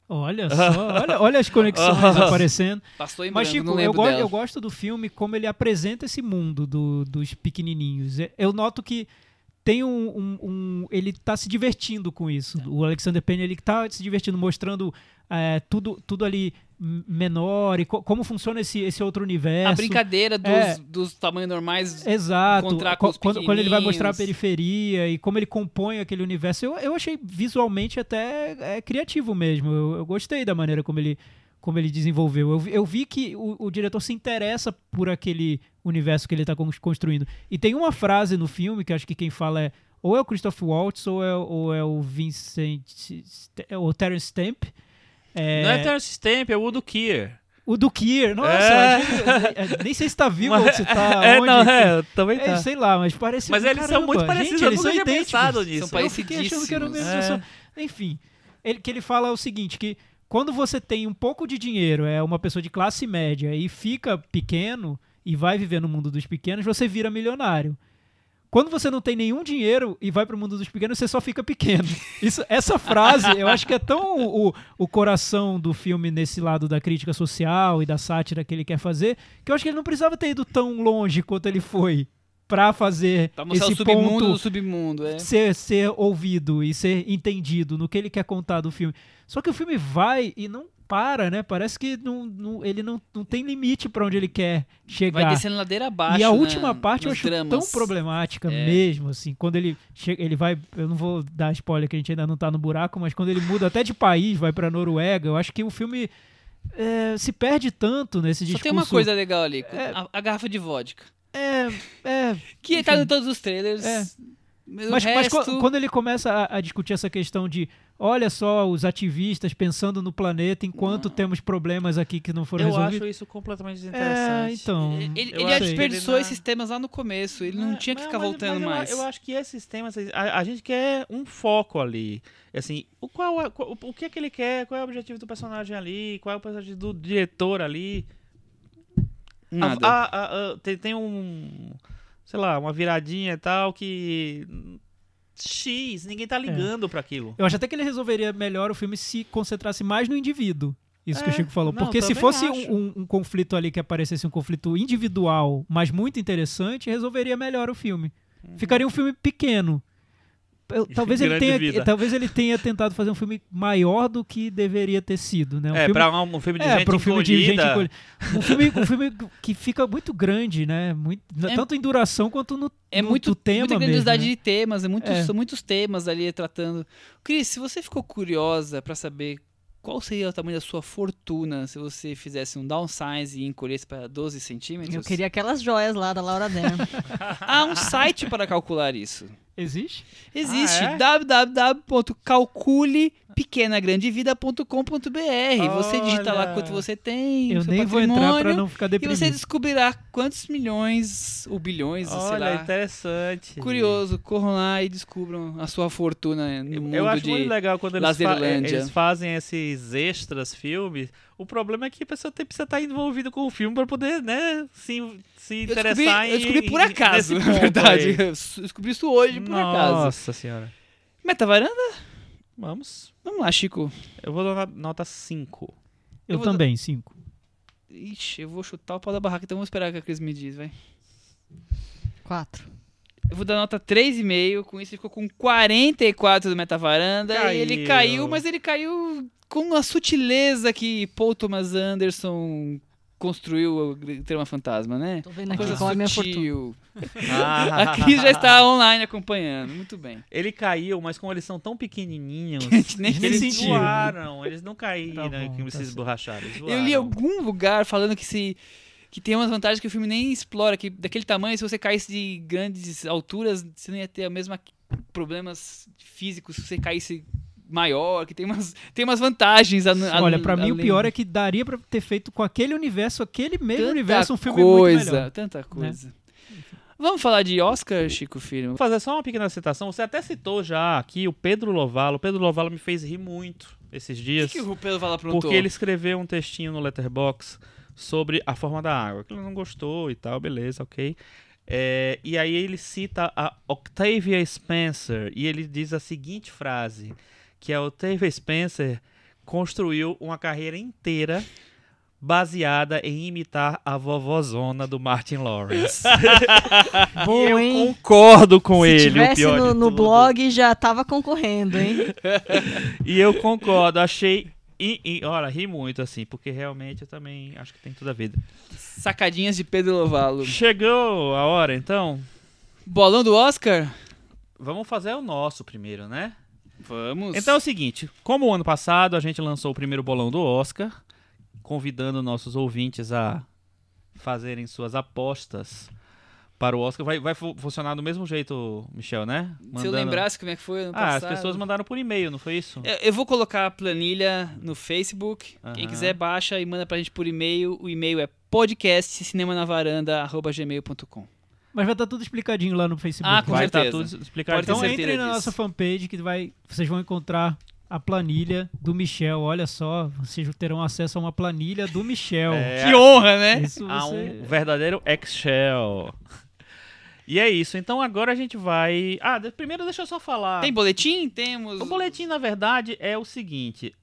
Olha só, olha, olha as conexões aparecendo. Passou em Mas, Chico, eu, go- eu gosto do filme como ele apresenta esse mundo do- dos pequenininhos. É- Eu noto que tem um, um- um- ele tá se divertindo com isso. O Alexander Payne ele tá se divertindo, mostrando é, tudo, tudo ali menor e co- como funciona esse, esse outro universo. A brincadeira dos, É. dos tamanhos normais. Exato. encontrar com quando, quando ele vai mostrar a periferia e como ele compõe aquele universo, eu, eu achei visualmente até é, criativo mesmo. Eu, eu gostei da maneira como ele, como ele desenvolveu. Eu, vi- eu vi que o, o diretor se interessa por aquele universo que ele está construindo. E tem uma frase no filme que acho que quem fala é ou é o Christoph Waltz ou é, ou é o Vincent ou o Terence Stamp. É, Não é Terence Stamp, é o Udo Kier. O do Kier, nossa, É. é, nem sei se tá vivo Mas- ou se tá é, onde, não, é, também É, tá. sei lá, mas parece. Mas eles são caramba, muito parecidos, Gente, eu eles são idênticos. nisso. São Eu fiquei achando que era o mesmo. É. Enfim, ele, que ele fala o seguinte, que quando você tem um pouco de dinheiro, é uma pessoa de classe média e fica pequeno e vai viver no mundo dos pequenos, você vira milionário. Quando você não tem nenhum dinheiro e vai pro mundo dos pequenos, você só fica pequeno. Isso, essa frase, eu acho que é tão o, o coração do filme nesse lado da crítica social e da sátira que ele quer fazer, que eu acho que ele não precisava ter ido tão longe quanto ele foi pra fazer Pra esse o submundo ponto do submundo, é. ser, ser ouvido e ser entendido no que ele quer contar do filme. Só que o filme vai e não para, né? Parece que não, não- ele não, não tem limite pra onde ele quer chegar. Vai descendo ladeira abaixo. e a né, última parte eu nos acho dramas. tão problemática É. mesmo, assim, quando ele chega, ele vai, eu não vou dar spoiler que a gente ainda não tá no buraco, mas quando ele muda até de país, vai pra Noruega, eu acho que o filme é, se perde tanto nesse Só discurso. tem uma coisa legal ali, É. a, a garrafa de vodka. É, é, Que tá Enfim. em todos os trailers. É. Mas, mas resto, qu- quando ele começa a, a discutir essa questão de olha só os ativistas pensando no planeta enquanto temos problemas aqui que não foram Eu resolvidos. acho isso completamente É, desinteressante. então. Ele, Eu ele desperdiçou ele não- esses temas lá no começo. Ele não, Não, tinha que mas- ficar mas- voltando mas eu- mais. Eu, acho que esses temas, a, a gente quer um foco ali. Assim, o qual, é- qual- o que é que ele quer, qual é o objetivo do personagem ali, qual é o objetivo do diretor ali. A- Nada. a- a- a- tem, tem um, sei lá, uma viradinha e tal que X, ninguém tá ligando pra aquilo. Eu acho até que ele resolveria melhor o filme se concentrasse mais no indivíduo. Isso que o É, Chico falou. não, Porque se fosse um, um- um conflito ali que aparecesse um conflito individual, mas muito interessante, resolveria melhor o filme. Uhum. Ficaria um filme pequeno. Eu- talvez, ele tenha, vida. talvez ele tenha tentado fazer um filme maior do que deveria ter sido. Né? Um é, filme pra um, um filme de é, gente para um filme de gente encolhida. Um filme, um filme que fica muito grande, né? Muito, É- tanto em duração quanto no, É no- muito, no tema muita mesmo. grandiosidade né? de temas, é muitos, É. são muitos temas ali tratando. Cris, se você ficou curiosa pra saber qual seria o tamanho da sua fortuna se você fizesse um downsize e encolhesse para 12 centímetros, Eu queria aquelas joias lá da Laura Dern. há um site para calcular isso. Existe? Existe Ah, é? www.calculepequenagrandevida.com.br. Você digita lá quanto você tem, Eu nem vou entrar para não ficar E você deprimido. descobrirá quantos milhões ou bilhões, sei Olha, lá. interessante. Curioso, corram lá e descubram a sua fortuna no mundo Eu acho de... muito legal quando eles, fa eles fazem esses extras filmes. O problema é que a pessoa tem, precisa estar envolvida com o filme para poder, né, se, se Eu interessar descobri, em eu descobri por acaso, na verdade. aí. Eu descobri isso hoje por acaso. Nossa senhora. Meta varanda? Vamos. Vamos lá, Chico. Eu vou dar nota 5. Eu, eu também, cinco. Ixi, eu vou chutar o pau da barraca, então vamos esperar que a Cris me diz, vai. Quatro. Eu vou dar nota 3,5, com isso ele ficou com 44 do Meta Varanda. E ele Caiu. caiu, mas ele caiu com a sutileza que Paul Thomas Anderson construiu o Trama Fantasma, né? Tô vendo aqui qual é a minha fortuna. Ah, A Cris já está online acompanhando, muito bem. Ele caiu, mas como eles são tão pequenininhos, nem eles sentiu. voaram, eles não caíram, Tá bom, que tá se esborracharam. Eu li algum lugar falando que se que tem umas vantagens que o filme nem explora, que daquele tamanho, se você caísse de grandes alturas, você não ia ter a mesma problemas físicos se você caísse maior, que tem umas, tem umas vantagens. Olha, pra mim o pior é que daria pra ter feito com aquele universo, aquele mesmo tanta universo, um filme coisa, muito melhor. Tanta coisa. Vamos falar de Oscar, Chico Filho? Vou fazer só uma pequena citação. Você até citou já aqui o Pedro Lovalo. O Pedro Lovalo me fez rir muito esses O dias. que, que o Pedro Vala aprontou? Porque ele escreveu um textinho no Letterbox sobre a forma da água. Que ele não gostou e tal, beleza, ok. É, e aí ele cita a Octavia Spencer e ele diz a seguinte frase: que a Octavia Spencer construiu uma carreira inteira baseada em imitar a vovozona do Martin Lawrence. Bom, eu hein? concordo com Se ele, o tivesse no, no blog, já tava concorrendo, hein? E eu concordo, achei. E, e, olha, ri muito assim, porque realmente eu também acho que tem tudo a ver. Sacadinhas de Pedro Lovalo. Chegou a hora, então. Bolão do Oscar? Vamos fazer o nosso primeiro, né? Vamos. Então é o seguinte: como o ano passado a gente lançou o primeiro bolão do Oscar, convidando nossos ouvintes a fazerem suas apostas para o Oscar. Vai, vai fu- funcionar do mesmo jeito, Michel, né? Se eu Mandando- lembrasse como é que foi ano Ah, as passado. pessoas mandaram por e-mail, não foi isso? Eu, eu vou colocar a planilha no Facebook. Quem quiser, baixa e manda pra gente por e-mail. O e-mail é podcastcinemanavaranda.gmail.com. Mas vai estar tudo explicadinho lá no Facebook. Ah, com vai estar certeza. tudo. Pode ter Então entrem na disso. nossa fanpage que vai, vocês vão encontrar a planilha do Michel. Olha só, vocês terão acesso a uma planilha do Michel. É, Que honra, né? Isso a você... um verdadeiro Excel. E é isso. Então agora a gente vai. Ah, de- primeiro deixa eu só falar. Tem boletim? Temos. O boletim, na verdade, é o seguinte.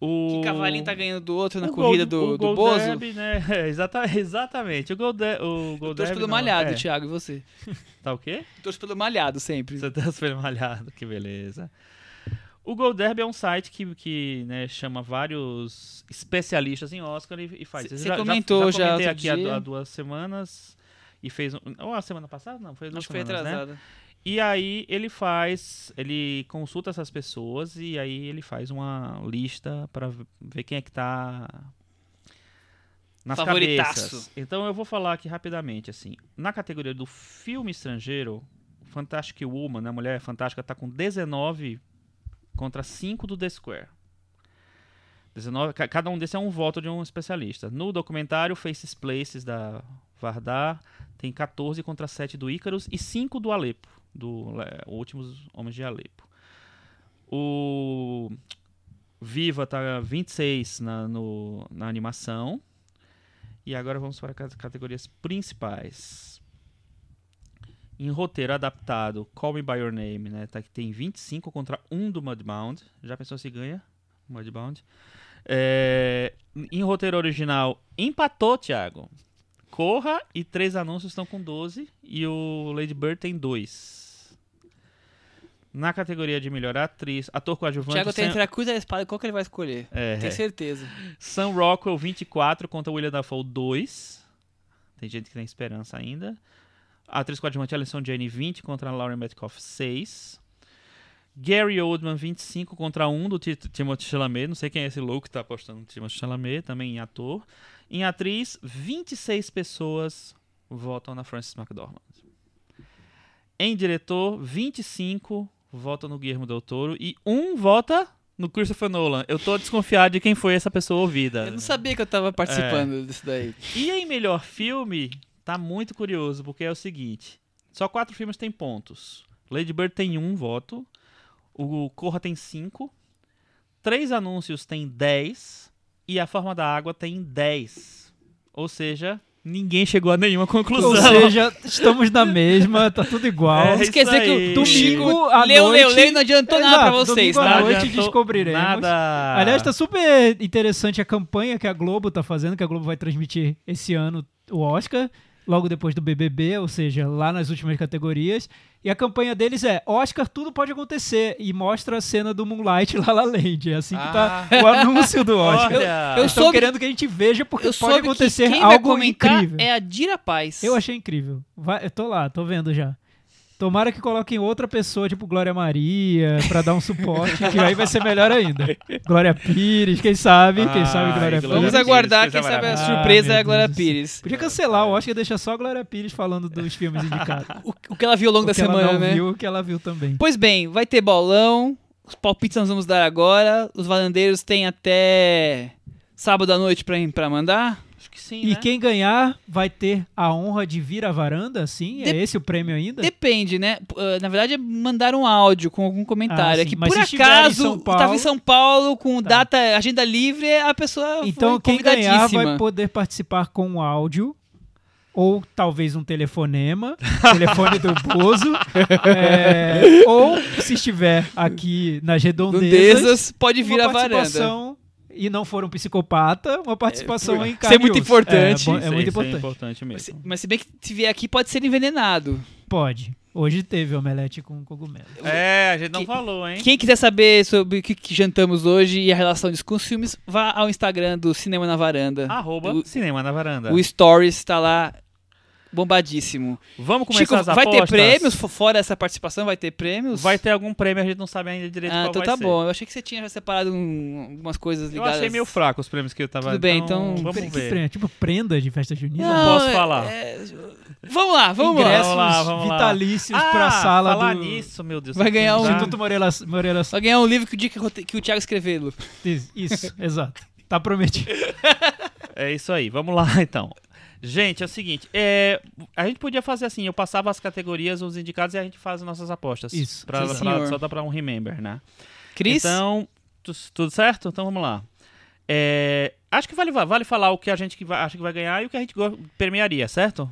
O Que cavalinho tá ganhando do outro na o corrida Gold- do, o do Bozo? Derby, né? Exata, exatamente. O Gold, o Eu Gold torço Derby pelo não, malhado, é. Thiago, e você? Tá o quê? Eu torço pelo malhado sempre. Você tá super malhado, que beleza. O Gold Derby é um site que, que né, chama vários especialistas em Oscar e, e faz. Cê- Eu cê comentou já comentei outro aqui há, há duas semanas e fez. um- Ou a semana passada? Não, foi duas Acho que foi né? atrasado. E aí ele faz, ele consulta essas pessoas e aí ele faz uma lista para ver quem é que tá nas cabeças. Então eu vou falar aqui rapidamente assim. Na categoria do filme estrangeiro, Fantastic Woman, né, Mulher Fantástica tá com 19 contra 5 do The Square. 19, ca- cada um desses é um voto de um especialista. No documentário Faces Places da Vardar tem 14 contra 7 do Ícaros e 5 do Alepo, do é, Últimos Homens de Alepo. O Viva tá 26 na, no, na animação. E agora vamos para as categorias principais. Em roteiro adaptado, Call Me By Your Name, né? Tá, que tem 25 contra 1 do Mudbound. Já pensou se ganha? Mudbound. É, em roteiro original, empatou, Thiago. Corra e três anúncios estão com 12 e o Lady Bird tem dois. Na categoria de melhor atriz, ator coadjuvante, Thiago tem Sam, entre a cruz e a espada, qual que ele vai escolher? é, Tenho certeza. Sam Rockwell 24 contra William Dafoe 2. Tem gente que tem esperança ainda. A atriz coadjuvante Alison Jane 20 contra Lauren Metcalf 6. Gary Oldman 25 contra 1 do Ti- Timothée Chalamet. Não sei quem é esse louco que tá apostando no Timothée Chalamet, também em ator. Em atriz, 26 pessoas votam na Frances McDormand. Em diretor, 25 votam no Guillermo del Toro e um vota no Christopher Nolan. Eu tô desconfiado de quem foi essa pessoa ouvida. Eu não sabia que eu tava participando disso daí. E em melhor filme, tá muito curioso, porque é o seguinte: só quatro filmes têm pontos. Lady Bird tem um voto, o Corra tem cinco, três anúncios tem 10 e a Forma da Água tem 10. Ou seja, ninguém chegou a nenhuma conclusão. Ou seja, estamos na mesma, tá tudo igual. É dizer que aí. o Chico Domingo à leu, leu, noite- leu e não adiantou nada pra vocês, domingo à tá? noite descobriremos. Nada. Aliás, tá super interessante a campanha que a Globo tá fazendo, que a Globo vai transmitir esse ano o Oscar, logo depois do BBB, ou seja, lá nas últimas categorias. E a campanha deles é Oscar, tudo pode acontecer. E mostra a cena do Moonlight La La Land. É assim que tá o anúncio do Oscar. Olha. eu Estão soube- querendo que a gente veja porque Eu pode soube que acontecer quem vai algo comentar incrível. é a Dira Paz. Eu achei incrível. Vai, eu tô lá, tô vendo já. Tomara que coloquem outra pessoa, tipo Glória Maria, pra dar um suporte, que aí vai ser melhor ainda. Glória Pires, quem sabe? Quem sabe Glória Vamos Pires. Pires, aguardar, quem sabe a surpresa Ah, é a Glória Deus. Pires. Podia cancelar o Oscar e deixar só a Glória Pires falando dos filmes indicados. O, o que ela viu ao longo O da que ela semana, não né? viu, o que ela viu também. Pois bem, vai ter bolão. Os palpites nós vamos dar agora. Os valandeiros têm até sábado à noite pra mandar. Que sim, E né? quem ganhar vai ter a honra de vir à varanda, sim? É De- esse o prêmio ainda? Depende, né? Ah, na verdade, é mandar um áudio com algum comentário. Ah, é que Mas por acaso estava em São Paulo com Tá. data, agenda livre, a pessoa Então quem ganhar vai poder participar com um áudio ou talvez um telefonema, telefone do Bozo, é, ou se estiver aqui nas redondezas, Redondezas, pode vir à varanda. E não for um psicopata, uma participação por- em isso é muito importante. É, é Isso muito isso importante. É importante Mas, se- mesmo. mas se bem que se vier aqui, pode ser envenenado. Pode. Hoje teve omelete com cogumelo. É, a gente não Que- falou, hein? Quem quiser saber sobre o que, que jantamos hoje e a relação disso com os filmes, vá ao Instagram do Cinema na Varanda. Arroba O- Cinema na Varanda. O Stories tá lá bombadíssimo. Vamos começar Chico, as vai ter apostas? prêmios? Fo- Fora essa participação, vai ter prêmios? Vai ter algum prêmio, a gente não sabe ainda direito Ah, qual então vai tá ser. bom. Eu achei que você tinha já separado um- algumas coisas Eu ligadas. achei meio fraco os prêmios que eu tava... Tudo bem, então- Vamos Que ver. prenda? Tipo prenda de festa junina? Não posso é- falar. é- Vamos lá, vamos lá. Ingressos Vamos lá, vamos lá. vitalícios ah, pra sala falar do nisso, meu Deus. Vai ganhar um-. Instituto Moreira, Moreira Vai ganhar um livro que o, dia que, o Thiago escreveu. Isso, exato. Tá prometido. É isso aí, vamos lá então. Gente, é o seguinte, é, a gente podia fazer assim, eu passava as categorias, os indicados e a gente faz as nossas apostas. Isso. Pra, Sim, pra- só dá pra um remember, né? Cris? Então, tu- tudo certo? Então vamos lá. É, acho que vale, vale falar o que a gente que vai- acha que vai ganhar e o que a gente premiaria, certo?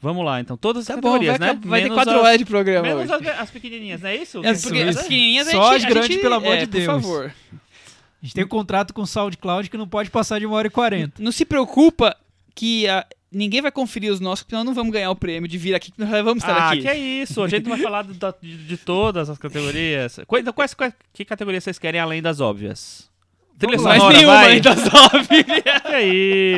Vamos lá, então. Todas as tá bom, categorias, vai, né? vai ter Menos quatro as- horas de programa Menos hoje. as, as pequenininhas, não é isso? É, Isso, porque isso. as pequenininhas a Só gente- as a grandes, gente- pelo amor é, de Deus. Por favor. A gente tem um contrato com o SoundCloud que não pode passar de uma hora e quarenta. Não se preocupa que ah, ninguém vai conferir os nossos, porque nós não vamos ganhar o prêmio de vir aqui, que nós vamos estar Ah, aqui. que é isso? A gente vai falar do- da- de, de todas as categorias. Qu- Então, quais, quais- que categorias vocês querem além das óbvias? Trilha Vamos sonora, nenhuma vai. ainda sobe. Que é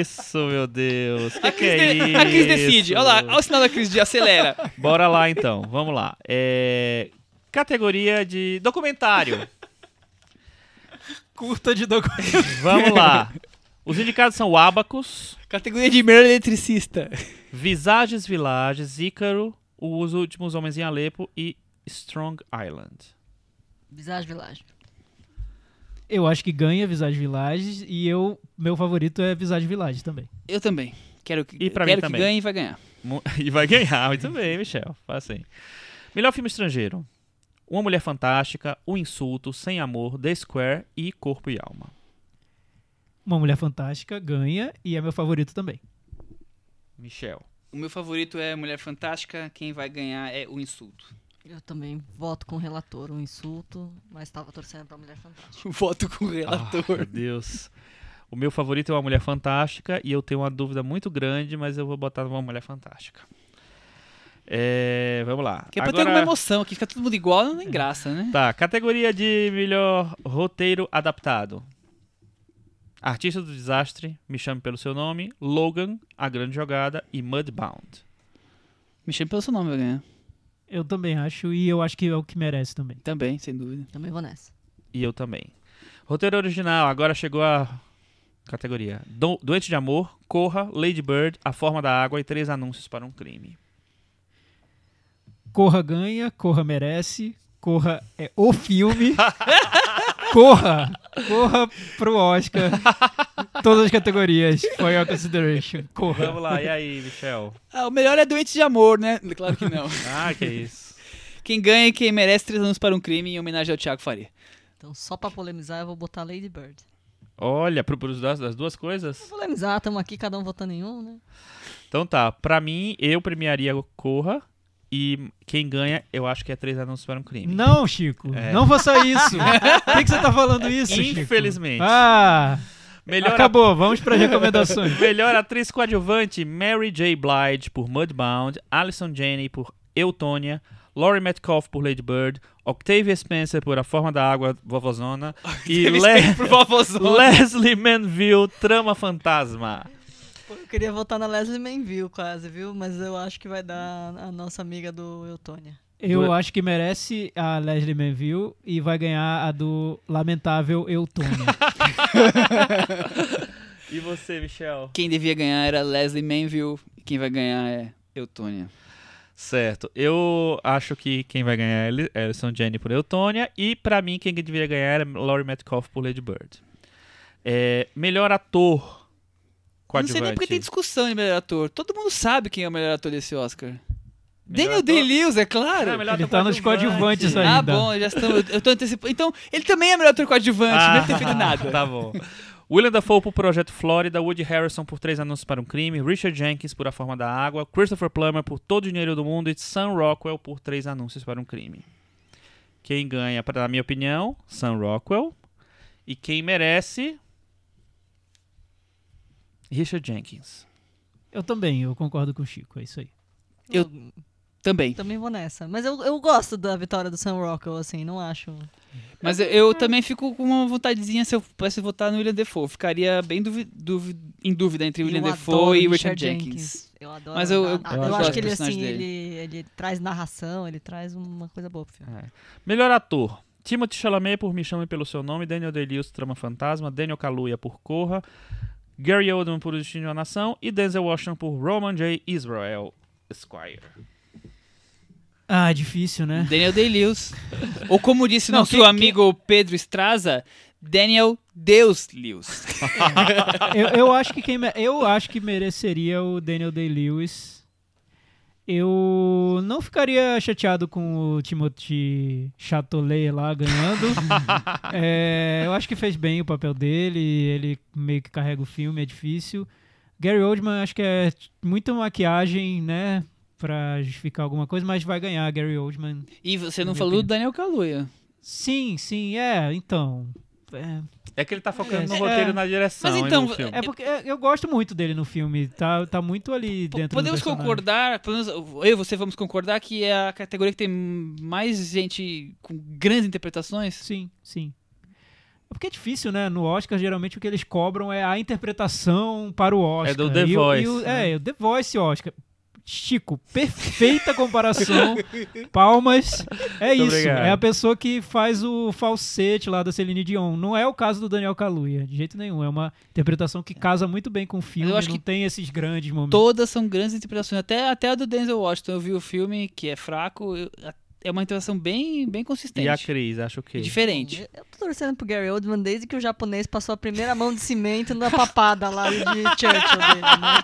isso, meu Deus? Que A que Cris, é de- a Cris decide. Olha lá, olha o sinal da Cris de acelera. Bora lá então, vamos lá. É, Categoria de documentário. Curta de documento. Vamos lá. Os indicados são o Abacus, Categoria de melhor eletricista. Visages Villages, Ícaro, Os Últimos Homens em Alepo e Strong Island. Visage Village. Eu acho que ganha Visage Village e eu, meu favorito é Visage Village também. Eu também. Quero que, E pra quero mim que também. ganhe e vai ganhar. E vai ganhar, muito bem, Michel. Faz assim. Melhor filme estrangeiro. Uma Mulher Fantástica, O Insulto, Sem Amor, The Square e Corpo e Alma. Uma Mulher Fantástica ganha e é meu favorito também. Michel. O meu favorito é Mulher Fantástica, quem vai ganhar é o Insulto. Eu também voto com o relator, um insulto, mas tava torcendo pra Mulher Fantástica. Voto com o relator. Meu Deus. O meu favorito é Uma Mulher Fantástica e eu tenho uma dúvida muito grande, mas eu vou botar Uma Mulher Fantástica. É, vamos lá. Que é pra ter Agora- alguma emoção aqui, fica todo mundo igual, não tem graça, né? Tá, categoria de melhor roteiro adaptado. Artista do Desastre, Me Chame Pelo Seu Nome, Logan, A Grande Jogada e Mudbound. Me chame pelo seu nome, vai ganhar. Eu também acho e eu acho que é o que merece também. Também, sem dúvida. Também vou nessa. E eu também. Roteiro original, agora chegou a categoria. Do Doente de Amor, Corra, Lady Bird, A Forma da Água e Três Anúncios para um Crime. Corra ganha, Corra merece, Corra é o filme. corra! Corra pro Oscar. Todas as categorias. For your consideration. Corra. Vamos lá, e aí, Michel? Ah, o melhor é Doente de Amor, né? Claro que não. Ah, que isso. quem ganha e quem merece três anos para um crime em homenagem ao Thiago Faria. Então, só pra polemizar, eu vou botar Lady Bird. Olha, pro, pros das, das duas coisas. Polemizar, estamos aqui, cada um votando em um, né? Então tá, pra mim, eu premiaria Corra. E quem ganha, eu acho que é Três Anúncios para um Crime. Não, Chico. É. Não faça isso. Por que, que você tá falando isso, Chico? Infelizmente. Ah, Melhor, acabou. Vamos para recomendações. melhor atriz coadjuvante, Mary J. Blige por Mudbound, Alison Janney por Eutônia, Laurie Metcalf por Lady Bird, Octavia Spencer por A Forma da Água, Vovozona e Le-. Leslie Manville, Trama Fantasma. Pô, Eu queria votar na Leslie Manville quase, viu? Mas eu acho que vai dar a nossa amiga do Eutônia. Eu Do- acho que merece a Leslie Manville e vai ganhar a do lamentável Eutônia. E você, Michel? Quem devia ganhar era Leslie Manville e quem vai ganhar é Eutônia. Certo. Eu acho que quem vai ganhar é Alison Janney por Eutônia. E pra mim, quem deveria ganhar é Laurie Metcalf por Lady Bird. É, melhor ator não sei nem porque tem discussão de melhor ator. Todo mundo sabe quem é o melhor ator desse Oscar. Melhor Daniel Day-Lewis, é claro. Ah, melhor Ele tá nos coadjuvantes aí. Ah, ainda. bom, já estamos. Eu tô antecipando. Então, ele também é melhor ator coadjuvante, mesmo ter feito nada. Tá bom. William Dafoe por Projeto Flórida, Woody Harrison por Três Anúncios para um Crime, Richard Jenkins por A Forma da Água, Christopher Plummer por Todo o Dinheiro do Mundo e Sam Rockwell por Três Anúncios para um Crime. Quem ganha, na minha opinião, Sam Rockwell. E quem merece, Richard Jenkins. Eu também, eu concordo com o Chico, é isso aí. Eu- Também. Também vou nessa. Mas eu, eu gosto da vitória do Sam Rockwell, assim, não acho. Mas eu, eu também fico com uma vontadezinha se eu pudesse votar no William Defoe. Ficaria bem duvi- duvi- em dúvida entre William Defoe e o Richard Jenkins. Eu adoro. Mas eu- eu- a- eu eu acho que ele, assim, dele. ele, ele traz narração, ele traz uma coisa boa pro filme. É. Melhor ator. Timothée Chalamet por Me Chame Pelo Seu Nome, Daniel Day-Lewis Trama Fantasma, Daniel Kaluuya por Corra, Gary Oldman por O Destino de uma Nação e Denzel Washington por Roman J. Israel Esquire. Ah, difícil, né? Daniel Day-Lewis. Ou como disse Não, nosso quem- amigo Pedro Estraza, Daniel Deus Lewis. eu, eu acho que quem me- eu acho que mereceria o Daniel Day-Lewis. Eu não ficaria chateado com o Timothy Chatolet lá ganhando. É, eu acho que fez bem o papel dele. Ele meio que carrega o filme, é difícil. Gary Oldman, acho que é muita maquiagem, né? Pra justificar alguma coisa, mas vai ganhar Gary Oldman. E você não falou do. Daniel Kaluuya. Sim, sim, é. Então. É, É que ele tá focando no É. roteiro e na direção Mas e então, no filme. é porque é, eu gosto muito dele no filme. Tá, tá muito ali P- dentro Podemos concordar, pelo menos eu e você vamos concordar que é a categoria que tem mais gente com grandes interpretações? Sim, sim. É porque é difícil, né? No Oscar, geralmente o que eles cobram é a interpretação para o Oscar. É do The E o- e Voice, o- né? É, o The Voice Oscar. Chico, perfeita comparação. Palmas. É Muito isso. obrigado. É a pessoa que faz o falsete lá da Celine Dion. Não é o caso do Daniel Kaluuya, de jeito nenhum. É uma interpretação que casa muito bem com o filme. eu acho não que tem esses grandes momentos. Todas são grandes interpretações. Até, até a do Denzel Washington. Eu vi o filme, que é fraco. eu- é uma interpretação bem, bem consistente. E a Cris, acho que. E diferente. Eu tô torcendo pro Gary Oldman desde que o japonês passou a primeira mão de cimento na papada lá de Churchill dele, né?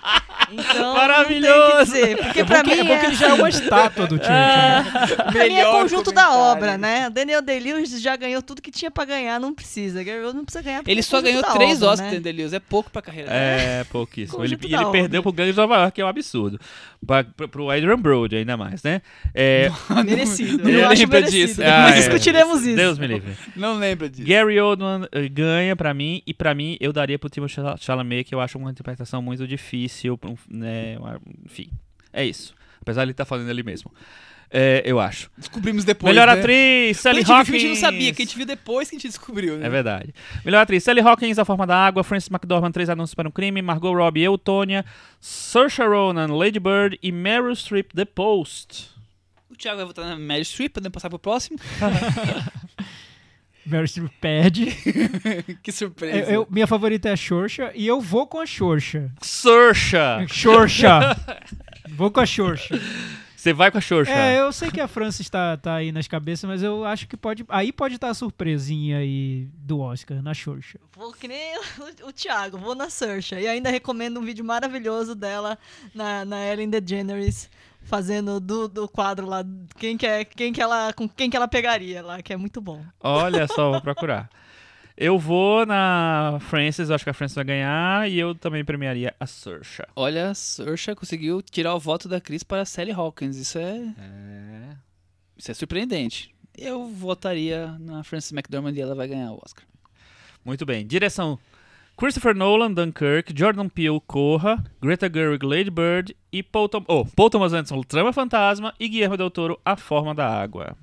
Então, Maravilhoso! Dizer, porque É pra que, mim é bom que ele já é uma estátua do Churchill. né? Pra mim é conjunto da obra, né? O Daniel Day-Lewis já ganhou tudo que tinha pra ganhar, não precisa. Gary Oldman não precisa ganhar Ele é só ganhou três obra, Oscars, né? Daniel Lewis. É pouco pra carreira dele. É, pouquíssimo. Ele, e ele perdeu pro Gangue de Nova York, que é um absurdo. Pra, pra, pro Adrian Brody, ainda mais, né? É, Merecido. Não lembra merecido. disso. Ah, Mas é. discutiremos isso. Deus me livre. Não lembra disso. Gary Oldman eh, ganha pra mim, e pra mim eu daria pro Timothée Chal- Chalamet, que eu acho uma interpretação muito difícil, né, enfim, é isso. Apesar de ele estar fazendo ele mesmo. É, eu acho. Descobrimos depois. Melhor né? atriz, Sally Hawkins. a gente não sabia, que a gente viu depois que a gente descobriu. Né? É verdade. Melhor atriz, Sally Hawkins, A Forma da Água, Frances McDormand, Três Anúncios para um Crime, Margot Robbie, Eutônia, Saoirse Ronan, Lady Bird e Meryl Streep, The Post. O Thiago vai votar na Mary Streep, podemos passar pro próximo. Meryl Streep perde. que surpresa. Eu- eu- minha favorita é a Xoxa e eu vou com a Xoxa. Saoirse! Xoxa! vou com a Xoxa. Você vai com a Saoirse. É, eu sei que a França está tá aí nas cabeças, mas eu acho que pode. Aí pode estar a surpresinha aí do Oscar, na Xoxa. Vou que nem o, o Thiago, vou na Saoirse. E ainda recomendo um vídeo maravilhoso dela na, na Ellen DeGeneres, fazendo do, do quadro lá, quem que, é, quem que ela, com quem que ela pegaria lá, que é muito bom. Olha só, vou procurar. Eu vou na Frances, eu acho que a Frances vai ganhar, e eu também premiaria a Saoirse. Olha, a Saoirse conseguiu tirar o voto da Cris para a Sally Hawkins. Isso é, É. isso é surpreendente. Eu votaria na Frances McDormand e ela vai ganhar o Oscar. Muito bem. Direção: Christopher Nolan, Dunkirk, Jordan Peele, Corra, Greta Gerwig, Lady Bird e Paul, Tom oh, Paul Thomas Anderson, Trama Fantasma e Guillermo del Toro, A Forma da Água.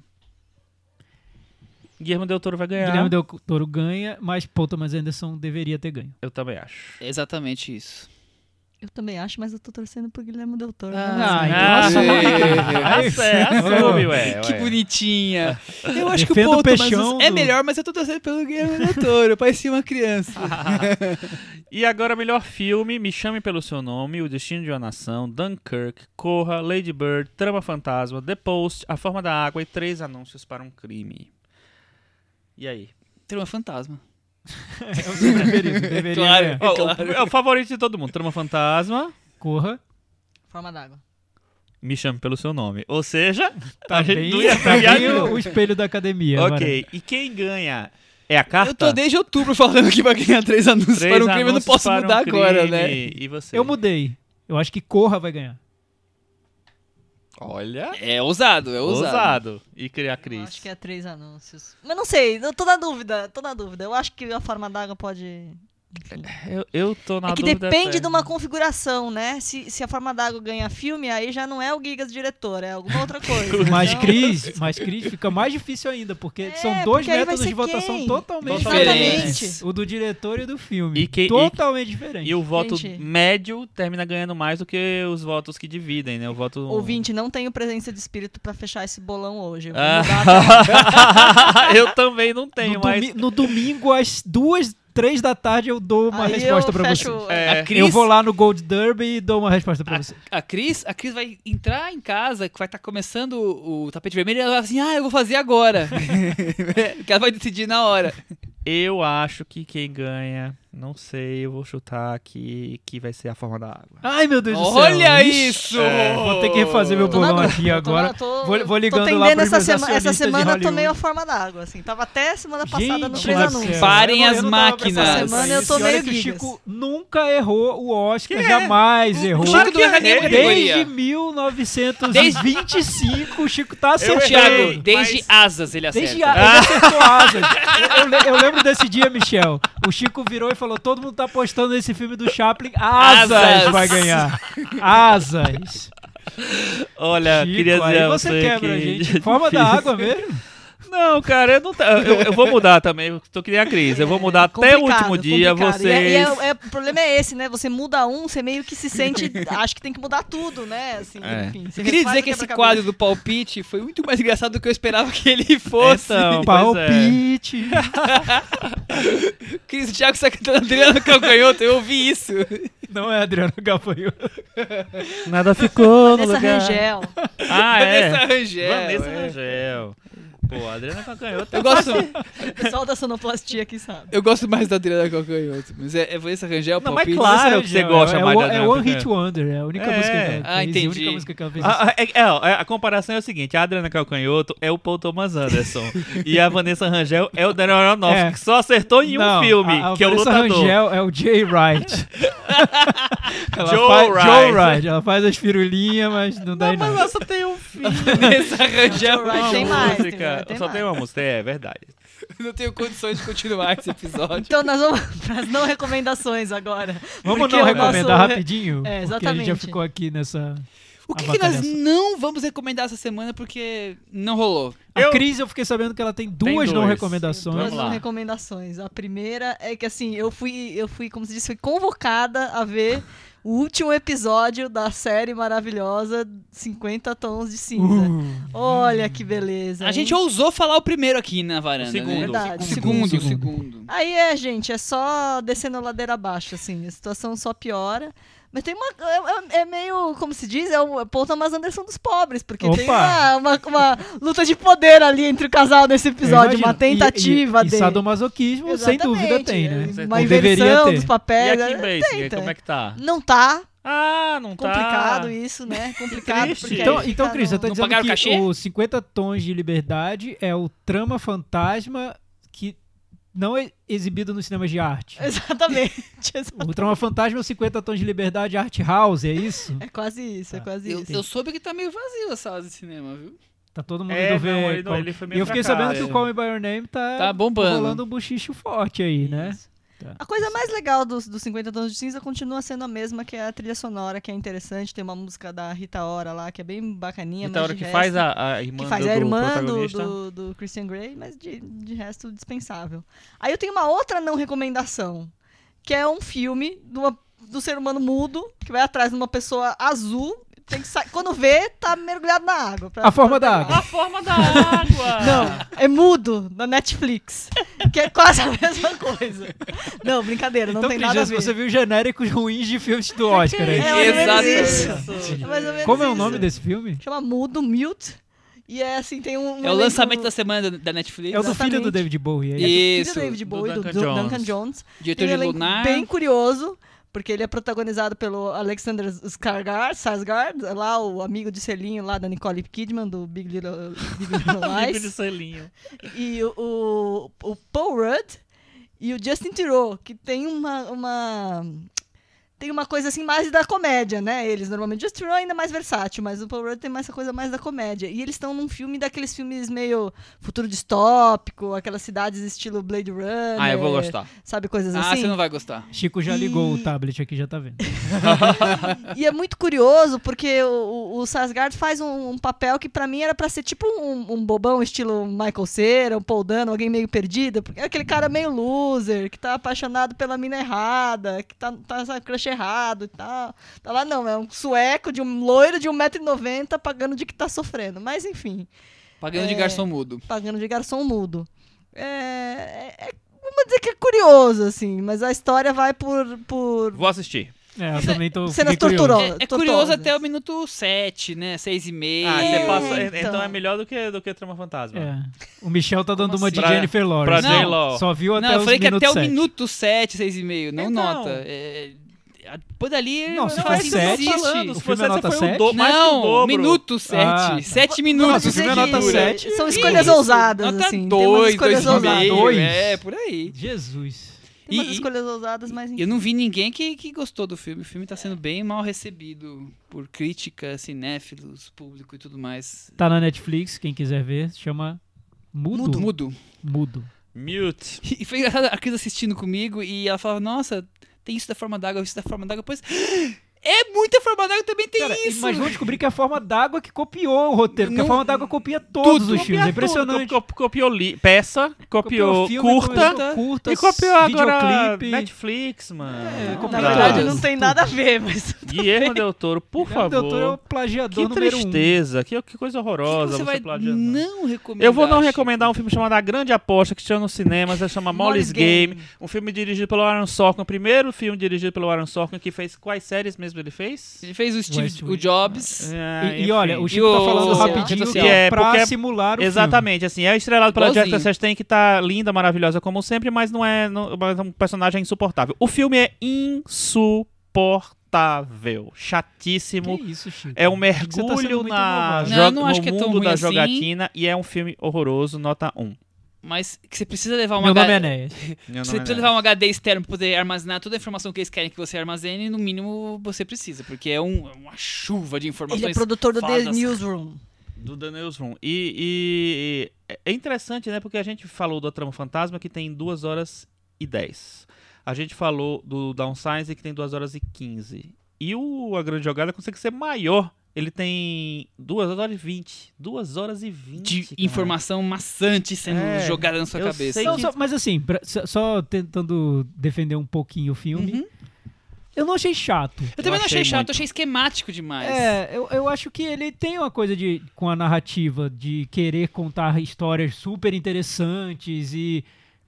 Guillermo del Toro vai ganhar. Guilherme Del Toro ganha, mas Paul Thomas Anderson deveria ter ganho. Eu também acho. É exatamente isso. Eu também acho, mas eu tô torcendo pro Guilherme Del Toro. Ah, né? então Ah, assume. é, assume, ué, Que bonitinha. Eu acho que o Paul é do- melhor, mas eu tô torcendo pelo Guilherme Del Toro. Parecia uma criança. E agora, melhor filme: Me Chame Pelo Seu Nome, O Destino de uma Nação, Dunkirk, Corra, Lady Bird, Trama Fantasma, The Post, A Forma da Água e Três Anúncios para um Crime. E aí? Trama fantasma. É o seu preferido, deveria Claro. ganhar. Ó, claro. É o favorito de todo mundo. Trama Fantasma, Corra. Forma d'água. Me Chame Pelo Seu Nome. Ou seja, Tá a gente bem, não ia tá bem o, o espelho da academia. Ok, e quem ganha? É a carta? Eu tô desde outubro falando que vai ganhar três anúncios Três para um crime. Eu não posso para um mudar agora, né? E você? Eu mudei. Eu acho que Corra vai ganhar. Olha, É ousado, é ousado. ousado. E criar Cris. acho que é três anúncios. Mas não sei, eu tô na dúvida, tô na dúvida. Eu acho que a forma d'água pode. Eu, eu tô na É que depende até. de uma configuração, né? Se, se a forma d'água ganha filme, aí já não é o Gigas diretor, é alguma outra coisa. Mas Então- Cris, mas Cris fica mais difícil ainda, porque É, são dois porque métodos de votação quem? totalmente Diferentes. O do diretor e do filme. E que- e- totalmente diferente. E o voto Gente. médio termina ganhando mais do que os votos que dividem, né? O voto. Ouvinte, não tenho presença de espírito pra fechar esse bolão hoje. Eu Ah. eu também não tenho, no, mas. domi- no domingo, às duas, três da tarde, eu dou uma Aí resposta eu pra fecho, você. É. A Cris, Eu vou lá no Gold Derby e dou uma resposta pra a, você. a Cris, a Cris vai entrar em casa, que vai estar começando o, o tapete vermelho, e ela vai assim, ah, eu vou fazer agora. que ela vai decidir na hora. Eu acho que quem ganha, não sei, eu vou chutar aqui que vai ser a forma da água. Ai, meu Deus do céu. Olha isso! é, vou ter que refazer meu Tô bolão aqui tô na- agora. tô- Vou- vou tô ligando lá tendendo pros essa, sema- essa semana eu tô Hollywood. meio a forma d'água, assim. Tava até semana passada no Gente 3 do a 1 céu, Parem eu as máquinas. Essa semana eu tô olha meio que o. Chico nunca errou o Oscar, Que é? jamais O errou. Chico não erra nenhuma categoria. Desde 1925, o Chico tá acertando. Thiago, desde mas- asas ele acerta. Desde a, ele acertou asas. Eu, eu le- eu lembro desse dia, Michel. O Chico virou e falou: todo mundo tá apostando nesse filme do Chaplin. Asas, Asas. vai ganhar. Asas. Olha, Chico, queria dizer aí você quebra, que gente. Forma da água mesmo. Não, cara, eu não tá- eu, eu vou mudar também. Eu tô que nem a Cris. Eu vou mudar até o último dia. complicado. Vocês. E, é- e é- é- o problema é esse, né? Você muda um, você meio que se sente. acho que tem que mudar tudo, né? Assim, É. enfim. Eu queria dizer que esse quadro do palpite foi muito mais engraçado do que eu esperava que ele fosse. Então, é. Palpite. Cris, o Thiago está cantando Adriano Calcanhoto, eu ouvi isso. Não é Adriano Gafanhoto. Nada ficou no Vanessa lugar. Rangel. Ah, é. Vanessa Rangel. Vanessa é. Rangel. Pô, a Adriana Cancanhoto. Eu gosto, O pessoal da sonoplastia aqui sabe. eu gosto mais da Adriana Calcanhoto, mas é, é Vanessa Rangel, Não, mas claro que você gosta é, mais o- da É Adriana One Hit. Wonder, é a única É. música que ela Ah, fez. entendi. A única música que ela fez. A, a- é- é, a comparação é o seguinte: a Adriana Calcanhoto é o Paul Thomas Anderson e a Vanessa Rangel é o Daniel Aronofsky, É. que só acertou em Não, um filme, a, a que é o Vanessa Lutador. Rangel é o Jay Wright. ela Joe faz, Wright. Joe Wright. Ela faz as firulinhas, mas não dá Não, em mas nada. ela só tem um filme. Vanessa Rangel. Right, tem mais, música. Tem tem só mais. tem uma música, é verdade. Não tenho condições de continuar esse episódio. Então nós vamos para as não recomendações agora. Vamos não o recomendar nosso- rapidinho? É, Porque a gente já exatamente. ficou aqui nessa... O que, que nós não vamos recomendar essa semana porque não rolou? A Eu- Cris, eu fiquei sabendo que ela tem duas não dois. recomendações. Duas não recomendações. A primeira é que assim, eu fui, eu fui, como se diz, fui convocada a ver o último episódio da série maravilhosa 50 Tons de Cinza. Uh, Olha que beleza. A hein? gente ousou falar o primeiro aqui na varanda, O segundo. né? Verdade. O segundo, o Segundo. segundo. Aí é, gente, é só descendo a ladeira abaixo, assim, a situação só piora. Mas tem uma. É, é- é meio, como se diz, é o Paul Thomas Anderson dos pobres, porque tem Opa! uma, uma, uma luta de poder ali entre o casal nesse episódio, eu uma imagino. E- tentativa e, e, de. sadomasoquismo, sem dúvida, tem, né? é Ou Uma deveria inversão ter. dos E papéis. a Kim é, Basinger, tem, como é que tá? Não tá. Ah, não tá. Complicado isso, né? Complicado. Então, aí então Cris, tá Não dizendo que cachê? o 50 Tons de Liberdade é o trama fantasma não é exibido nos cinemas de arte. Exatamente. O trama fantasma é o 50 Tons de Liberdade Art House, é isso? É quase isso, é quase Eu, isso. eu soube que tá meio vazio a sala de cinema, viu? Tá todo mundo É, indo ver. não, ele, não, ele foi E meio eu fiquei cá, sabendo que é. o Call Me By Your Name tá, Tá bombando. rolando um buchicho forte aí, né? Isso. A coisa mais legal dos, dos 50 Tons de Cinza continua sendo a mesma, que é a trilha sonora, que é interessante. Tem uma música da Rita Ora lá, que é bem bacaninha. A mas hora de que resto- faz a, a irmã que faz do, a do irmã do, do, do Christian Grey, mas de, de resto dispensável. Aí eu tenho uma outra não recomendação, que é um filme de uma- do ser humano mudo, que vai atrás de uma pessoa azul, tem que sair, quando vê, tá mergulhado na água. pra- A forma pra da água. A forma da água! Não, é mudo, na Netflix. Que é quase a mesma coisa. Não, brincadeira, não então, tem Cris, nada a ver. você viu genéricos ruins de filmes do Oscar aí. É, menos Exato. isso. É Como é o isso. nome desse filme? Chama Mudo, Mute. E é assim, tem um. um É o lançamento da semana da- Netflix. É o do filho do. David Bowie. É é do filho Isso, do David do Bowie, do, Duncan do Jones. Duncan Jones. Diretor de Lunar. bem curioso, porque ele é protagonizado pelo Alexander Skarsgård, Skarsgård, lá o amigo de selinho lá da Nicole Kidman, do Big Little, Big Little Bico de Lies. selinho. e o, o, o Paul Rudd e o Justin Theroux, que tem uma... uma tem uma coisa assim mais da comédia, né? Eles normalmente. Justin Roiland é ainda mais versátil, mas o Paul Rudd tem mais essa coisa mais da comédia. E eles estão num filme daqueles filmes meio futuro distópico, aquelas cidades estilo Blade Runner. Ah, eu vou gostar. Sabe, coisas Ah, assim? você não vai gostar. Chico já ligou o E- tablet aqui, já tá vendo. E é muito curioso, porque o, o, o Sarsgaard faz um, um papel que pra mim era pra ser tipo um, um bobão, estilo Michael Cera, um Paul Dano, alguém meio perdido. Porque é aquele cara meio loser, que tá apaixonado pela mina errada, que tá, tá sabe, crush errado e tal. Tá lá não, é um sueco de um loiro de 1,90m pagando de que tá sofrendo. Mas enfim, Pagando de É. garçom mudo. pagando de garçom mudo. É, é, é- vamos dizer que é curioso, assim, mas a história vai por... por Vou assistir. É, eu também tô. Cenas torturosas. É, é curioso até o minuto 7, né? 6 e meio. Ah, É, você passa, então. então é melhor do que, do que Trama Fantasma. É. O Michel tá dando Como uma de assim? Jennifer Pra Lawrence. Não. Só viu até Não, eu falei que até minutos o sete. minuto 7, 6 e meio, não Então. nota. É, é, depois dali. Não, se não for existe. sete, falando, o se for é sete, nota você foi o sete? do- mais que o Não, dobro. minuto 7. Ah. 7 minutos. dizer filme é nota que sete. São Que escolhas isso? ousadas, Nota assim. 2, tem umas escolhas 2 e ousadas. É, por aí. Jesus. Tem umas E- escolhas ousadas, mas enfim. Eu não vi ninguém que, que gostou do filme. O filme tá sendo bem mal recebido por crítica, cinéfilos, público e tudo mais. Tá na Netflix, quem quiser ver, se chama Mudo. Mudo. Mudo. Mudo. Mute. E foi engraçado a Cris assistindo comigo e ela falava, nossa, tem isso da forma d'água, isso da forma d'água. Depois, é muita forma d'água, também tem Cara, isso. mas vamos descobrir que é a forma d'água que copiou o roteiro, porque a forma d'água copia todos Tudo. os filmes. É impressionante. Copiou, copiou li- peça, copiou, filme, curta copiou curtas, e copiou agora videoclipe. Netflix, mano. É, Na copiou verdade, não tem nada a ver, mas. Guilherme Del Toro, por Guilherme Del Toro é o favor. plagiador Que número um. tristeza, que, que coisa O que horrorosa você você vai plagiando. não recomendar? Eu vou não recomendar um filme chamado A Grande Aposta, que chama nos cinemas, se chama Molly's Molly's Game. Game. Um filme dirigido pelo Aaron Sorkin, o primeiro filme dirigido pelo Aaron Sorkin, que fez quais séries mesmo ele fez? Ele fez o Steve, o Jobs. É, E, e olha, o E Chico tá o- falando social, rapidinho social. que é É, porque pra é- simular o Exatamente, assim, é estrelado pela. Jessica Chastain, que tá linda, maravilhosa como sempre, mas não é não, mas é um personagem insuportável. O filme é insuportável, chatíssimo. filme. Que isso, Chico? É um tá mergulho muito na. Não, não acho no que é tão mundo ruim da assim. jogatina e é um filme horroroso, nota 1. Mas que você precisa levar uma Meu nome é Você nome precisa é- levar um HD externo pra poder armazenar toda a informação que eles querem que você armazene, no mínimo você precisa, porque é um- uma chuva de informações. Ele é produtor do The fadas. Newsroom. Do The Newsroom. E, e é interessante, né? Porque a gente falou do Trama Fantasma que tem 2 horas e 10. A gente falou do Downsize que tem 2 horas e 15. E o A Grande Jogada consegue ser maior. Ele tem 2 horas e 20. 2 horas e 20. de cara. informação maçante sendo É, jogada na sua eu cabeça. Não, que- só- mas assim, pra- só, tentando defender um pouquinho o filme, Uhum. eu não achei chato. Eu também não achei achei chato, muito. eu achei esquemático demais. É, eu, eu acho que ele tem uma coisa de com a narrativa de querer contar histórias super interessantes e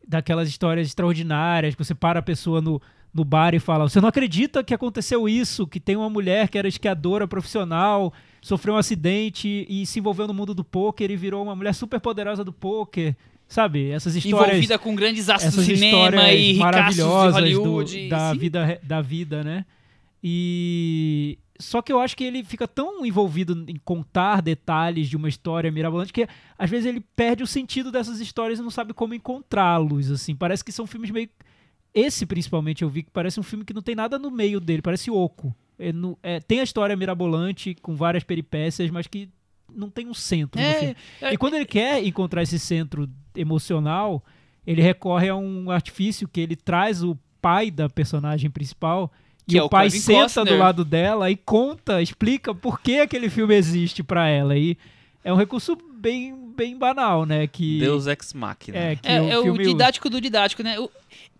daquelas histórias extraordinárias que você para a pessoa no, no bar e fala: Você não acredita que aconteceu isso? Que tem uma mulher que era esquiadora profissional, sofreu um acidente e se envolveu no mundo do pôquer e virou uma mulher super poderosa do pôquer. Sabe? Essas histórias Envolvida com grandes astros do cinema e ricaços de maravilhosas Hollywood. do- da sim. vida da vida, né? E só que eu acho que ele fica tão envolvido em contar detalhes de uma história mirabolante que às vezes ele perde o sentido dessas histórias e não sabe como encontrá-los, assim. Parece que são filmes meio esse principalmente eu vi que parece um filme que não tem nada no meio dele, parece oco. É, não- é, tem a história mirabolante com várias peripécias, mas que não tem um centro no filme. É, é- E quando ele quer encontrar esse centro emocional, ele recorre a um artifício que ele traz o pai da personagem principal Que e é o o pai Kevin senta Costner. do lado dela e conta, explica por que aquele filme existe pra ela. E é um recurso bem, bem banal, né? Que, Deus Ex Machina. é, que É, o é o filme usa. didático do didático, né?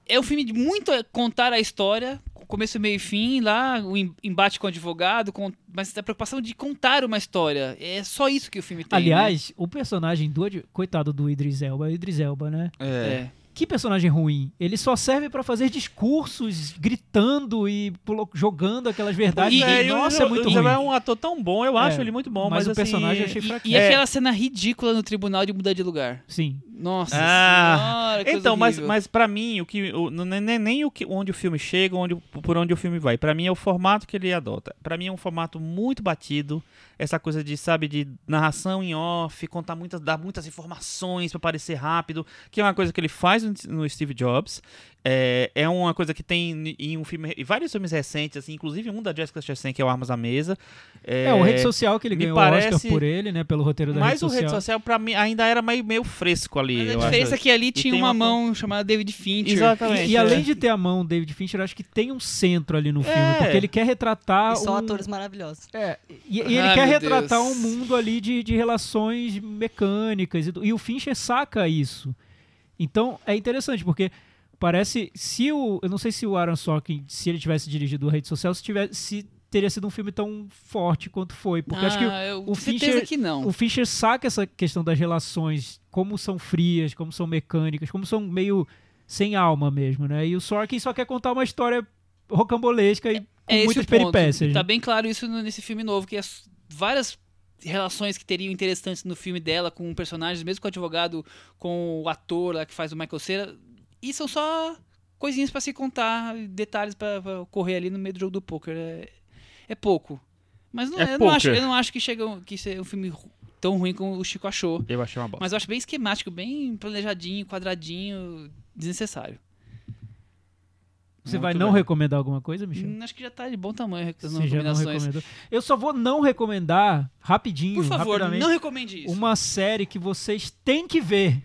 É um filme de muito contar a história, começo, meio e fim, lá, o em- embate com o advogado, com, mas a preocupação de contar uma história. É só isso que o filme tem. Aliás, o personagem do... ad- Coitado do Idris Elba, é o Idris Elba, né? né? É. É. Que personagem ruim. Ele só serve pra fazer discursos, gritando e jogando aquelas verdades. E- que, É, e o- nossa, é o- muito o ruim. Zé é um ator tão bom, eu acho É, ele muito bom, mas mas, o assim, personagem eu achei E, fraquinho. e É. aquela cena ridícula no tribunal de mudar de lugar. Sim. Nossa Ah, senhora, Então, mas, mas para mim, o que, o, não é nem, nem o que, onde o filme chega, onde, por onde o filme vai. Pra mim é o formato que ele adota. Pra mim é um formato muito batido. Essa coisa de, sabe, de narração em off, contar muitas, dar muitas informações pra parecer rápido, que é uma coisa que ele faz no, no Steve Jobs. É, é uma coisa que tem em um filme, em vários filmes recentes, assim, inclusive um da Jessica Chastain, que é o Armas à Mesa. É, o Rede Social que ele me ganhou o parece- Oscar por ele, né? Pelo roteiro da Mas Rede o Social. Rede Social, pra mim, ainda era meio, meio fresco ali. Mas eu a diferença é acho. que ali E tinha uma, uma mão chamada David Fincher. Exatamente. E, e é. além de ter a mão David Fincher, eu acho que tem um centro ali no filme, É. porque ele quer retratar E são um... atores maravilhosos. É, e, e ele Ai, quer retratar Deus. um mundo ali de, de relações mecânicas. E, do- e o Fincher saca isso. Então é interessante, porque parece. Se o. Eu não sei se o Aaron Sorkin, se ele tivesse dirigido a rede social, se, tivesse, se teria sido um filme tão forte quanto foi. Porque acho que Ah, o certeza Fincher- que não. o Fincher saca essa questão das relações, como são frias, como são mecânicas, como são meio sem alma mesmo, né? E o Sorkin só quer contar uma história rocambolesca e com É muitas o peripécias. Tá né? bem claro isso nesse filme novo, que as várias relações que teriam interessantes no filme dela com personagens, mesmo com o advogado, com o ator lá que faz o Michael Cera, e são só coisinhas pra se contar, detalhes pra pra ocorrer ali no meio do jogo do poker. É, é pouco. Mas não, É eu, não acho, eu não acho que chega um- que seja um filme tão ruim como o Chico achou. Eu achei uma bosta. Mas eu acho bem esquemático, bem planejadinho, quadradinho, desnecessário. Você Muito vai não bem. recomendar alguma coisa, Michel? Hum, acho que já tá de bom tamanho as Você já não recomendações. recomendou. Eu só vou não recomendar, rapidinho, Por favor, não recomende isso. uma série que vocês têm que ver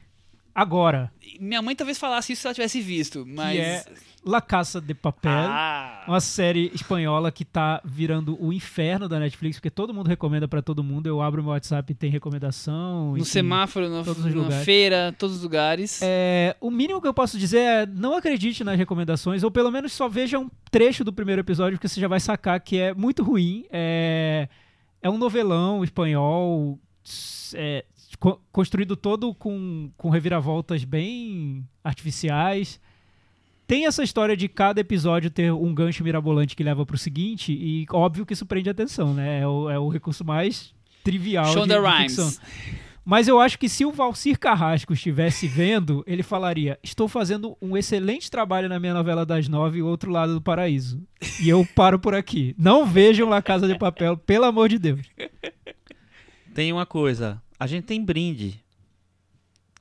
agora, Minha mãe talvez falasse isso se ela tivesse visto, mas. que é La Casa de Papel. Ah, Uma série espanhola que tá virando o inferno da Netflix, porque todo mundo recomenda pra todo mundo. Eu abro meu WhatsApp e tem recomendação. no enfim. semáforo, na, todos os na feira, todos os lugares. É, o mínimo que eu posso dizer é não acredite nas recomendações, ou pelo menos só veja um trecho do primeiro episódio, porque você já vai sacar que é muito ruim. É, é um novelão espanhol, é, co- construído todo com, com reviravoltas bem artificiais. Tem essa história de cada episódio ter um gancho mirabolante que leva pro seguinte, e óbvio que isso prende atenção, né? É o, é o recurso mais trivial de, Shonda de Rhimes. ficção. Mas eu acho que se o Valcir Carrasco estivesse vendo, ele falaria: Estou fazendo um excelente trabalho na minha novela das nove, O Outro Lado do Paraíso. E eu paro por aqui. Não vejam La Casa de Papel, pelo amor de Deus. Tem uma coisa. A gente tem brinde.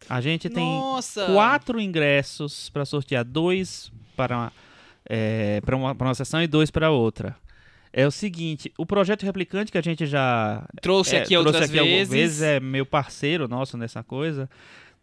A gente tem Nossa! quatro ingressos para sortear. Dois para uma, é, para uma, para uma sessão e dois para outra. É o seguinte, o projeto replicante que a gente já Trouxe é, aqui trouxe outras aqui algumas vezes. vezes, é meu parceiro nosso nessa coisa.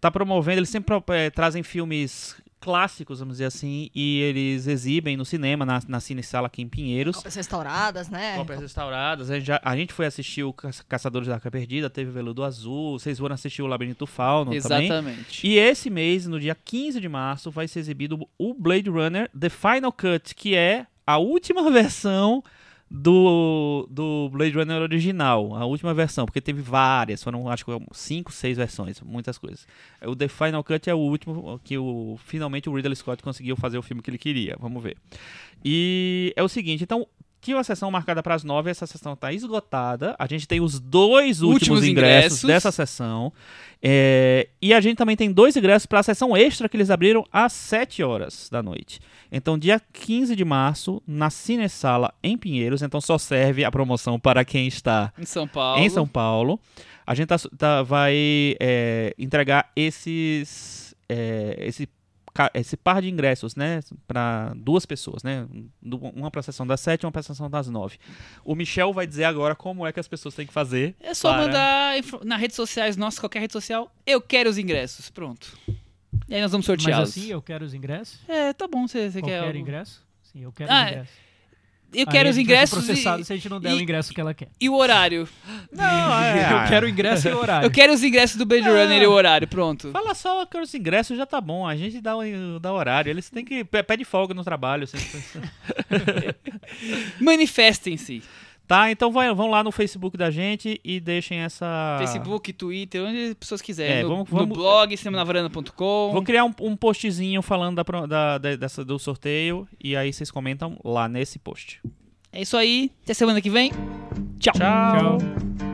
Tá promovendo, eles sempre é, trazem filmes clássicos, vamos dizer assim, e eles exibem no cinema, na, na Cine Sala aqui em Pinheiros. Cópias restauradas, né? Cópias restauradas. A gente, já- a gente foi assistir o Ca- Caçadores da Arca Perdida, teve o Veludo Azul, vocês foram assistir o Labirinto Fauno também. Exatamente. E esse mês, no dia 15 de março, vai ser exibido o Blade Runner The Final Cut, que é a última versão do, do Blade Runner original. A última versão, porque teve várias, foram acho que cinco, seis versões, muitas coisas. O The Final Cut é o último que o, finalmente o Ridley Scott conseguiu fazer o filme que ele queria. Vamos ver. E é o seguinte, então. Tinha uma sessão marcada para as nove, essa sessão está esgotada. A gente tem os dois últimos, Últimos ingressos, ingressos. dessa sessão. É, e a gente também tem dois ingressos para a sessão extra que eles abriram às 7 horas da noite. Então, dia 15 de março, na Cinesala em Pinheiros. Então, só serve a promoção para quem está Em São Paulo. em São Paulo. A gente tá- tá- vai é, entregar esses, é, esse, esse par de ingressos, né, para duas pessoas, né, uma para a sessão das sete e uma para a sessão das nove. O Michel vai dizer agora como é que as pessoas têm que fazer. É só para- mandar nas redes sociais nossas, qualquer rede social, eu quero os ingressos. Pronto. E aí nós vamos Mas sorteá-los. assim, eu quero os ingressos. É, tá bom, você, você quer. Qualquer algo- ingresso? Sim, eu quero Ah, os ingressos. Eu quero os gente vai ser ingressos processado e, se a gente não der o e- ingresso que ela quer. e o horário. Não, é, eu quero o ingresso e o horário. Eu quero os ingressos do Blade Ah. Runner e o horário, pronto. Fala só que os ingressos já tá bom, a gente dá o dá horário, eles têm que pe- pede folga no trabalho, assim. Manifestem-se. Tá? Então vai, vão lá no Facebook da gente e deixem essa Facebook, Twitter, onde as pessoas quiserem. É, no, vamos- no blog, cinemanavaranda.com. Vou criar um, um postzinho falando da, da- da- dessa, do sorteio e aí vocês comentam lá nesse post. É isso aí. Até semana que vem. Tchau. Tchau. Tchau.